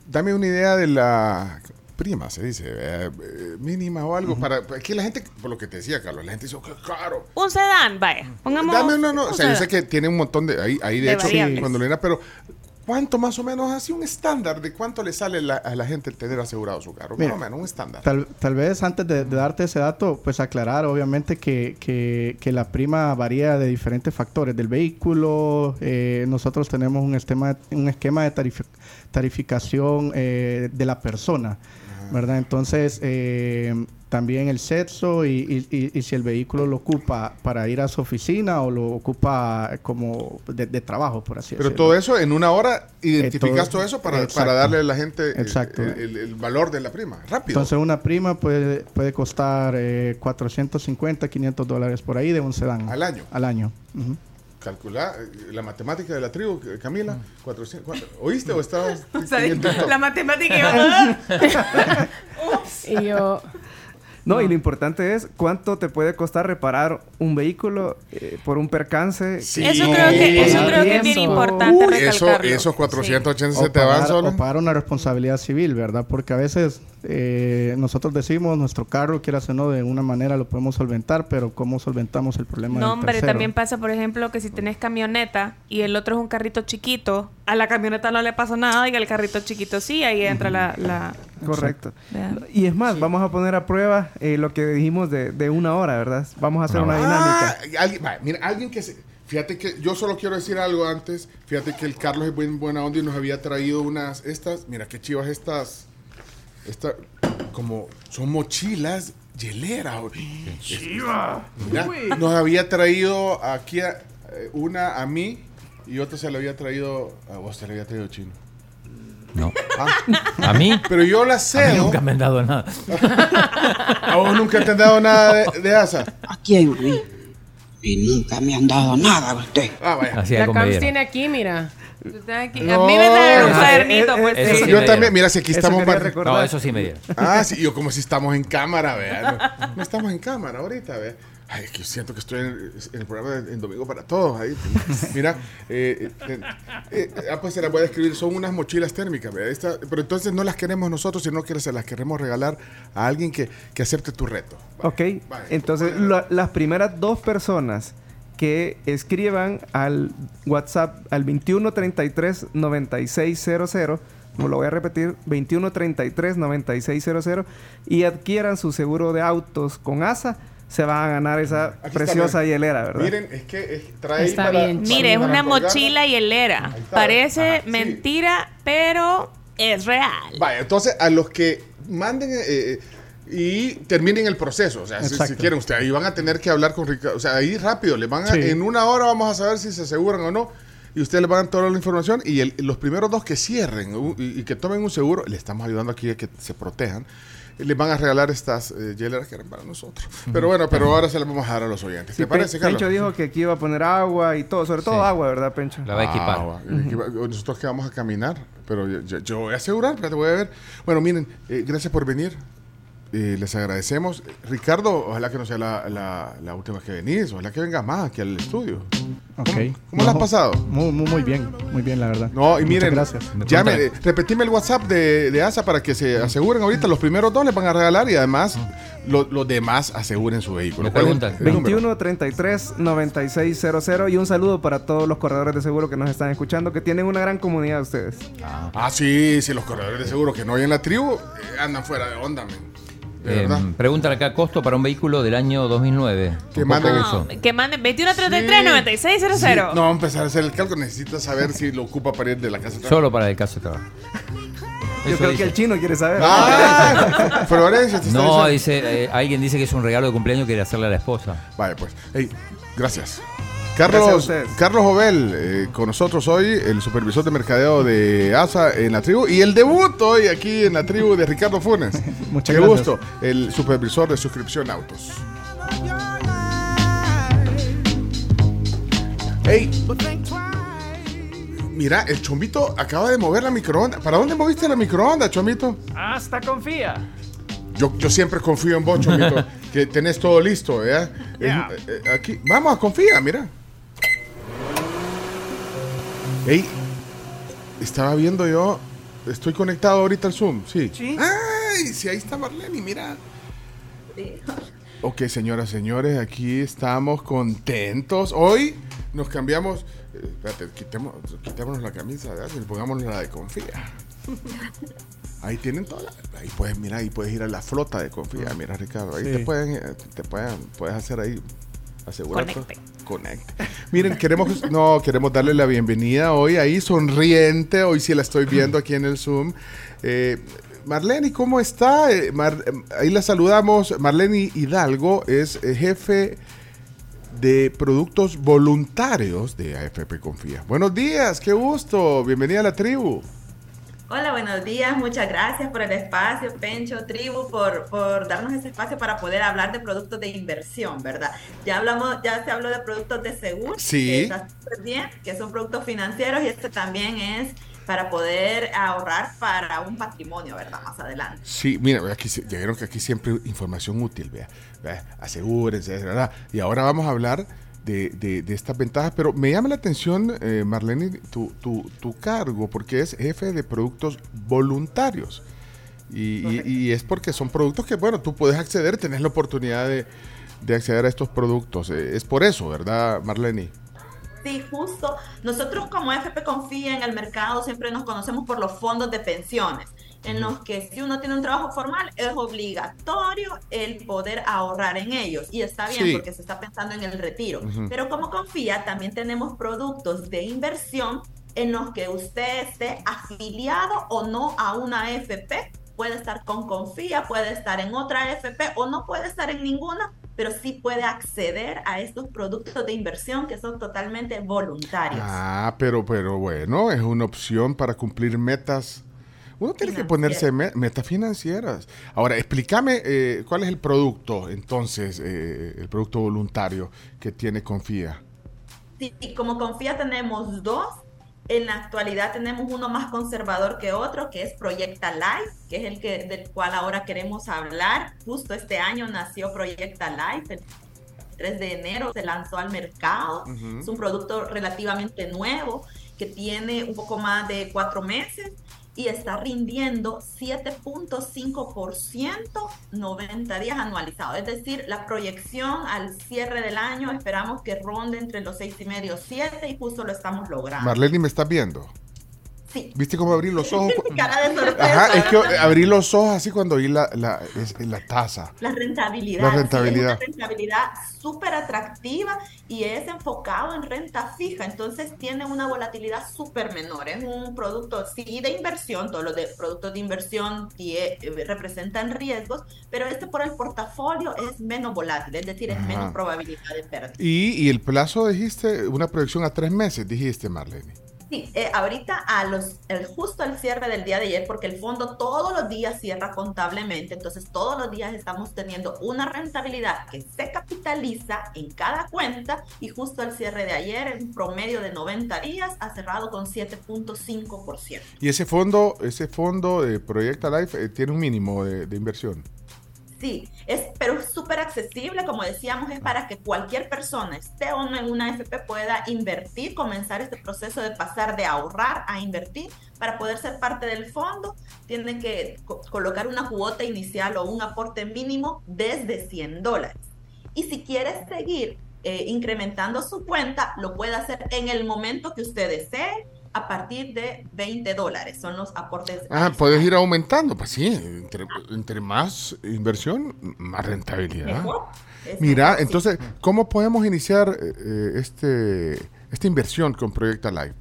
dame una idea de la prima, se dice, eh, eh, mínima o algo, para, para que la gente, por lo que te decía, Carlos, la gente dice, "Oh, qué caro. Un sedán, vaya. Pongamos. Dame, no, no, un o sea, yo sé que tiene un montón de, ahí, ahí de, De hecho, variables. cuando le era, pero ¿cuánto más o menos, así un estándar de cuánto le sale la- a la gente el tener asegurado su carro? Mira, más o menos, un estándar. Tal, tal vez antes de, de darte ese dato, pues aclarar obviamente que, que- que la prima varía de diferentes factores. Del vehículo, eh, nosotros tenemos un esquema, un esquema de tarif- tarificación eh, de la persona, ¿verdad? Entonces, eh, también el sexo y, y- y- y si el vehículo lo ocupa para ir a su oficina o lo ocupa como de, de trabajo, por así Pero decirlo. todo eso, en una hora, identificas Eh, todo- todo eso para, exacto. para darle a la gente Exacto. el, el- el valor de la prima. Rápido. Entonces una prima puede, puede costar eh, 450, 500 dólares por ahí de un sedán. Al año. Al año. Ujú. Calcula eh, la matemática de la tribu, eh, Camila. 400, ¿cuánto? ¿Oíste o estabas? O sea, la matemática. yo- Y yo, No, y lo importante es cuánto te puede costar reparar un vehículo eh, por un percance. Eso creo que- eso creo que es bien importante Uy, eso, esos 480 se O te van solo. O pagar una responsabilidad civil, ¿verdad? Porque a veces eh, nosotros decimos nuestro carro, quieras o no, de una manera lo podemos solventar, pero ¿cómo solventamos el problema No, del hombre, tercero? también pasa, por ejemplo, que si tenés camioneta y el otro es un carrito chiquito, a la camioneta no le pasa nada y al carrito chiquito sí, ahí entra la... la- Correcto. Y es más, vamos a poner a prueba eh, lo que dijimos de, de una hora, ¿verdad? Vamos a hacer una dinámica. Ah, alguien, va, mira, alguien que se. Fíjate que yo solo quiero decir algo antes. Fíjate que el Carlos es buen, buena onda y nos había traído unas, estas, mira qué chivas estas, esta, como, son mochilas hieleras. chiva! Mira, nos había traído aquí a- eh, una a mí y otra se la había traído, a vos te la había traído chino. No. Ah. ¿A mí? Pero yo la A mí cedo. nunca me han dado nada. ¿A vos nunca te han dado nada de, de asa? Aquí hay un río. Y nunca me han dado nada usted. Ah, vaya. Así La Cams tiene aquí, mira. Aquí. No. A mí me trajeron un cuadernito, eh, pues. eh, Eso sí yo me también, mira, si aquí Eso estamos. recordar. No, eso sí me dieron. Ah, sí, yo como si estamos en cámara, vea. No, no estamos en cámara ahorita, vea. Ay, es que yo siento que estoy en, en el programa de en Domingo para Todos. Ahí. Mira, eh, eh, eh, eh, ah, pues se las voy a describir. Son unas mochilas térmicas, vea. Esta- pero entonces no las queremos nosotros, sino que se las queremos regalar a alguien que, que acepte tu reto. Ok, entonces la- las primeras dos personas que escriban al WhatsApp al 2133 9600, como lo voy a repetir, 2133 9600 y adquieran su seguro de autos con ASA, se van a ganar esa Aquí preciosa hielera, ¿verdad? Miren, es que es- trae Está para- bien. para- Mire, es una colgarla. mochila hielera. Parece Ajá, sí. mentira, pero es real. Vaya, entonces a los que manden eh, eh, y terminen el proceso, o sea, si, si quieren ustedes, ahí van a tener que hablar con Ricardo, o sea, ahí rápido, le van a, Sí. en una hora vamos a saber si se aseguran o no, y ustedes le van a dar toda la información, y el- los primeros dos que cierren uh, y, y que tomen un seguro, le estamos ayudando aquí a que se protejan, les van a regalar estas eh, hieleras que eran para nosotros. Pero bueno, pero ahora se las vamos a dar a los oyentes. Sí, ¿Te parece, Carlos? Pencho dijo que aquí iba a poner agua y todo, sobre todo Sí. agua, ¿verdad, Pencho? La va a equipar. Ah, va. Equipa- Nosotros que vamos a caminar, pero yo, yo- yo voy a asegurar, espérate, voy a ver. Bueno, miren, eh, gracias por venir. Eh, les agradecemos. Ricardo, ojalá que no sea la, la- la última vez que venís, ojalá que vengas más aquí al estudio. Ok. ¿Cómo la has No, pasado? Muy, muy, muy bien, muy bien, la verdad. No, y Muchas miren, gracias. llame, eh, repetime el WhatsApp de, de ASA para que se aseguren ahorita. Los primeros dos les van a regalar y además lo- los demás aseguren su vehículo. Me ¿Cuál es el- preguntan. el número? 21 33 9600 y un saludo para todos los corredores de seguro que nos están escuchando, que tienen una gran comunidad ustedes. Ah, sí, sí, los corredores de seguro que no hay en la tribu eh, andan fuera de onda, men. De Eh, preguntan acá, costo para un vehículo del año 2009. Que manden-. No, que manden 2133-9600. Sí, No, empezar a hacer el cálculo. Necesitas saber si lo ocupa para ir de la casa. Solo para el caso de trabajo. Yo Eso creo dice. que el chino quiere saber. Ah, Florencia, No, dice, eh, alguien dice que es un regalo de cumpleaños que quiere hacerle a la esposa. Vale, pues. Ey, gracias. Carlos. Carlos Jovel, eh, con nosotros hoy, el supervisor de mercadeo de ASA en la tribu. Y el debut hoy aquí en la tribu de Ricardo Funes. Muchas Qué gracias. gusto. El supervisor de suscripción autos. Ey. Mira, el chombito acaba de mover la microonda. ¿Para dónde moviste la microonda, chombito? Hasta confía. Yo, yo siempre confío en vos, Chomito, que tenés todo listo, ¿verdad? Yeah. Eh, eh, aquí, vamos, confía, mira. Ey, estaba viendo yo, estoy conectado ahorita al Zoom, sí. Sí. Ay, sí, ahí está Marlene, mira. Ok, señoras, señores, aquí estamos contentos. Hoy nos cambiamos, eh, espérate, quitemos, quitémonos la camisa, ¿verdad? Y pongámonos la de confía. Ahí tienen toda la- ahí puedes, mira, ahí puedes ir a la flota de confía, mira Ricardo, ahí Sí. te pueden, eh, te pueden, puedes hacer ahí, asegurar. Conecte. Conecte. Miren, queremos, no, queremos darle la bienvenida hoy ahí, sonriente, hoy sí la estoy viendo aquí en el Zoom. Eh, Marlene, ¿cómo está? Eh, eh, ahí la saludamos. Marlene Hidalgo es eh, jefe de productos voluntarios de AFP Confía. Buenos días, qué gusto, bienvenida a la tribu. Hola, buenos días. Muchas gracias por el espacio, Pencho, Tribu, por, por darnos ese espacio para poder hablar de productos de inversión, ¿verdad? Ya hablamos, ya se habló de productos de seguro, Sí. que está súper bien, que son productos financieros y este también es para poder ahorrar para un patrimonio, ¿verdad? Más adelante. Sí, mira, aquí ya vieron que aquí siempre información útil, vea, vea, asegúrense, ¿verdad? Y ahora vamos a hablar de, de- de estas ventajas, pero me llama la atención, eh, Marlene, tu, tu, tu cargo, porque es jefe de productos voluntarios. Y, y- y es porque son productos que, bueno, tú puedes acceder, tenés la oportunidad de, de acceder a estos productos. Eh, es por eso, ¿verdad, Marlene? Sí, justo. Nosotros como FP Confía en el mercado siempre nos conocemos por los fondos de pensiones. En los que si uno tiene un trabajo formal es obligatorio el poder ahorrar en ellos. Y está bien Sí. porque se está pensando en el retiro. Ujú. Pero como confía, también tenemos productos de inversión en los que usted esté afiliado o no a una FP. Puede estar con Confía, puede estar en otra FP o no puede estar en ninguna, pero sí puede acceder a estos productos de inversión que son totalmente voluntarios. Ah, pero, pero bueno, es una opción para cumplir metas. Uno tiene que ponerse me- metas financieras. Ahora, explícame eh, cuál es el producto, entonces, eh, el producto voluntario que tiene Confía. Sí, y como confía tenemos dos. En la actualidad tenemos uno más conservador que otro, que es Proyecta Life, que es el que, del cual ahora queremos hablar. Justo este año nació Proyecta Life, el 3 de enero se lanzó al mercado. Ujú. Es un producto relativamente nuevo que tiene un poco más de cuatro meses y está rindiendo 7.5% 90 días anualizados. Es decir, la proyección al cierre del año esperamos que ronde entre los 6,5 y 7 y justo lo estamos logrando. Marlene, ¿me estás viendo? Sí. ¿Viste cómo abrí los ojos? Cara de sorpresa. Ajá, es que abrí los ojos así cuando oí la, la, la tasa. La rentabilidad. La sí, rentabilidad. es una rentabilidad súper atractiva y es enfocado en renta fija, entonces tiene una volatilidad súper menor. Es un producto, sí, de inversión, todos los de productos de inversión tie- eh, representan riesgos, pero este por el portafolio es menos volátil, es decir, es Ajá. menos probabilidad de pérdida. Y, y el plazo, dijiste, una proyección a tres meses, dijiste, Marlene. Sí, eh, ahorita a los, el, justo al cierre del día de ayer, porque el fondo todos los días cierra contablemente, entonces todos los días estamos teniendo una rentabilidad que se capitaliza en cada cuenta y justo al cierre de ayer, en promedio de 90 días, ha cerrado con 7.5%. Y ese fondo, ese fondo de Proyecta Life eh, tiene un mínimo de, de inversión. Sí, es, pero es súper accesible, como decíamos, es para que cualquier persona, esté o no en una FP, pueda invertir, comenzar este proceso de pasar de ahorrar a invertir. Para poder ser parte del fondo, tiene que co- colocar una cuota inicial o un aporte mínimo desde 100 dólares. Y si quieres seguir eh, incrementando su cuenta, lo puede hacer en el momento que usted desee, a partir de 20 dólares. Son los aportes Ah, puedes ir aumentando. Pues sí, entre, entre más inversión, más rentabilidad. Mejor. Mira, mejor, sí. entonces, ¿cómo podemos iniciar eh, eh, este, esta inversión con Proyecta Life?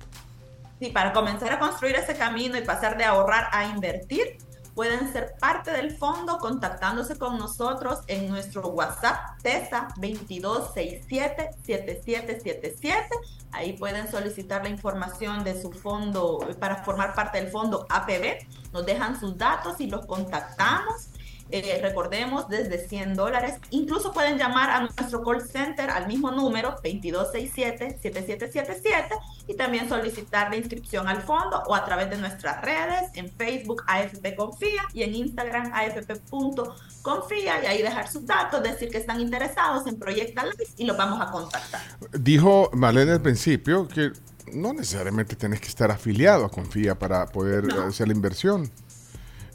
Sí, para comenzar a construir ese camino y pasar de ahorrar a invertir, pueden ser parte del fondo contactándose con nosotros en nuestro WhatsApp TESA 2267-7777. Ahí pueden solicitar la información de su fondo para formar parte del fondo APB. Nos dejan sus datos y los contactamos. Eh, recordemos, desde 100 dólares. Incluso pueden llamar a nuestro call center al mismo número, 2267-7777, y también solicitar la inscripción al fondo o a través de nuestras redes, en Facebook AFP Confía y en Instagram afp.confía, y ahí dejar sus datos, decir que están interesados en Proyecta Life y los vamos a contactar. Dijo Marlene al principio que no necesariamente tenés que estar afiliado a Confía para poder hacer la inversión.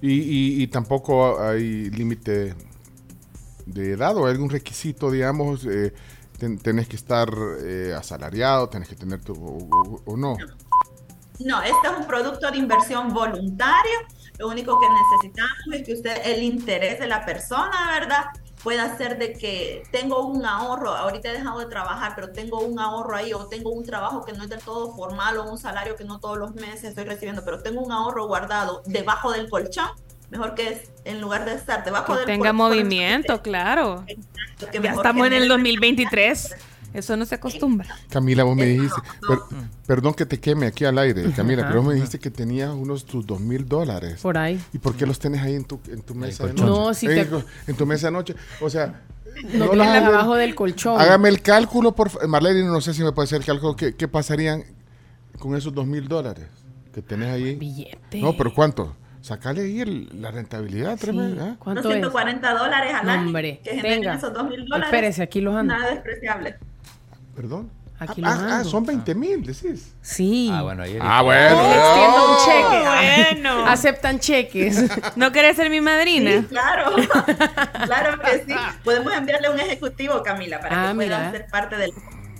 Y, y- y tampoco hay límite de edad o algún requisito, digamos, eh, ten- tenés que estar eh, asalariado, tenés que tener tu... o- o no. No, este es un producto de inversión voluntario. Lo único que necesitamos es que usted, el interés de la persona, ¿verdad? Pueda hacer de que tengo un ahorro, ahorita he dejado de trabajar, pero tengo un ahorro ahí, o tengo un trabajo que no es del todo formal, o un salario que no todos los meses estoy recibiendo, pero tengo un ahorro guardado debajo del colchón. Mejor que es, en lugar de estar debajo Que del tenga colchón, movimiento, claro. que Ya estamos en el genere- 2023. Eso no se acostumbra. Camila, vos me dijiste, per- perdón que te queme aquí al aire, Camila, Ajá. pero vos me dijiste que tenías unos tus dos mil dólares. Por ahí. ¿Y por qué los tenés ahí en tu, en tu mesa de noche? No, si Eh, te- En tu mesa de noche. O sea... No los tienen abajo del colchón. Hágame el cálculo, por Marlene, no sé si me puede hacer el cálculo. ¿Qué, qué pasarían con esos dos mil dólares que tenés ahí? Billete. No, pero ¿cuánto? Sacale ahí el- la rentabilidad tremenda. ¿eh? ¿Cuánto 240 dólares al año. Hombre, que generen venga. esos 2 mil dólares. Espérese, aquí los ando. Nada despreciable. Perdón. Aquí ah, ah, ando. son 20 mil, decís. Sí. Ah, bueno, ahí Ah, bueno. Les extiendo un cheque. bueno. Aceptan cheques. ¿No querés ser mi madrina? Sí, claro. claro que sí. Podemos enviarle un ejecutivo, Camila, para Ah, que pueda mira. ser parte del.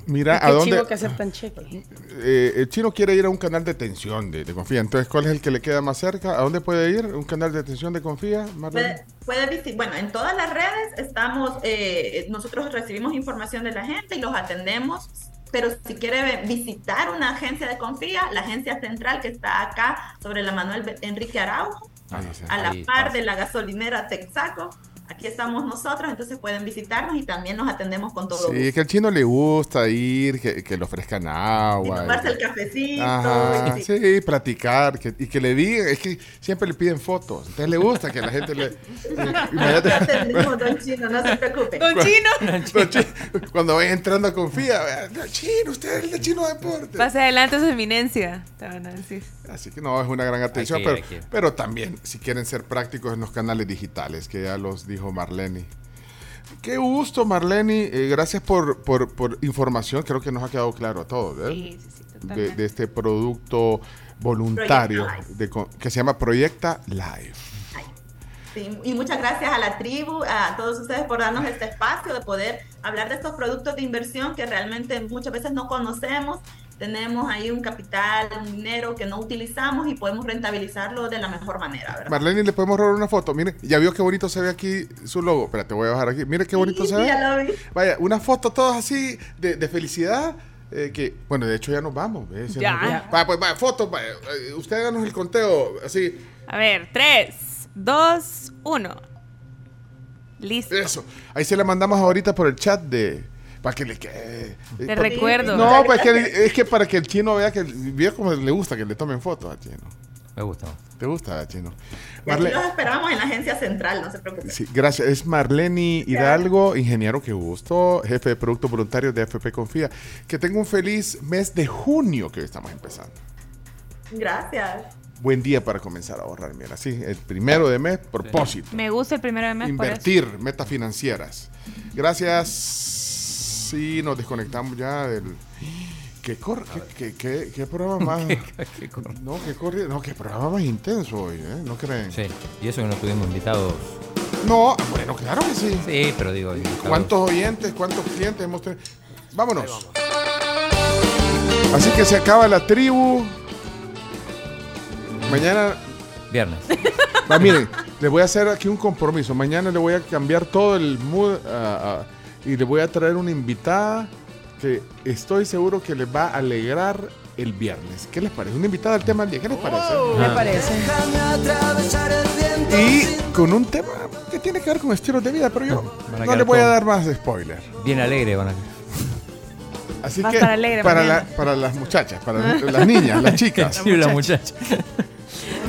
Mira, ¿a dónde? chivo que aceptan cheque. eh, el chino quiere ir a un canal de atención de, de Confía. Entonces, ¿cuál es el que le queda más cerca? ¿A dónde puede ir? ¿Un canal de atención de Confía? Puede, puede bueno, en todas las redes estamos, eh, nosotros recibimos información de la gente y los atendemos, pero si quiere visitar una agencia de Confía, la agencia central que está acá sobre la Manuel Enrique Araujo, está. a la par de la gasolinera Texaco, aquí estamos nosotros, entonces pueden visitarnos y también nos atendemos con todo Sí, es que al chino le gusta ir, que, que le ofrezcan agua. Tomarse y- el cafecito. Ajá, y- sí, platicar que- y que le digan, es que siempre le piden fotos, entonces le gusta que la gente le... Ya atendemos, don Chino, no se preocupe. Don Chino. Don Chino, Cuando vaya entrando a Confía, "Don Chino, usted es el de Chino Deporte. Pase adelante su eminencia, te van a decir. Así que no, es una gran atención, pero, pero también si quieren ser prácticos en los canales digitales, que ya los dijo Marlene. Qué gusto, Marlene. eh, gracias por, por, por información. Creo que nos ha quedado claro a todos. ¿eh? Sí, sí, sí, de, de este producto voluntario de que se llama Proyecta Live. Sí, y muchas gracias a la tribu, a todos ustedes por darnos este espacio de poder hablar de estos productos de inversión que realmente muchas veces no conocemos. Tenemos ahí un capital, un dinero que no utilizamos y podemos rentabilizarlo de la mejor manera, ¿verdad? Marlene, le podemos robar una foto. Mire, ya vio qué bonito se ve aquí su logo. Espérate, voy a bajar aquí. Mire qué bonito Sí, se ve. ya lo vi. Vaya, una foto todos así de, de felicidad. eh, que, bueno, de hecho ya nos vamos. ¿ves? Ya. nos vamos. Vaya, pues, vaya, foto. vaya, eh, usted háganos el conteo así. A ver, 3, 2, 1. Listo. Eso. Ahí se la mandamos ahorita por el chat de. Para que le quede. De eh, pa- recuerdo. No, pues que, es que para que el chino vea que vea como le gusta que le tomen fotos al chino. Me gusta. ¿Te gusta, chino? Y aquí Marle- los esperamos en la agencia central, no se preocupen. Sí, gracias. Es Marlene Hidalgo, ingeniero que gusto, jefe de productos voluntarios de FP Confía. Que tenga un feliz mes de junio que hoy estamos empezando. Gracias. Buen día para comenzar a ahorrar. Mira, sí, el primero de mes, propósito. Me gusta el primero de mes por eso. Invertir, metas financieras. Gracias. Sí, nos desconectamos ya del. ¿Qué, cor qué, qué, qué- qué programa más? no, qué no, qué programa más intenso hoy, ¿eh? ¿No creen? Sí, y eso que no tuvimos invitados. No, bueno, claro que sí. Sí, pero digo, invitados. ¿Cuántos oyentes, cuántos clientes hemos tenido? Vámonos. Así que se acaba la tribu. Mañana. Viernes. Va, miren, le voy a hacer aquí un compromiso. Mañana le voy a cambiar todo el mood ah, ah, y le voy a traer una invitada que estoy seguro que les va a alegrar el viernes. ¿Qué les parece? Una invitada al tema del día. ¿Qué les parece? Me parece. Y con un tema que tiene que ver con estilos de vida, pero yo Van no le voy a dar más spoiler. Bien alegre van a Así a que estar alegre para, la- para las muchachas, para las niñas, las chicas. Sí, la muchacha.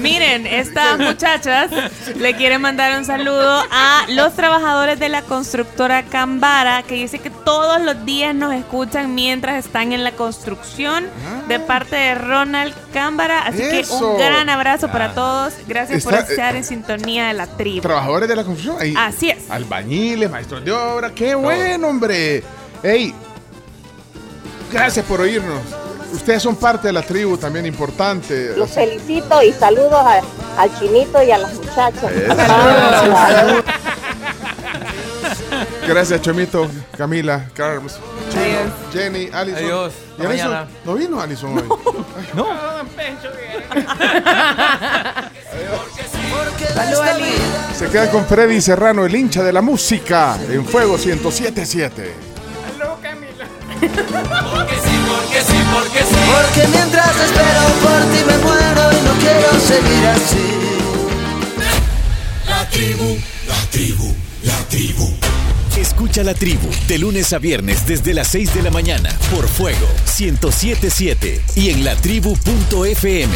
Miren, estas muchachas le quieren mandar un saludo a los trabajadores de la constructora Cambara, que dice que todos los días nos escuchan mientras están en la construcción, de parte de Ronald Cámbara. Así que un gran abrazo para Ah. todos. Gracias por Está, estar en sintonía de la tribu. Trabajadores de la construcción. ahí, Así es. Albañiles, maestros de obra. ¡Qué bueno, hombre! ¡Ey! Gracias por oírnos. Ustedes son parte de la tribu también importante. Los felicito y saludos a- al chinito y a las muchachas. Gracias, Chomito, Camila, Carlos, Chino, Adiós. Jenny, Alison. Adiós. ¿Y Alison? ¿No vino Alison hoy? No. Salud, Ali. Se queda con Freddy Serrano, el hincha de la música, en Fuego 1077. Porque mientras espero por ti me muero y no quiero seguir así. La tribu, la tribu, la tribu. Escucha la tribu de lunes a viernes desde las 6 de la mañana por Fuego 1077 y en latribu.fm.